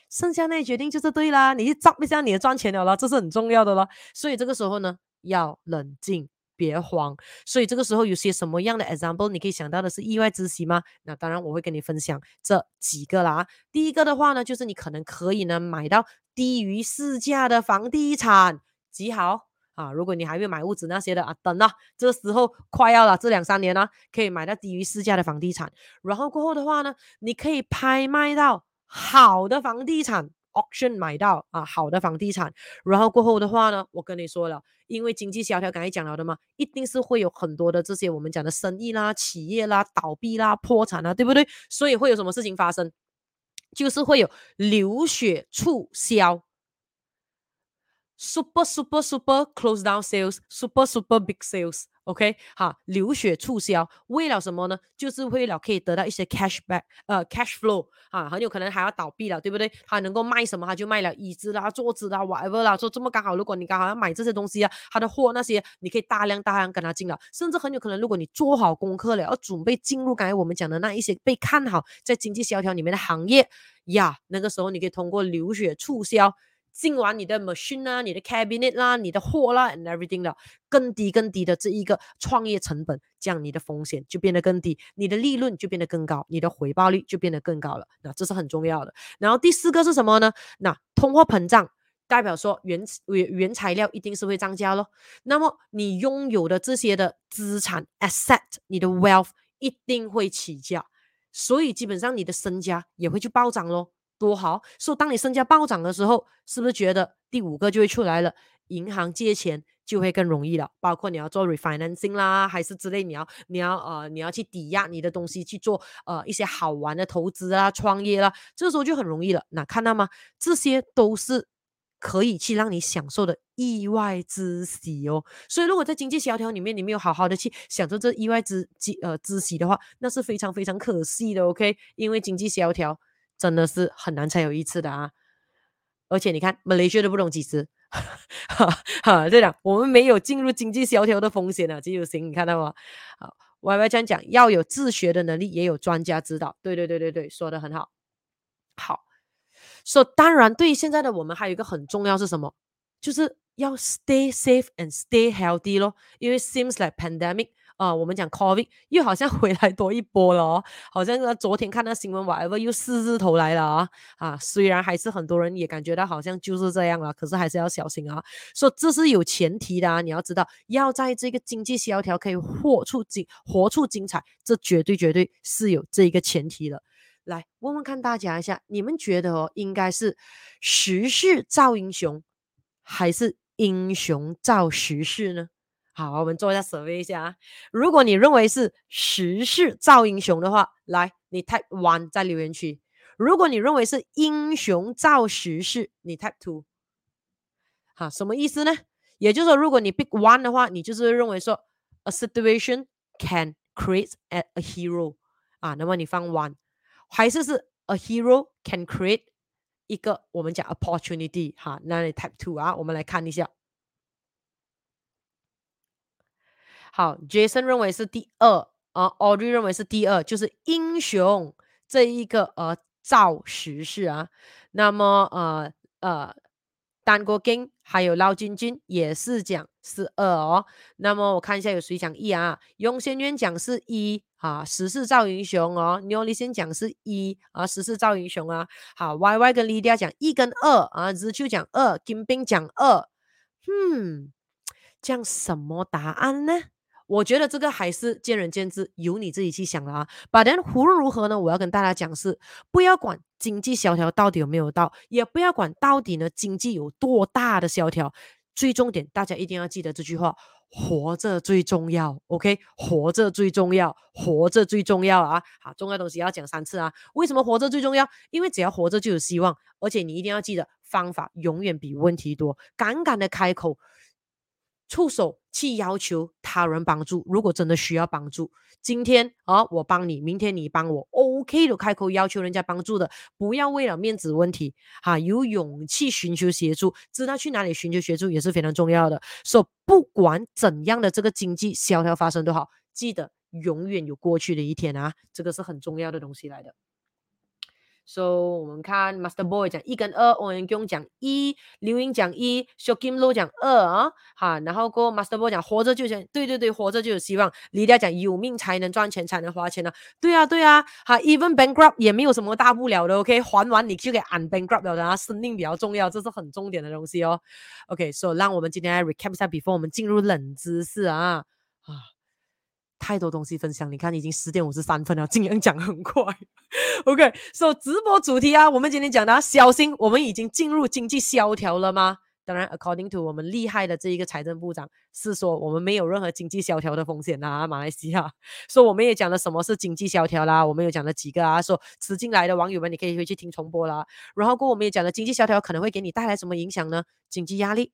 剩下那决定就是对啦，你去找一下你的赚钱了啦，这是很重要的啦，所以这个时候呢，要冷静。别慌，所以这个时候有些什么样的 example 你可以想到的是意外之喜吗？那当然我会跟你分享这几个啦。第一个的话呢，就是你可能可以呢买到低于市价的房地产，极好啊！如果你还没有买屋子那些的啊，等啊，这时候快要了，这两三年呢，可以买到低于市价的房地产。然后过后的话呢，你可以拍卖到好的房地产。Auction 买到啊好的房地产，然后过后的话呢，我跟你说了，因为经济萧条，刚才讲了的嘛，一定是会有很多的这些我们讲的生意啦、企业啦倒闭啦、破产啦，对不对？所以会有什么事情发生？就是会有流血促销，super super super close down sales，super super big sales。OK，哈，流血促销，为了什么呢？就是为了可以得到一些 cash back，呃，cash flow 啊，很有可能还要倒闭了，对不对？他能够卖什么，他就卖了椅子啦、桌子啦、whatever 啦。说这么刚好，如果你刚好要买这些东西啊，他的货那些，你可以大量大量跟他进了，甚至很有可能，如果你做好功课了，要准备进入刚才我们讲的那一些被看好在经济萧条里面的行业呀，那个时候你可以通过流血促销。进完你的 machine 啦、你的 cabinet 啦，你的货啦，and everything 了更低更低的这一个创业成本，这样你的风险就变得更低，你的利润就变得更高，你的回报率就变得更高了。那这是很重要的。然后第四个是什么呢？那通货膨胀代表说原原原材料一定是会涨价咯。那么你拥有的这些的资产 asset，你的 wealth 一定会起价，所以基本上你的身家也会去暴涨咯。多好！所以当你身价暴涨的时候，是不是觉得第五个就会出来了？银行借钱就会更容易了，包括你要做 refinancing 啦，还是之类，你要你要呃你要去抵押你的东西去做呃一些好玩的投资啊、创业啦，这时候就很容易了。那看到吗？这些都是可以去让你享受的意外之喜哦。所以如果在经济萧条里面，你没有好好的去享受这意外之之呃之喜的话，那是非常非常可惜的。OK，因为经济萧条。真的是很难才有一次的啊！而且你看，马来西亚都不懂几时，哈 哈，这样我们没有进入经济萧条的风险啊，这就行，你看到吗？好，Y Y 这样讲，要有自学的能力，也有专家指导。对对对对对，说得很好。好，说、so, 当然，对于现在的我们，还有一个很重要是什么？就是要 stay safe and stay healthy 咯，因为 seems like pandemic。啊、我们讲 COVID 又好像 回来多一波了哦，好像昨天看到新闻，whatever 又四字头来了啊啊！虽然还是很多人也感觉到好像就是这样了，可是还是要小心啊。说这是有前提的啊，你要知道，要在这个经济萧条可以活出精活出精彩，这绝对绝对是有这一个前提的。来问问看大家一下，你们觉得哦，应该是时势造英雄，还是英雄造时势呢？好，我们做一下 survey 一下啊。如果你认为是时势造英雄的话，来，你 type one 在留言区。如果你认为是英雄造时势，你 type two。好，什么意思呢？也就是说，如果你 pick one 的话，你就是认为说，a situation can create a, a hero 啊，那么你放 one，还是是 a hero can create 一个我们讲 opportunity 哈，那你 type two 啊，我们来看一下。好，Jason 认为是第二啊，Audrey 认为是第二，就是英雄这一个呃造时势啊。那么呃呃，丹国根还有捞君君也是讲是二哦。那么我看一下有谁讲一啊？雍先渊讲是一啊，时势造英雄哦。牛李先讲是一啊，时势造英雄啊。好，Y Y 跟 Lydia 讲一跟二啊子秋讲二，金兵讲二。嗯，这样什么答案呢？我觉得这个还是见仁见智，由你自己去想了啊。But then 无论如何呢，我要跟大家讲是，不要管经济萧条到底有没有到，也不要管到底呢经济有多大的萧条，最重点大家一定要记得这句话：活着最重要。OK，活着最重要，活着最重要啊！好，重要东西要讲三次啊。为什么活着最重要？因为只要活着就有希望，而且你一定要记得，方法永远比问题多，敢敢的开口。触手去要求他人帮助，如果真的需要帮助，今天啊我帮你，明天你帮我，OK 的开口要求人家帮助的，不要为了面子问题，哈、有勇气寻求协助，知道去哪里寻求协助也是非常重要的。所、以不管怎样的这个经济萧条发生都好，记得永远有过去的一天啊，这个是很重要的东西来的。So 我们看 Master Boy 讲一跟二，欧阳锋讲一，刘英讲一，小金罗讲二啊，哈，然后过 Master Boy 讲活着就想，对对对，活着就有希望。李佳讲有命才能赚钱，才能花钱呢、啊，对啊对啊，哈，Even bankrupt 也没有什么大不了的，OK，还完你就给 unbankrupt 了然后，生命比较重要，这是很重点的东西哦。OK，So 让我们今天来 recap 一下，before 我们进入冷知识啊，啊。太多东西分享，你看已经十点五十三分了，尽量讲很快。OK，so、直播主题啊，我们今天讲的小心，我们已经进入经济萧条了吗？当然，according to 我们厉害的这一个财政部长是说，我们没有任何经济萧条的风险啊，马来西亚。说、我们也讲了什么是经济萧条啦，我们有讲了几个啊，说迟进来的网友们，你可以回去听重播啦。然后过我们也讲了经济萧条可能会给你带来什么影响呢？经济压力、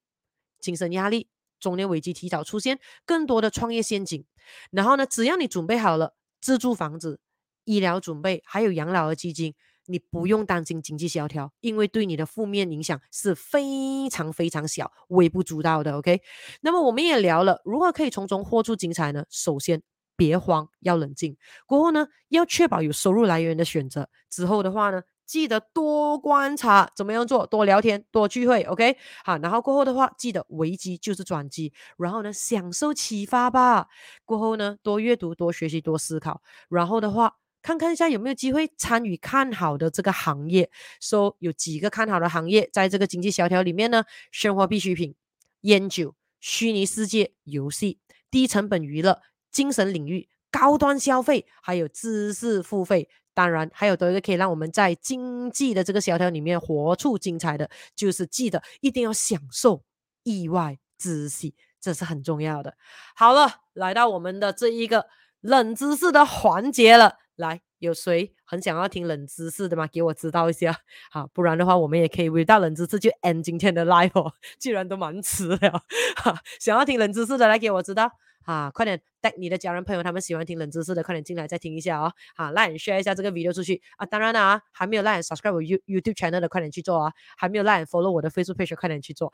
精神压力。中年危机提早出现，更多的创业陷阱。然后呢，只要你准备好了自住房子、医疗准备，还有养老的基金，你不用担心经济萧条，因为对你的负面影响是非常非常小、微不足道的。OK，那么我们也聊了如何可以从中获出精彩呢？首先，别慌，要冷静。过后呢，要确保有收入来源的选择。之后的话呢，记得多观察，怎么样做？多聊天，多聚会，OK？好，然后过后的话，记得危机就是转机，然后呢，享受启发吧。过后呢，多阅读，多学习，多思考。然后的话，看看一下有没有机会参与看好的这个行业。说、有几个看好的行业，在这个经济萧条里面呢，生活必需品、烟酒、虚拟世界、游戏、低成本娱乐、精神领域、高端消费，还有知识付费。当然，还有多一个可以让我们在经济的这个萧条里面活出精彩的，就是记得一定要享受意外之喜，这是很重要的。好了，来到我们的这一个冷知识的环节了。来，有谁很想要听冷知识的吗？给我知道一下。好，不然的话，我们也可以回到冷知识就 end 今天的 live 哦。既然都蛮迟了，哈，想要听冷知识的来给我知道。啊，快点带你的家人朋友，他们喜欢听冷知识的，快点进来再听一下哦。好，like and share 一下这个 video 出去啊。当然了啊，还没有 like and subscribe 我 YouTube channel 的，快点去做啊。还没有 like and follow 我的 Facebook page，快点去做。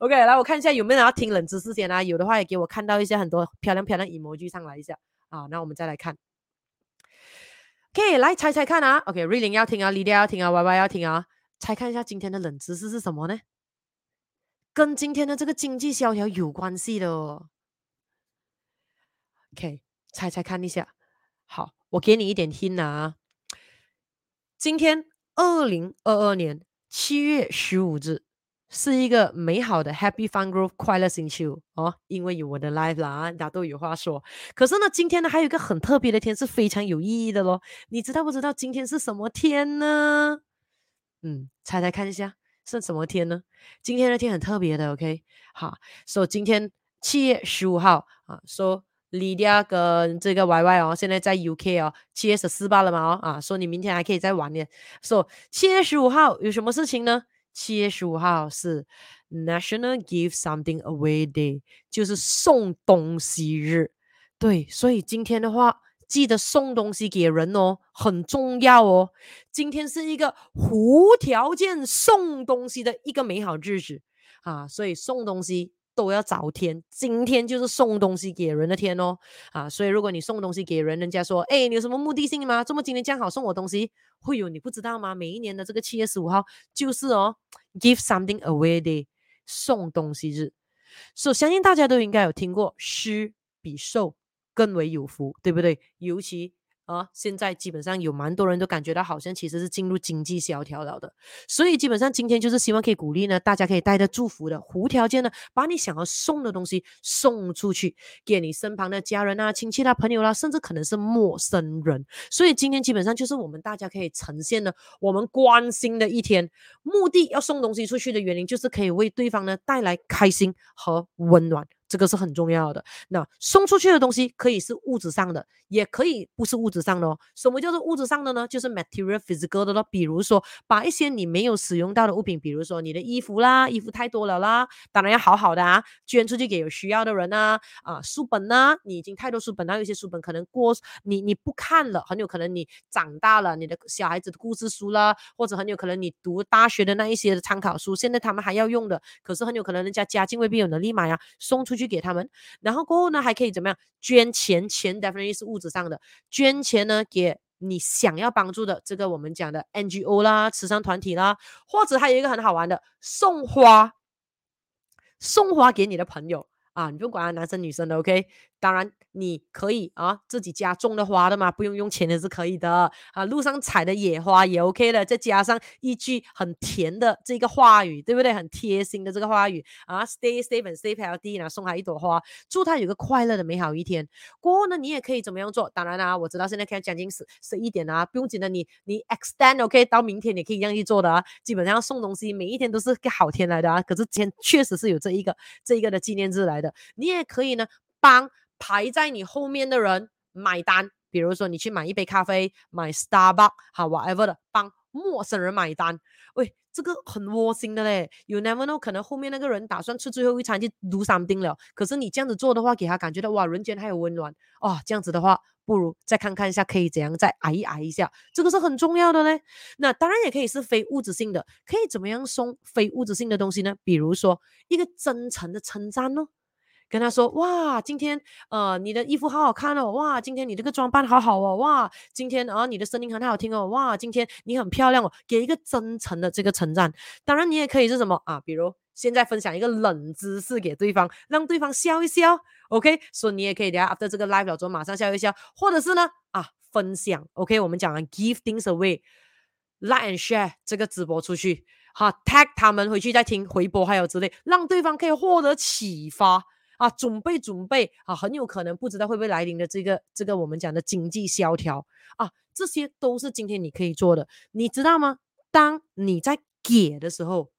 OK，来我看一下有没有人要听冷知识先啊？有的话也给我看到一些很多漂亮漂亮 emoji 上来一下啊。那我们再来看。OK，来猜猜看啊。OK，Riley 要听啊，Lydia 要听啊，YY 要听啊。猜看一下今天的冷知识是什么呢？跟今天的这个经济萧条有关系的哦。OK，猜猜看一下。好，我给你一点 hint 啊。今天二零二二年七月十五日是一个美好的 Happy Fun Group 快乐星期五哦，因为有我的 live 啦，大家都有话说。可是呢，今天呢还有一个很特别的天，是非常有意义的咯。你知道不知道今天是什么天呢？嗯，猜猜看一下。是什么天呢？今天的天很特别的，OK，好，说、so, 今天七月十五号啊，说 Lydia 跟这个 YY 哦，现在在 UK 哦，七月十四号了嘛哦，啊，说你明天还可以再玩呢。说七月十五号有什么事情呢？七月十五号是 National Give Something Away Day，就是送东西日。对，所以今天的话。记得送东西给人哦，很重要哦。今天是一个无条件送东西的一个美好日子啊，所以送东西都要找天。今天就是送东西给人的天哦啊，所以如果你送东西给人，人家说，哎，你有什么目的性吗？这么今天刚好送我东西，会有你不知道吗？每一年的这个七月十五号就是哦，Give something away day，送东西日。所以相信大家都应该有听过，施比受更为有福，对不对？尤其啊，现在基本上有蛮多人都感觉到好像其实是进入经济萧条了的，所以基本上今天就是希望可以鼓励呢，大家可以带着祝福的，无条件的把你想要送的东西送出去，给你身旁的家人啊、亲戚啦、朋友啦，甚至可能是陌生人。所以今天基本上就是我们大家可以呈现的我们关心的一天，目的要送东西出去的原因就是可以为对方呢带来开心和温暖。这个是很重要的。那送出去的东西可以是物质上的，也可以不是物质上的哦。什么叫做物质上的呢？就是 material physical 的咯。比如说，把一些你没有使用到的物品，比如说你的衣服啦，衣服太多了啦，当然要好好的啊，捐出去给有需要的人啊。啊，书本呢、你已经太多书本了，有些书本可能过你你不看了，很有可能你长大了，你的小孩子的故事书啦，或者很有可能你读大学的那一些的参考书，现在他们还要用的，可是很有可能人家家境未必有能力买啊，送出去。去给他们，然后过后呢，还可以怎么样？捐钱，钱 definitely 是物质上的。捐钱呢，给你想要帮助的这个我们讲的 NGO 啦、慈善团体啦，或者还有一个很好玩的，送花，送花给你的朋友啊，你不管男生女生的，OK。当然，你可以啊，自己家种的花的嘛，不用用钱也是可以的啊。路上采的野花也 OK 的，再加上一句很甜的这个话语，对不对？很贴心的这个话语啊，Stay safe and stay healthy，然后送他一朵花，祝他有个快乐的美好一天。过后呢，你也可以怎么样做？当然啦、我知道现在开始讲紧十十一点啊，不用紧的，你你 extend OK 到明天，你可以这样去做的啊。基本上送东西，每一天都是个好天来的啊。可是今天确实是有这一个这一个的纪念日来的，你也可以呢帮。排在你后面的人买单，比如说你去买一杯咖啡，买 Starbucks 好 whatever 的，帮陌生人买单。喂，这个很窝心的嘞。You never know，可能后面那个人打算吃最后一餐就 do something 了，可是你这样子做的话，给他感觉到哇，人间还有温暖哦。这样子的话，不如再看看一下，可以怎样再挨一挨一下，这个是很重要的嘞。那当然也可以是非物质性的，可以怎么样送非物质性的东西呢？比如说一个真诚的称赞哦。跟他说哇，今天呃你的衣服好好看哦，哇，今天你这个装扮好好哦，哇，今天啊、你的声音很好听哦，哇，今天你很漂亮哦，给一个真诚的这个称赞。当然你也可以是什么啊，比如现在分享一个冷知识给对方，让对方笑一笑，OK，所以你也可以等下 after 这个 live 了之后马上笑一笑，或者是呢啊分享，OK，我们讲 give things away，like and share 这个直播出去，好 tag 他们回去再听回播还有之类，让对方可以获得启发。啊，准备准备啊，很有可能不知道会不会来临的这个这个我们讲的经济萧条啊，这些都是今天你可以做的，你知道吗？当你在给的时候，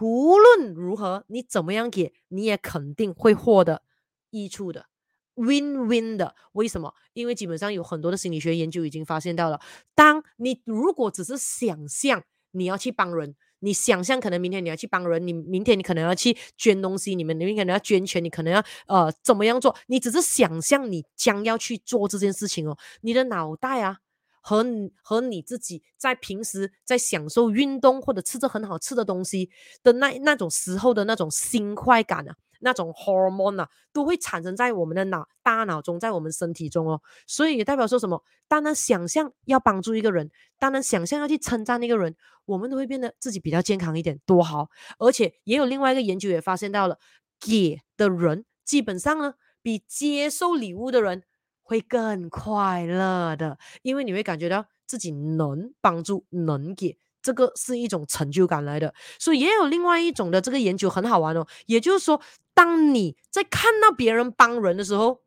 无论如何你怎么样给，你也肯定会获得益处的，win win 的。为什么？因为基本上有很多的心理学研究已经发现到了，当你如果只是想象你要去帮人。你想象可能明天你要去帮人，你明天你可能要去捐东西，你们你们可能要捐钱，你可能要呃怎么样做？你只是想象你将要去做这件事情哦，你的脑袋啊和和你自己在平时在享受运动或者吃着很好吃的东西的那那种时候的那种心快感啊。那种 hormone 啊，都会产生在我们的脑大脑中，在我们身体中哦，所以也代表说什么？当然想象要帮助一个人，当然想象要去称赞那个人，我们都会变得自己比较健康一点，多好！而且也有另外一个研究也发现到了，给的人基本上呢，比接受礼物的人会更快乐的，因为你会感觉到自己能帮助，能给。这个是一种成就感来的，所以也有另外一种的这个研究很好玩哦。也就是说，当你在看到别人帮人的时候，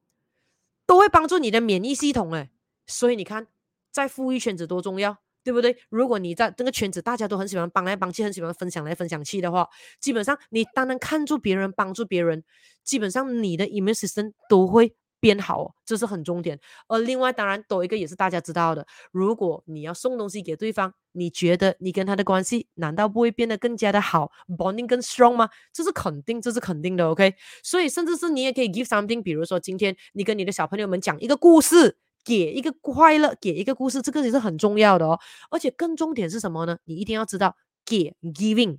都会帮助你的免疫系统哎。所以你看，在富裕圈子多重要，对不对？如果你在这个圈子大家都很喜欢帮来帮去，很喜欢分享来分享去的话，基本上你单单看住别人帮助别人，基本上你的 immune system 都会。变好，这是很重点。而另外，当然多一个也是大家知道的，如果你要送东西给对方，你觉得你跟他的关系难道不会变得更加的好，bonding 更 strong 吗？这是肯定，这是肯定的。OK，所以甚至是你也可以 give something，比如说今天你跟你的小朋友们讲一个故事，给一个快乐，给一个故事，这个也是很重要的哦。而且更重点是什么呢？你一定要知道，给 giving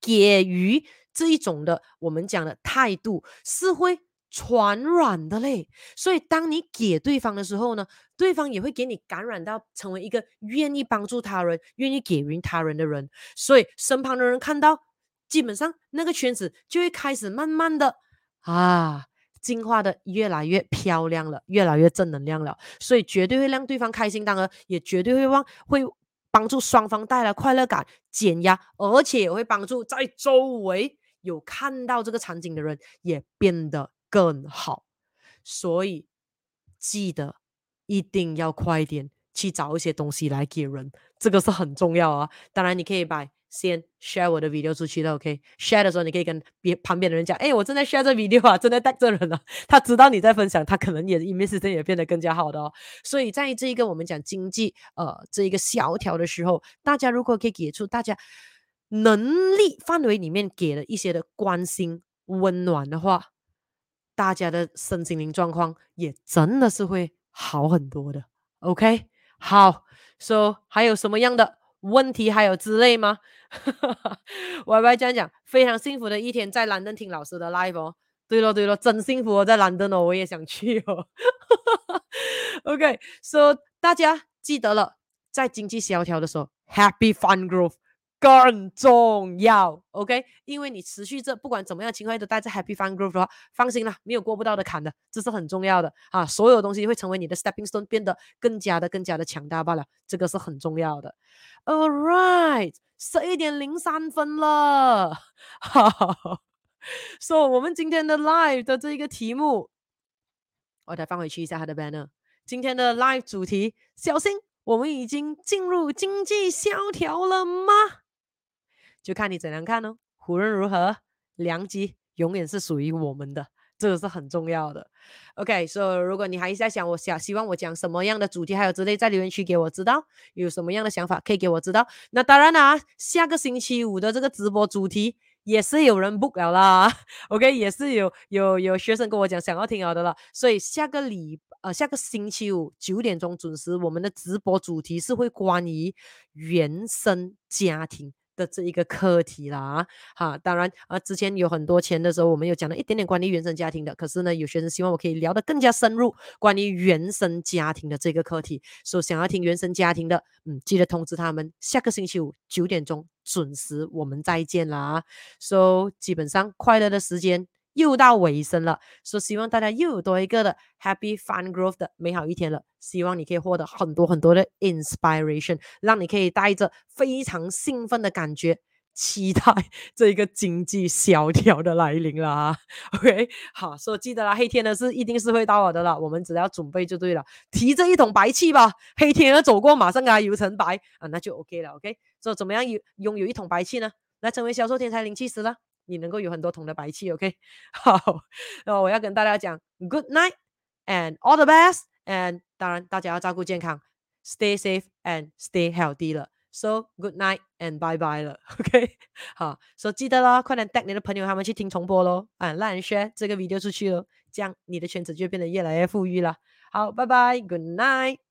给予这一种的我们讲的态度是会。传染的嘞，所以当你给对方的时候呢，对方也会给你感染到，成为一个愿意帮助他人、愿意给予他人的人。所以身旁的人看到，基本上那个圈子就会开始慢慢的啊，进化的越来越漂亮了，越来越正能量了，所以绝对会让对方开心，当然也绝对会帮会帮助双方带来快乐感、减压，而且也会帮助在周围有看到这个场景的人也变得更好。所以记得一定要快点去找一些东西来给人，这个是很重要啊。当然你可以把。先 share 我的 video 出去了，OK？share、的时候，你可以跟别旁边的人讲，哎，我正在 share 这 video 啊，正在带这人啊，他知道你在分享，他可能也 i m a g e 也变得更加好的哦。所以在这一个我们讲经济呃这一个萧条的时候，大家如果可以给出大家能力范围里面给了一些的关心温暖的话，大家的身心灵状况也真的是会好很多的。OK？好，So 还有什么样的？问题还有之类吗？歪歪这样讲，非常幸福的一天，在兰登听老师的 live 哦。对了对了，真幸福哦，在兰登哦，我也想去哦。OK，so 大家记得了，在经济萧条的时候，Happy Fun Growth。更重要，OK？因为你持续着，不管怎么样情况都带着 Happy Fun Growth 的话，放心啦，没有过不到的坎的，这是很重要的啊！所有东西会成为你的 Stepping Stone，变得更加的、更加的强大罢了，这个是很重要的。All right，十一点零三分了，哈哈哈。So 我们今天的 Live 的这一个题目，我再放回去一下他的 Banner。今天的 Live 主题，小心，我们已经进入经济萧条了吗？就看你怎样看哦。无论如何，良机永远是属于我们的，这个是很重要的。OK，所以如果你还在想我想希望我讲什么样的主题，还有之类，在留言区给我知道，有什么样的想法可以给我知道。那当然啦，下个星期五的这个直播主题也是有人 book 了啦。OK，也是有有有学生跟我讲想要听好的了，所以下个礼呃下个星期五九点钟准时，我们的直播主题是会关于原生家庭。的这一个课题啦，哈，当然啊，之前有很多钱的时候，我们有讲了一点点关于原生家庭的，可是呢，有学生希望我可以聊得更加深入，关于原生家庭的这个课题，所以想要听原生家庭的，嗯，记得通知他们，下个星期五九点钟准时，我们再见啦。So 基本上快乐的时间。又到尾声了，所以希望大家又有多一个的 Happy Fun Growth 的美好一天了。希望你可以获得很多很多的 inspiration，让你可以带着非常兴奋的感觉，期待 这一个经济萧条的来临啦。OK，好，所以记得啦，黑天呢是一定是会到我的了，我们只要准备就对了，提着一桶白气吧。黑天鹅走过，马上给它油成白啊，那就 OK 了。OK，所以怎么样有拥有一桶白气呢？来成为销售天才零七十了。你能够有很多桶的白气，OK？好，那我要跟大家讲，Good night and all the best，and 当然大家要照顾健康，Stay safe and stay healthy 了。So good night and bye bye 了，OK？好，所以记得啦，快点带你的朋友他们去听重播喽，啊，让人 share 这个 video 出去咯，这样你的圈子就变得越来越富裕了。好，拜拜，Good night。